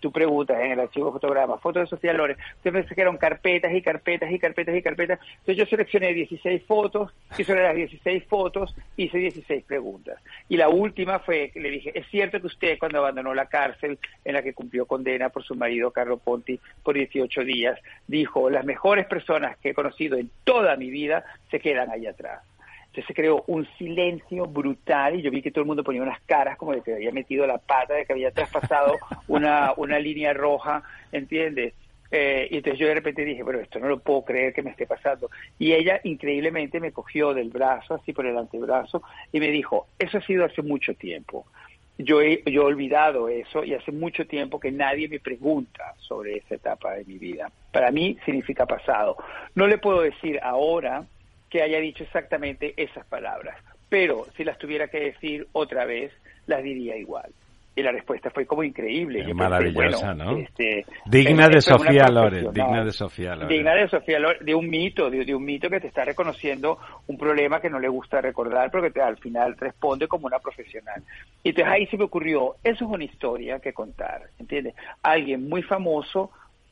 tú, preguntas en el archivo fotograma, fotos de Sofía Loren, usted pensé que eran carpetas y carpetas y carpetas y carpetas. Entonces yo seleccioné 16 fotos y sobre las 16 fotos hice 16 preguntas. Y la última fue, le dije, ¿es cierto que usted cuando abandonó la cárcel en la que cumplió condena por su marido Carlo Ponti por 18 días, dijo, las mejores personas que he conocido en toda mi vida se quedan ahí atrás? se creó un silencio brutal y yo vi que todo el mundo ponía unas caras como de que había metido la pata, de que había traspasado una, una línea roja, ¿entiendes? Eh, y entonces yo de repente dije, pero esto no lo puedo creer que me esté pasando. Y ella increíblemente me cogió del brazo, así por el antebrazo, y me dijo, eso ha sido hace mucho tiempo. Yo he, yo he olvidado eso y hace mucho tiempo que nadie me pregunta sobre esa etapa de mi vida. Para mí significa pasado. No le puedo decir ahora que haya dicho exactamente esas palabras. Pero si las tuviera que decir otra vez, las diría igual. Y la respuesta fue como increíble. maravillosa, ¿no? Este, digna de Sofía Loren, digna de Sofía Loren. Digna de Sofía Loren, de un mito, de, un mito que te está reconociendo un problema que no le gusta recordar, pero que te, al final responde como una profesional. Y entonces ahí se me ocurrió, eso es una historia que contar, ¿entiendes? Alguien muy famoso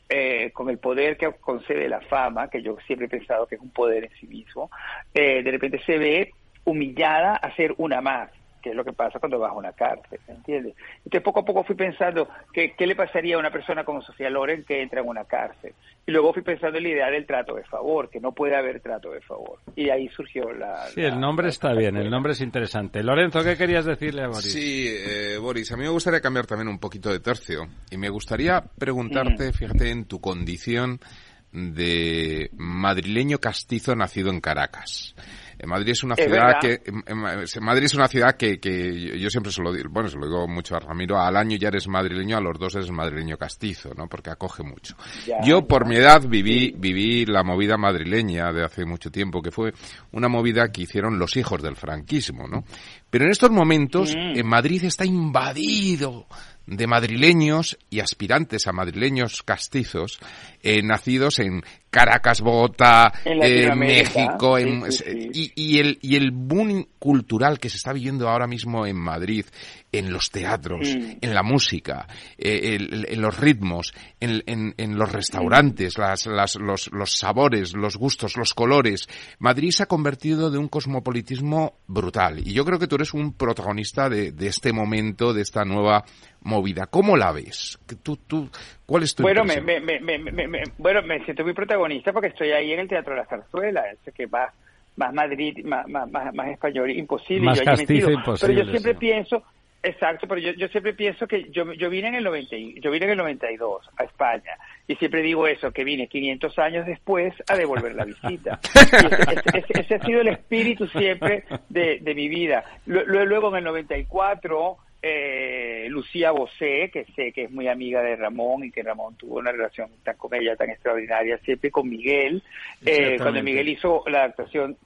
eh, con el poder que concede la fama, que yo siempre he pensado que es un poder en sí mismo, eh, de repente se ve humillada a ser una más que es lo que pasa cuando vas a una cárcel, ¿entiendes? Entonces poco a poco fui pensando que, qué le pasaría a una persona como Sofía Loren que entra en una cárcel. Y luego fui pensando en la idea del trato de favor, que no puede haber trato de favor. Y ahí surgió la... Sí, el nombre está bien, el nombre es interesante. Lorenzo, ¿qué querías decirle a Boris? Sí, eh, Boris, a mí me gustaría cambiar también un poquito de tercio. Y me gustaría preguntarte, mm. fíjate, en tu condición de madrileño castizo nacido en Caracas. Madrid es una ciudad que Madrid es una ciudad que, que yo siempre se lo digo, bueno, se lo digo mucho a Ramiro, al año ya eres madrileño, a los dos eres madrileño castizo, ¿no? Porque acoge mucho. yo por mi edad viví viví la movida madrileña de hace mucho tiempo, que fue una movida que hicieron los hijos del franquismo, ¿no? Pero en estos momentos mm. en Madrid está invadido de madrileños y aspirantes a madrileños castizos eh, nacidos en Caracas, Bogotá, en México, Y, el, y el boom cultural que se está viviendo ahora mismo en Madrid, en los teatros, en la música, eh, en los ritmos, en, los restaurantes, las, los, los sabores, los gustos, los colores. Madrid se ha convertido de un cosmopolitismo brutal. Y yo creo que tú eres un protagonista de, de este momento, de esta nueva movida. ¿Cómo la ves? ¿Tú, tú, ¿Cuál es tu bueno, me, me, me, bueno, me siento muy protagonista porque estoy ahí en el Teatro de la Zarzuela, ese que va más Madrid, más, más, más, español, imposible. Más yo imposible. Pero yo siempre pienso, exacto, pero yo, yo siempre pienso que yo, yo vine en el 90, yo vine en el 92 a España y siempre digo eso, que vine 500 años después a devolver la visita. <laughs> ese, ha sido el espíritu siempre de, de mi vida. Luego en el 94 eh, Lucía Bosé, que sé que es muy amiga de Ramón y que Ramón tuvo una relación tan con ella tan extraordinaria, siempre con Miguel, eh, cuando Miguel hizo la adaptación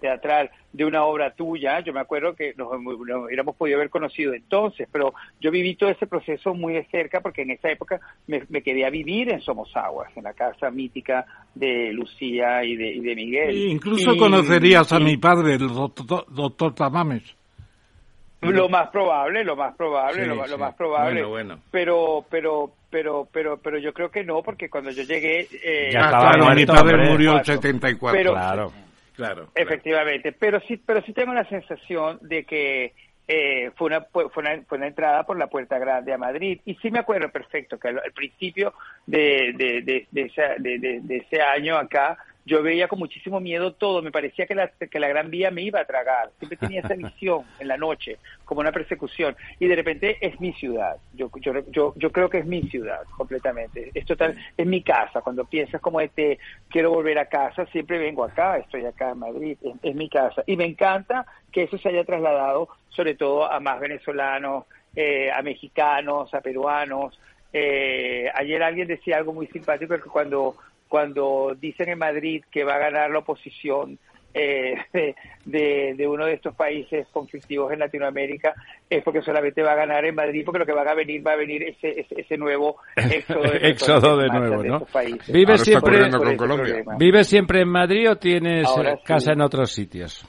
teatral de una obra tuya, yo me acuerdo que nos, hubiéramos podido haber conocido entonces, pero yo viví todo ese proceso muy de cerca porque en esa época me, quedé a vivir en Somos Aguas, en la casa mítica de Lucía y de, Miguel. incluso conocerías a mi padre, el doctor, doctor Tamames. Lo más probable, lo más probable, lo, más probable. Pero, pero, pero, pero, pero yo creo que no, porque cuando yo llegué, eh, ya estaba mi padre murió en 74. claro, claro. Efectivamente, pero sí, pero sí tengo la sensación de que eh, fue, una, fue, una, fue una entrada por la Puerta Grande a Madrid. Y sí me acuerdo perfecto que al, principio de, de, de, de, de ese año acá, yo veía con muchísimo miedo todo, me parecía que la, que la Gran Vía me iba a tragar, siempre tenía esa <laughs> visión en la noche, como una persecución, y de repente es mi ciudad, yo, yo, yo, yo creo que es mi ciudad completamente, es total, es mi casa, cuando piensas como este, quiero volver a casa, siempre vengo acá, estoy acá en Madrid, es, mi casa, y me encanta que eso se haya trasladado sobre todo a más venezolanos, eh, a mexicanos, a peruanos, eh, ayer alguien decía algo muy simpático que cuando cuando dicen en Madrid que va a ganar la oposición eh, <laughs> de, de, uno de estos países conflictivos en Latinoamérica es porque solamente va a ganar en Madrid porque lo que va a venir va a venir ese, ese, nuevo <laughs> éxodo de, nuevo ¿no? ¿Vives siempre, ¿Vives siempre en Madrid o tienes casa en otros sitios?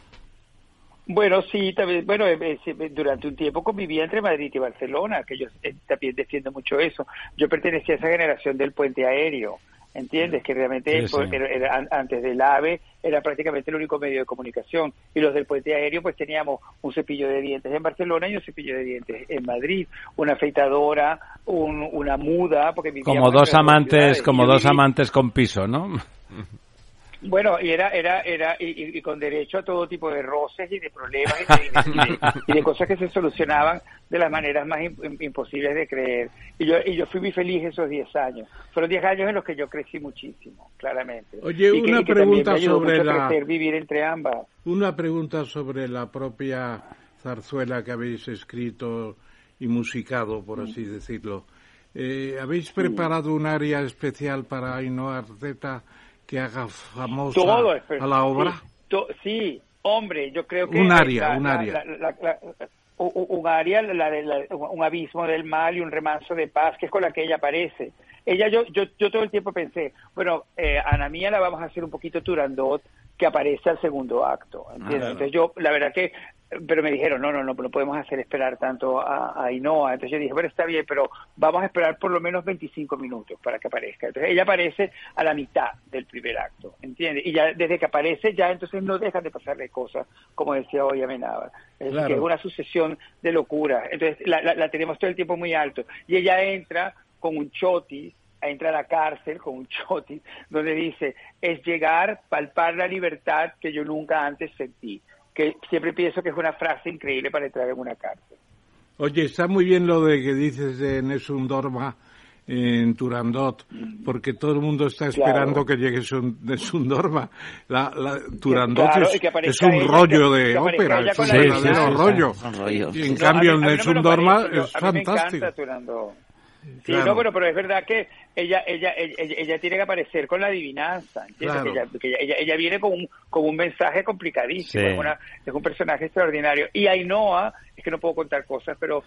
Bueno, sí, también, bueno, eh, eh, durante un tiempo convivía entre Madrid y Barcelona, que yo también defiendo mucho eso. Yo pertenecía a esa generación del puente aéreo. ¿Entiendes? Que realmente antes del AVE era prácticamente el único medio de comunicación. Y los del puente aéreo pues teníamos un cepillo de dientes en Barcelona y un cepillo de dientes en Madrid, una afeitadora, una muda, porque como dos amantes, como dos amantes con piso, ¿no? <laughs> Bueno, y era, era, era, y, con derecho a todo tipo de roces y de problemas y de, cosas que se solucionaban de las maneras más imposibles de creer. Y yo, y yo fui muy feliz esos 10 años. Fueron 10 años en los que yo crecí muchísimo, claramente. Oye, una pregunta sobre la... vivir entre ambas. Una pregunta sobre la propia zarzuela que habéis escrito y musicado, por así decirlo. Eh, ¿Habéis preparado un área especial para Ainhoa Arteta? Que haga famosa a la obra? Sí, hombre, yo creo que... Un área, un área. un área, un abismo del mal y un remanso de paz, que es con la que ella aparece. Ella, yo, yo, yo todo el tiempo pensé, bueno, eh, Ana Mía la vamos a hacer un poquito Turandot, que aparece al segundo acto. Entonces yo, la verdad que pero me dijeron, no, no, no, no podemos hacer esperar tanto a, a Inoa. Entonces yo dije, bueno, está bien, pero vamos a esperar por lo menos 25 minutos para que aparezca. Entonces ella aparece a la mitad del primer acto, ¿entiendes? Y ya desde que aparece, ya entonces no dejan de pasarle cosas, como decía hoy Amenábar. Es que es una sucesión de locuras. Entonces la, la, tenemos todo el tiempo muy alto. Y ella entra con un chotis, entra a la cárcel con un <laughs> chotis, donde dice, es llegar, palpar la libertad que yo nunca antes sentí que siempre pienso que es una frase increíble para entrar en una cárcel. Oye, está muy bien lo de que dices de Nessun Dorma, en Turandot, porque todo el mundo está esperando que llegue su Norma. La, la, Turandot es, un rollo de ópera, es un verdadero rollo. Y en cambio en el Norma es fantástico. Sí, no, pero, pero es verdad que ella, ella, ella, tiene que aparecer con la adivinanza, ella, ella, viene con un, con un mensaje complicadísimo, es, un personaje extraordinario. Y Ainhoa, es que no puedo contar cosas, pero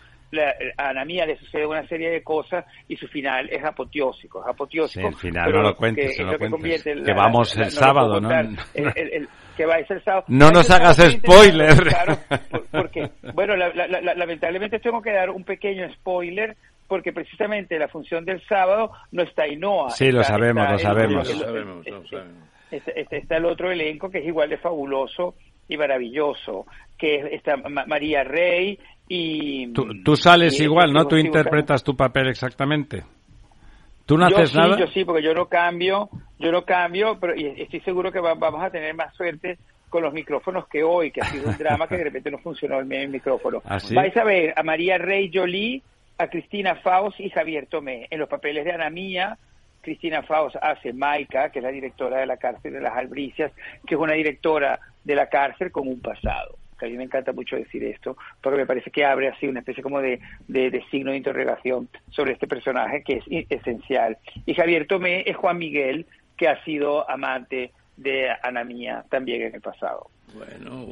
a Ana Mía le sucede una serie de cosas y su final es apoteósico, es apoteósico. el final no lo cuentes, que, que vamos el sábado, ¿no? que va el sábado. No nos hagas spoiler. porque, bueno, lamentablemente tengo que dar un pequeño spoiler porque precisamente la función del sábado no está Inoa. Sí, lo sabemos, lo sabemos. Está el otro elenco que es igual de fabuloso y maravilloso, que está María Rey y... Tú, sales igual, ¿no? Tú interpretas tu papel exactamente. ¿Tú no haces nada? Yo sí, porque yo no cambio, yo no cambio, pero estoy seguro que vamos a tener más suerte con los micrófonos que hoy, que ha sido un drama que de repente no funcionó el, micrófono. ¿Ah, Vais a ver a María Rey Jolie a Cristina Faust y Javier Tomé. En los papeles de Ana Mía, Cristina Faust hace Maika, que es la directora de la cárcel de las Albricias, que es una directora de la cárcel con un pasado. Que a mí me encanta mucho decir esto, porque me parece que abre así una especie como de, de, signo de interrogación sobre este personaje que es esencial. Y Javier Tomé es Juan Miguel, que ha sido amante de Ana Mía también en el pasado.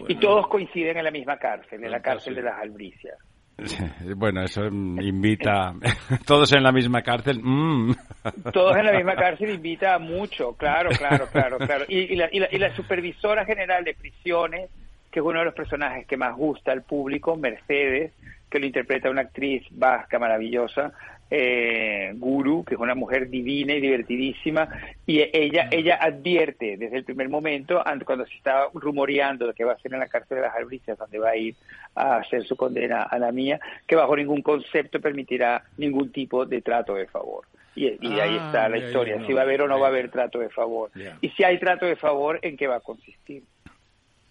Y todos coinciden en la misma cárcel, en la cárcel de las Albricias. <laughs> Bueno, eso invita. <laughs> Todos en la misma cárcel. Mm. <laughs> Todos en la misma cárcel invita mucho, claro, claro, claro, claro. Y, la, y, la, supervisora general de prisiones, que es uno de los personajes que más gusta al público, Mercedes, que lo interpreta una actriz vasca maravillosa, eh, Guru, que es una mujer divina y divertidísima, y ella, ella advierte desde el primer momento, cuando se está rumoreando de que va a ser en la cárcel de las Albricias, donde va a ir a hacer su condena a la mía, que bajo ningún concepto permitirá ningún tipo de trato de favor. Y, ahí ah, está la historia, si va a haber o no va a haber trato de favor. Y si hay trato de favor, ¿en qué va a consistir?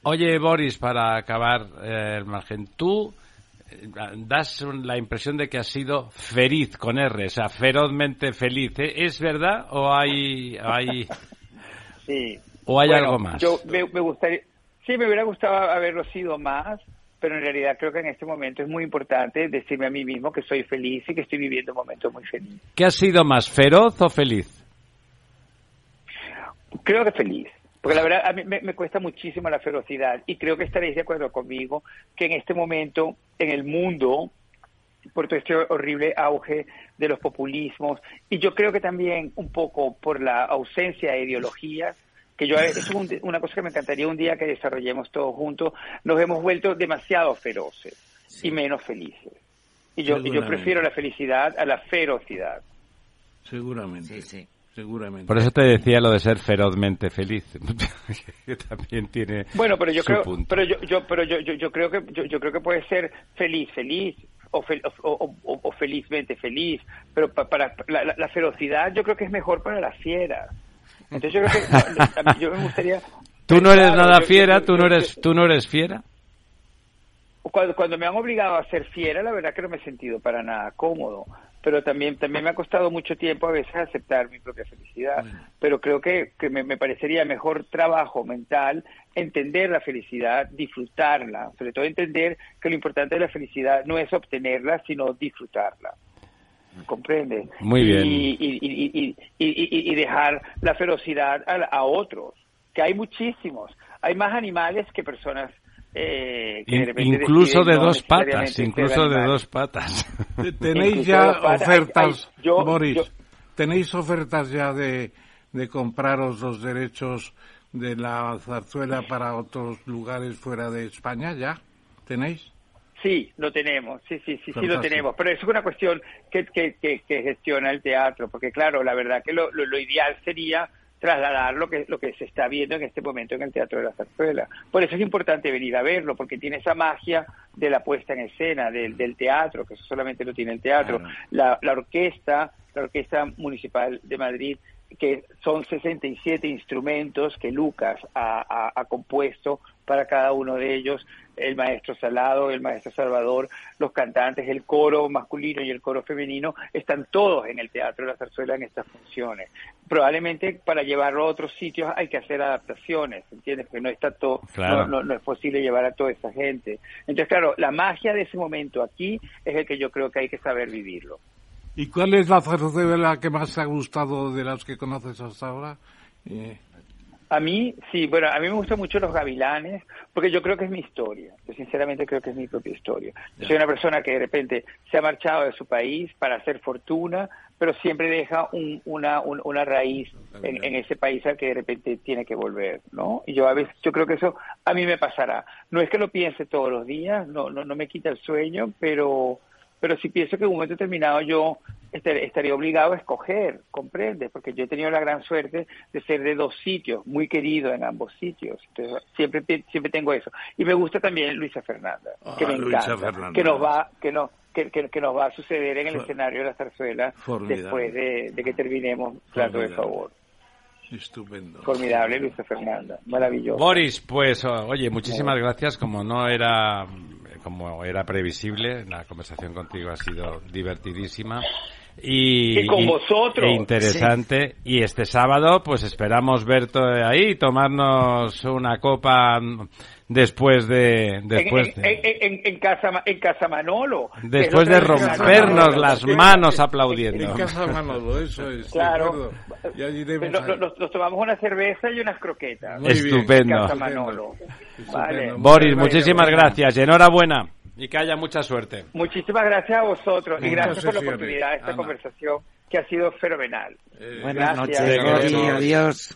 Oye, Boris, para acabar eh, el margen, tú das la impresión de que has sido feliz con R, o sea, ferozmente feliz. ¿eh? ¿Es verdad o hay, hay, <laughs> sí. o hay algo más? Yo me, gustaría, sí, me hubiera gustado haberlo sido más, pero en realidad creo que en este momento es muy importante decirme a mí mismo que soy feliz y que estoy viviendo un momento muy feliz. ¿Qué has sido más, feroz o feliz? Creo que feliz. Porque la verdad, a mí me, cuesta muchísimo la ferocidad y creo que estaréis de acuerdo conmigo que en este momento en el mundo, por todo este horrible auge de los populismos, y yo creo que también un poco por la ausencia de ideologías, que yo es una cosa que me encantaría un día que desarrollemos todos juntos, nos hemos vuelto demasiado feroces y menos felices. Y yo, y yo prefiero la felicidad a la ferocidad. Seguramente. Sí, sí. Por eso te decía lo de ser ferozmente feliz, <laughs> que también tiene Bueno, pero yo creo, pero yo, yo, pero yo, yo, creo que yo, creo que puede ser feliz, feliz o, o, felizmente feliz, pero para la, ferocidad yo creo que es mejor para las fieras. Entonces yo creo que yo me gustaría Tú no eres nada fiera, tú no eres tú no eres fiera. Cuando, cuando me han obligado a ser fiera, la verdad que no me he sentido para nada cómodo pero también también me ha costado mucho tiempo a veces aceptar mi propia felicidad. Pero creo que, que me, parecería mejor trabajo mental entender la felicidad, disfrutarla, sobre todo entender que lo importante de la felicidad no es obtenerla, sino disfrutarla. ¿Comprende? Muy bien. Y, y, y, y dejar la ferocidad a, a otros, que hay muchísimos. Hay más animales que personas eh, incluso de dos patas, incluso de dos patas. <laughs> Tenéis ya ofertas, Boris, tenéis ofertas ya de, de compraros los derechos de la zarzuela para otros lugares fuera de España, ¿ya? ¿Tenéis? Sí, lo tenemos, sí, sí, sí, sí lo tenemos, pero es una cuestión que, que, que, gestiona el teatro, porque claro, la verdad que lo, lo ideal sería trasladar lo que, lo que se está viendo en este momento en el Teatro de la Zarzuela. Por eso es importante venir a verlo, porque tiene esa magia de la puesta en escena, del, del teatro, que eso solamente lo tiene el teatro. La, la orquesta, la Orquesta Municipal de Madrid, que son 67 instrumentos que Lucas ha, ha, compuesto para cada uno de ellos, el maestro Salado, el maestro Salvador, los cantantes, el coro masculino y el coro femenino, están todos en el Teatro de la Zarzuela en estas funciones. Probablemente para llevarlo a otros sitios hay que hacer adaptaciones, ¿entiendes? Porque no está todo, no, no, es posible llevar a toda esa gente. Entonces, claro, la magia de ese momento aquí es el que yo creo que hay que saber vivirlo. ¿Y cuál es la zarzuela que más te ha gustado de las que conoces hasta ahora? Eh, a mí, sí, bueno, a mí me gustan mucho los gavilanes, porque yo creo que es mi historia. Yo sinceramente creo que es mi propia historia. soy una persona que de repente se ha marchado de su país para hacer fortuna, pero siempre deja una, una raíz en, en, ese país al que de repente tiene que volver, ¿no? Y yo a veces, yo creo que eso a mí me pasará. No es que lo piense todos los días, no, no, no me quita el sueño, pero pero sí pienso que en un momento determinado yo estaría obligado a escoger, comprende, porque yo he tenido la gran suerte de ser de dos sitios, muy querido en ambos sitios. Entonces, siempre siempre tengo eso. Y me gusta también Luisa Fernanda, que me ah, encanta, que nos va que no que, que, nos va a suceder en el escenario de la zarzuela después de, que terminemos Plato de Favor. Estupendo. Formidable, Luisa Fernanda. Maravilloso. Boris, pues, oye, muchísimas gracias. Como no era como era previsible, la conversación contigo ha sido divertidísima. Y, con vosotros. E interesante. Y este sábado, pues esperamos verte ahí, tomarnos una copa después de después en, casa en casa Manolo. Después de rompernos las manos aplaudiendo. En casa Manolo eso es claro. nos, tomamos una cerveza y unas croquetas. Estupendo. En casa Manolo. Vale. Boris muchísimas gracias. Y enhorabuena. Y que haya mucha suerte. Muchísimas gracias a vosotros y gracias por la oportunidad de esta conversación que ha sido fenomenal. Eh, buenas noches adiós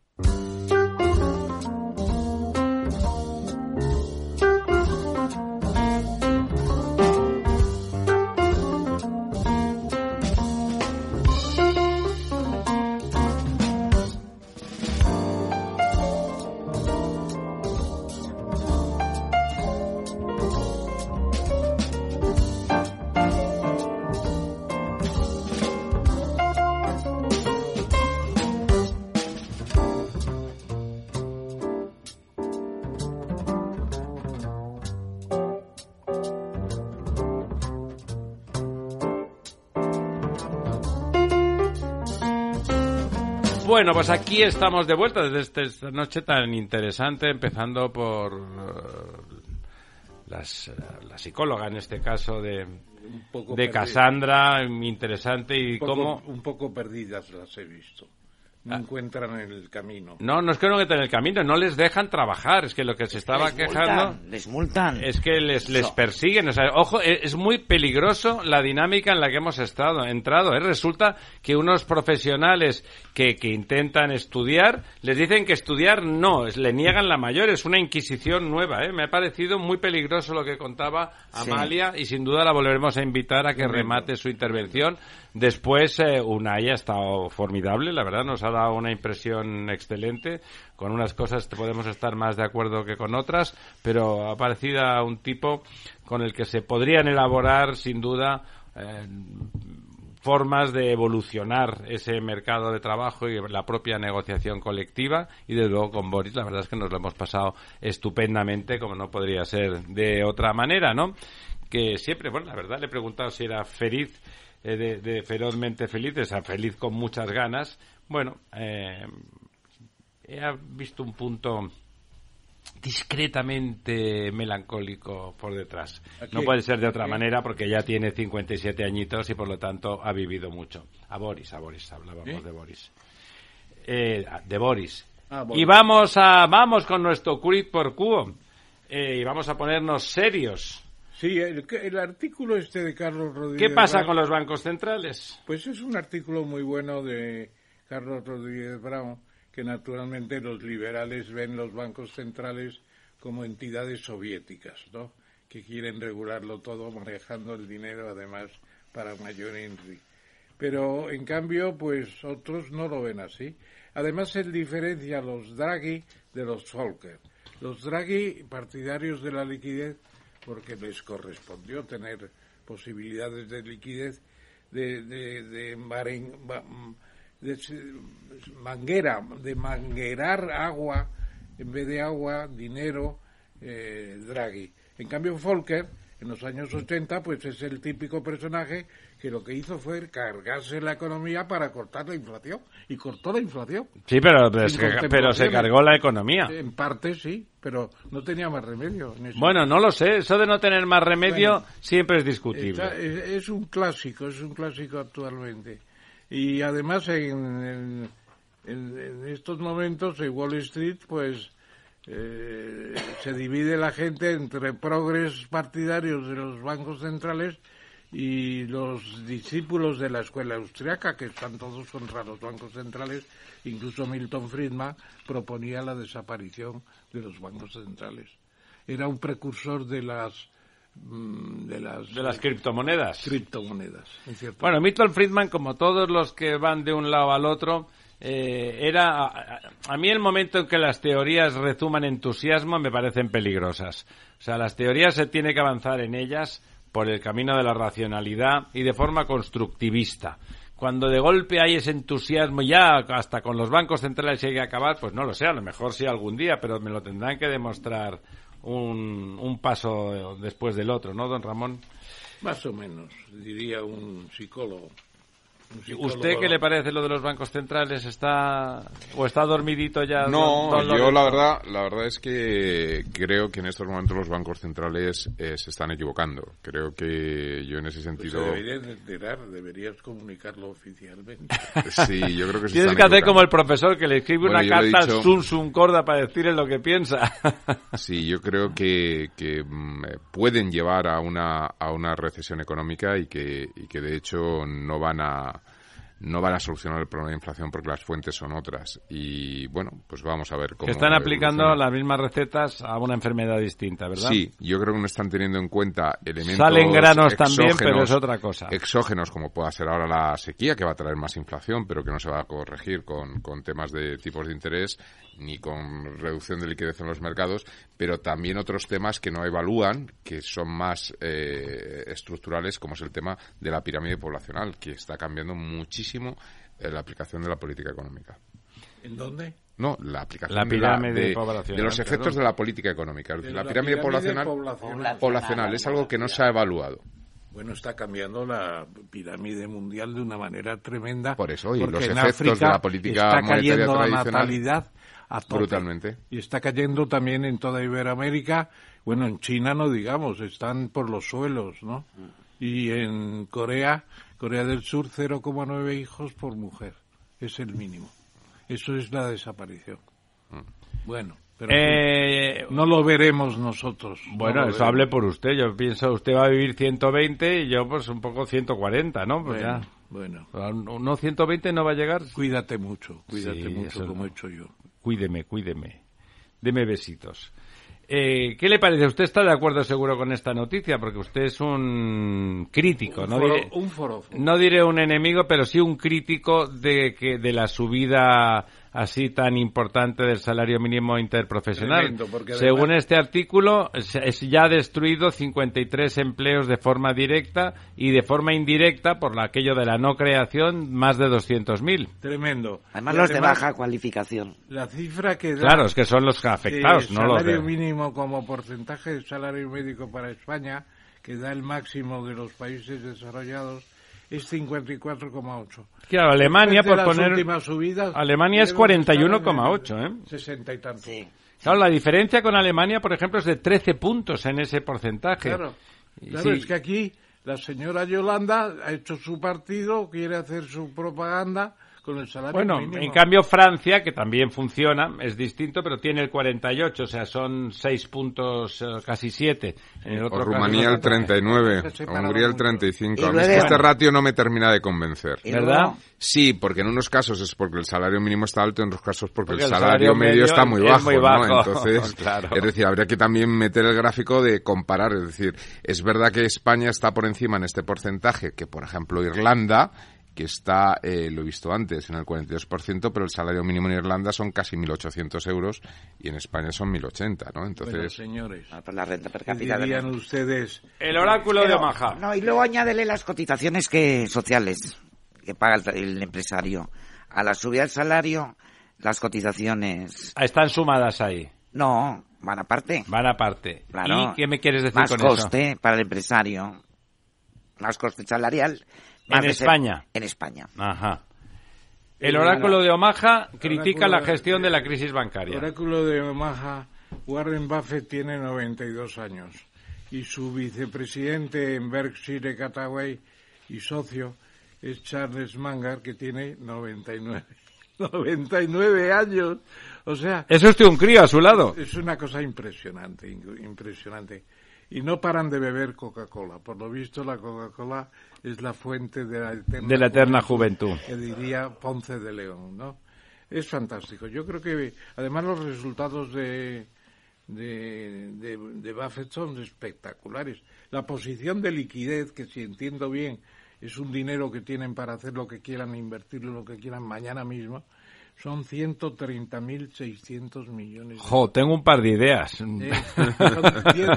Bueno, pues aquí estamos de vuelta desde esta noche tan interesante, empezando por eh, las, eh, la psicóloga en este caso de, de Cassandra, interesante y cómo... Un poco perdidas las he visto no encuentran el camino. No, no es que no encuentren el camino, no les dejan trabajar. Es que lo que se estaba quejando. les multan. Es que les, les persiguen. O sea, ojo, e, es muy peligroso la dinámica en la que hemos estado, entrado. ¿eh? Resulta que unos profesionales que, que intentan estudiar les dicen que estudiar no, es, le niegan la mayor. Es una inquisición nueva. ¿eh? Me ha parecido muy peligroso lo que contaba Amalia y sin duda la volveremos a invitar a que remate su intervención. Después, eh, Unai ha estado formidable, la verdad, nos ha dado una impresión excelente. Con unas cosas podemos estar más de acuerdo que con otras, pero ha parecido un tipo con el que se podrían elaborar, sin duda, eh, formas de evolucionar ese mercado de trabajo y la propia negociación colectiva y desde luego con Boris la verdad es que nos lo hemos pasado estupendamente como no podría ser de otra manera, ¿no? Que siempre, bueno, la verdad le he preguntado si era feliz eh, de, ferozmente feliz, o sea, feliz con muchas ganas. Bueno, eh, he visto un punto discretamente melancólico por detrás. No puede ser de otra manera porque ya tiene 57 añitos y por lo tanto ha vivido mucho. A Boris, a Boris, hablábamos de Boris. Eh, de Boris. Ah, y vamos a vamos con nuestro quid por quo y vamos a ponernos serios Sí, el, el, artículo este de Carlos Rodríguez. ¿Qué pasa Brown, con los bancos centrales? Pues es un artículo muy bueno de Carlos Rodríguez Brown, que naturalmente los liberales ven los bancos centrales como entidades soviéticas, ¿no? Que quieren regularlo todo manejando el dinero, además, para mayor entry. Pero, en cambio, pues otros no lo ven así. Además, él diferencia a los Draghi de los Volcker. Los Draghi, partidarios de la liquidez, porque les correspondió tener posibilidades de liquidez, de, de, de, maren, de manguera, de manguerar agua, en vez de agua, dinero, eh, Draghi. En cambio, Volcker, en los años 80, pues es el típico personaje que lo que hizo fue cargarse la economía para cortar la inflación. Y cortó la inflación. Sí, pero, pero se cargó la economía. En parte sí, pero no tenía más remedio. Bueno, no lo sé. Eso de no tener más remedio bueno, siempre es discutible. Está, es, es, un clásico, es un clásico actualmente. Y además en, en, en, en estos momentos en Wall Street, pues eh, se divide la gente entre progres partidarios de los bancos centrales y los discípulos de la escuela austriaca, que están todos contra los bancos centrales, incluso Milton Friedman proponía la desaparición de los bancos centrales. Era un precursor de las de las, de las criptomonedas. Criptomonedas, Bueno, Milton Friedman, como todos los que van de un lado al otro, eh, era a, a, mí el momento en que las teorías rezuman entusiasmo me parecen peligrosas. O sea, las teorías se tiene que avanzar en ellas por el camino de la racionalidad y de forma constructivista. Cuando de golpe hay ese entusiasmo ya hasta con los bancos centrales hay que acabar, pues no lo sé, a lo mejor sí algún día, pero me lo tendrán que demostrar un, un paso después del otro, ¿no, don Ramón? Más o menos, diría un psicólogo. ¿Usted qué le parece lo de los bancos centrales? ¿Está o está dormidito ya? No, don, don yo la verdad, la verdad es que creo que en estos momentos los bancos centrales eh, se están equivocando. Creo que yo en ese sentido. Pues deberías enterar, deberías comunicarlo oficialmente. <laughs> Sí, yo creo que se Tienes que hacer como el profesor que le escribe bueno, una carta dicho... a Sun Sun Corda para decirle lo que piensa. <laughs> Sí, yo creo que, que pueden llevar a una a una recesión económica y que y que de hecho no van a no van a solucionar el problema de inflación porque las fuentes son otras. Y bueno, pues vamos a ver cómo. Están aplicando evoluciona. las mismas recetas a una enfermedad distinta, ¿verdad? Sí, yo creo que no están teniendo en cuenta elementos. Salen granos también, pero es otra cosa. Exógenos, como pueda ser ahora la sequía, que va a traer más inflación, pero que no se va a corregir con, con temas de tipos de interés ni con reducción de liquidez en los mercados, pero también otros temas que no evalúan, que son más eh, estructurales, como es el tema de la pirámide poblacional, que está cambiando muchísimo eh, la aplicación de la política económica. ¿En dónde? No, la aplicación la pirámide de, la, de, de, los efectos perdón. de la política económica. La, la, pirámide, pirámide poblacional, poblacional, poblacional, es algo que no se ha evaluado. Bueno, está cambiando la pirámide mundial de una manera tremenda. Por eso, y los efectos África de la política está monetaria cayendo la tradicional. natalidad a tope. Brutalmente. Y está cayendo también en toda Iberoamérica. Bueno, en China no digamos, están por los suelos, ¿no? Y en Corea, Corea del Sur, 0,9 hijos por mujer. Es el mínimo. Eso es la desaparición. Bueno. Pero eh, no lo veremos nosotros. Bueno, no eso hable por usted. Yo pienso, usted va a vivir 120 y yo pues un poco 140, ¿no? Pues bueno, ya. Bueno. ¿No 120 no va a llegar? Cuídate mucho, cuídate Sí, mucho como no. he hecho yo. Cuídeme, cuídeme. Deme besitos. Eh, ¿Qué le parece? ¿Usted está de acuerdo seguro con esta noticia? Porque usted es un crítico, Un no, foro- diré, un forofo. no diré un enemigo, pero sí un crítico de que de la subida así tan importante del salario mínimo interprofesional. Tremendo, Según además- este artículo, es, ya ha destruido 53 empleos de forma directa y de forma indirecta, por la- aquello de la no creación, más de 200.000. Tremendo. Además Y los de baja cualificación. La cifra que da Claro, es que son los afectados, no los salario mínimo como porcentaje de salario médico para España, que da el máximo de los países desarrollados, es 54,8. Claro, Alemania, por poner... subidas, Alemania es debemos estar en el 41,8, ¿eh? 60 y tanto. Sí. Claro, la diferencia con Alemania, por ejemplo, es de 13 puntos en ese porcentaje. Claro, claro sí, es que aquí la señora Yolanda ha hecho su partido, quiere hacer su propaganda con el salario Bueno, mínimo. en cambio Francia, que también funciona, es distinto, pero tiene el 48, o sea, son 6 puntos, eh, casi 7. En el otro O Rumanía el 39, Se o Hungría el mucho. 35. Y A mí es que luego- este ratio no me termina de convencer. ¿Verdad? Sí, porque en unos casos es porque el salario mínimo está alto, en otros casos porque, Porque el el salario, salario medio medio está muy es bajo, muy ¿no? bajo, <laughs> Entonces, claro. es decir, habría que también meter el gráfico de comparar, es decir, es verdad que España está por encima en este porcentaje que, por ejemplo, Irlanda, que está, eh, lo he visto antes, en el 42%, pero el salario mínimo en Irlanda son casi 1.800 euros y en España son 1.080, ¿no? Bueno, Entonces, señores, Ah, pues la renta per ¿qué cápita dirían ustedes? El oráculo de Omaha. No, y luego añádele las cotizaciones que sociales que paga el, el empresario. A la subida del salario, las cotizaciones... Ah, Están sumadas ahí, No, van aparte. van aparte. Claro. ¿Y qué me quieres decir Más con coste para el empresario. Más coste salarial. Más En España. En España. Ajá. El oráculo de Omaha critica la gestión de la crisis El bancaria. oráculo de Omaha, Warren Buffett tiene 92 años y su vicepresidente en Berkshire Hathaway y socio es Charles Munger, que tiene 99. 99 <laughs> años. O sea, ¿Es usted un crío a su lado? es una cosa impresionante, impresionante. Y no paran de beber Coca-Cola. Por lo visto, la Coca-Cola es la fuente de la eterna, De la eterna juventud. que diría Ponce de León, ¿no? Es fantástico. Yo creo que, además, los resultados de, de, de, de Buffett son espectaculares. La posición de liquidez, que si entiendo bien, es un dinero que tienen para hacer lo que quieran, invertirlo lo que quieran mañana mismo, son 130.600 millones de Jo, tengo un par de ideas. eh, <laughs> son 10,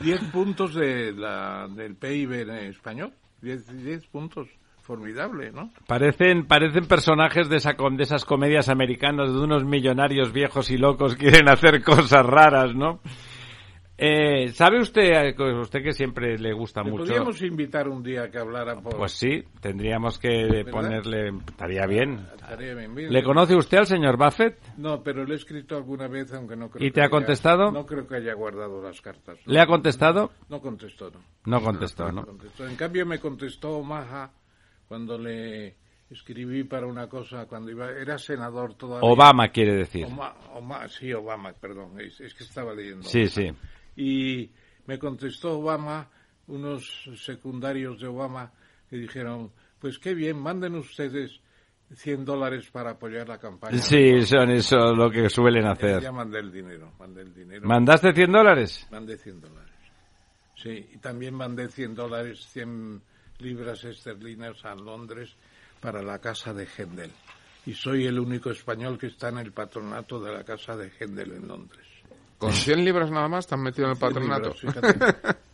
10 puntos de la, del PIB en español. 10, 10 puntos. Formidable, ¿no? Parecen, parecen personajes de, esa, de esas comedias americanas de unos millonarios viejos y locos quieren hacer cosas raras, ¿no? Eh, ¿Sabe usted, usted que siempre le gusta Le mucho? podríamos invitar un día que hablara por... Pues sí, tendríamos que ponerle, estaría bien. Estaría bien. ¿Le conoce usted al señor Buffett? No, pero le he escrito alguna vez, aunque no creo ¿Y que te ha haya- contestado? No creo que haya guardado las cartas. ¿Le ha contestado? No contestó, no. No contestó, ¿no? contestó. En cambio me contestó Omaha cuando le escribí para una cosa, cuando iba, era senador todavía. Obama quiere decir. Oma- Oma- sí, Obama, perdón, es, es que estaba leyendo. Sí, sí. Y me contestó Obama, unos secundarios de Obama, que dijeron, pues qué bien, manden ustedes 100 dólares para apoyar la campaña. Sí, son eso lo que suelen hacer. Ya mandé el dinero, mandé el dinero. ¿Mandaste 100 dólares? Mandé 100 dólares. Sí, y también mandé 100 dólares, 100 libras esterlinas a Londres para la casa de Händel. Y soy el único español que está en el patronato de la casa de Händel en Londres. Con 100 libras nada más te han metido en el 100 patronato. libras, fíjate. <laughs>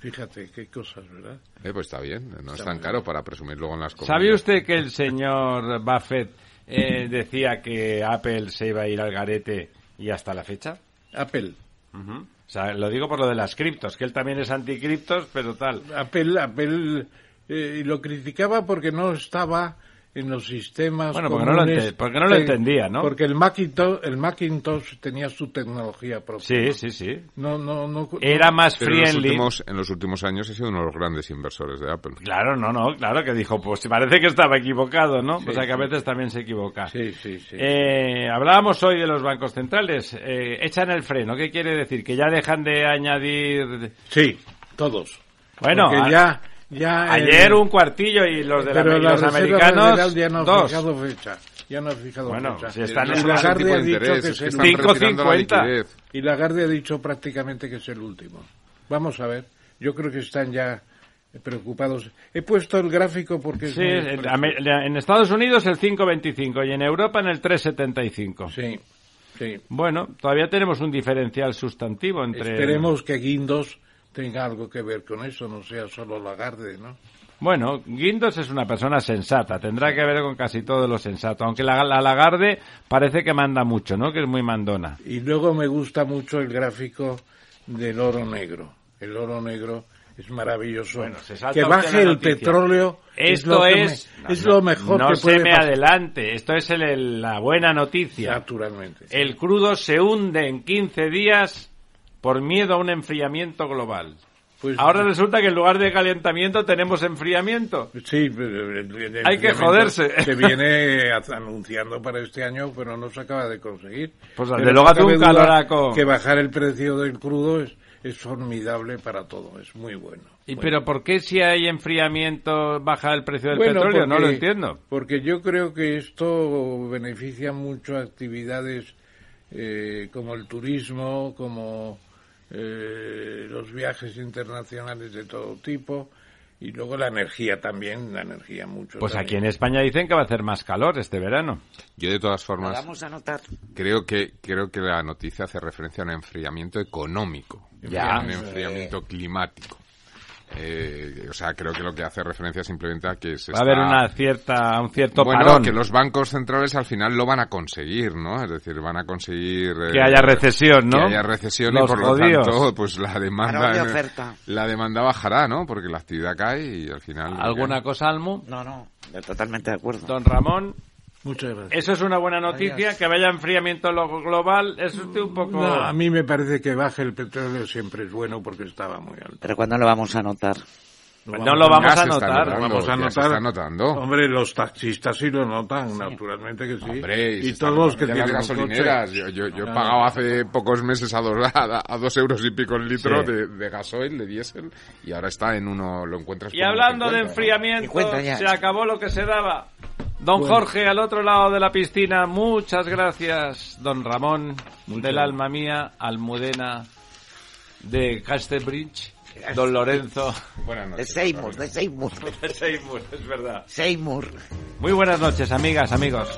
Fíjate, qué cosas, ¿verdad? Eh, pues está bien, no es Está tan muy caro bien. para presumir luego en las ¿Sabe comunidades. usted que el señor Buffett eh, decía que Apple se iba a ir al garete y hasta la fecha? Apple. Ujú. O sea, lo digo por lo de las criptos, que él también es anticriptos, pero tal. Apple, Apple eh, lo criticaba porque no estaba en los sistemas Bueno, porque no lo porque no lo de- entendía, ¿no? Porque el Macintosh, el Macintosh tenía su tecnología propia. Sí, ¿no? sí, sí. No, no, no, Era más Pero en los, friendly. últimos, en los últimos años he sido uno de los grandes inversores de Apple. Claro, no, no, claro que dijo, pues parece que estaba equivocado, ¿no? Sí, o sea que a veces también se equivoca. Sí, sí, sí. Eh, hablábamos hoy de los bancos centrales. Eh, echan el freno. ¿Qué quiere decir? Que ya dejan de añadir. Sí, todos. Bueno, Porque a- ya, ya ayer el- un cuartillo y los de la- pero y la los americanos ya no dos. fijado fecha. Ya no ha fijado Bueno, fecha. si están en es y Lagarde tipo ha dicho interés, que es es el están Cinco retirando la. Y Lagarde ha dicho prácticamente que es el último. Vamos a ver. Yo creo que están ya preocupados. He puesto el gráfico porque es Sí, muy. Ame- en Estados Unidos el 5.25 y en Europa en el 3.75. Sí, sí. Bueno, todavía tenemos un diferencial sustantivo entre... Esperemos que Guindos tenga algo que ver con eso, no sea solo Lagarde, ¿no? Bueno, Guindos es una persona sensata, tendrá que ver con casi todo lo sensato, aunque la, la Lagarde parece que manda mucho, ¿no? Que es muy mandona. Y luego me gusta mucho el gráfico del oro negro. El oro negro es maravilloso. Bueno, se salta que baje el petróleo es Esto lo, que es... me- es no, lo mejor no que se puede me pasar. adelante, esto es el- el- la buena noticia. Naturalmente. sí. El crudo se hunde en 15 días por miedo a un enfriamiento global. Pues, Ahora resulta que en lugar de calentamiento tenemos enfriamiento. Sí, pero el- el- el Hay que joderse. Se viene anunciando para este año, pero no se acaba de conseguir. Pues desde luego hace un caloraco. Que bajar el precio del crudo es, es formidable para todo, es muy bueno. ¿Y Bueno. pero por qué si hay enfriamiento baja el precio del Bueno, petróleo? no lo entiendo. Porque yo creo que esto beneficia mucho a actividades eh, como el turismo, como eh, los viajes internacionales de todo tipo y luego la energía también, la energía mucho. Pues aquí en España dicen que va a hacer más calor este verano. Yo de todas formas vamos a notar. creo que creo que la noticia hace referencia a un enfriamiento económico, Ya. un enfriamiento climático. Eh, o sea, creo que lo que hace referencia simplemente a que se Va a haber una cierta, un cierto bueno, parón. que los bancos centrales al final lo van a conseguir, ¿no? Es decir, van a conseguir eh, Que haya recesión, ¿no? Que haya recesión Los y por jodidos. lo tanto, pues la demanda de oferta. la demanda bajará, ¿no? Porque la actividad cae y al final ¿Alguna cosa, Almu? No, no, totalmente de acuerdo. Don Ramón, Muchas gracias. eso es una buena noticia, que vaya enfriamiento lo- global. Es usted un poco... No, a mí me parece que baje el petróleo siempre es bueno porque estaba muy alto. Pero ¿cuándo lo vamos a notar? Lo no lo vamos a notar. notando, vamos a se notar. está notando. Hombre, los taxistas sí lo notan, naturalmente que sí. Hombre, y está todos los que tienen las gasolineras. coche. Yo, yo, yo he No, pagado no. hace pocos meses a dos, <laughs> a, a dos euros y pico el litro Sí. de, de gasoil, de diésel, y ahora está en uno, lo encuentras Y hablando de 1,50, ¿no? enfriamiento, 50 ya. se acabó lo que se daba. Don Bueno. Jorge, al otro lado de la piscina, muchas gracias. Don Ramón, Muchas del alma mía, Almudena, de Casterbridge, Don Lorenzo, Buenas De noches. Seymour, de Seymour. <laughs> de Seymour, es verdad. Seymour. Muy buenas noches, amigas, amigos.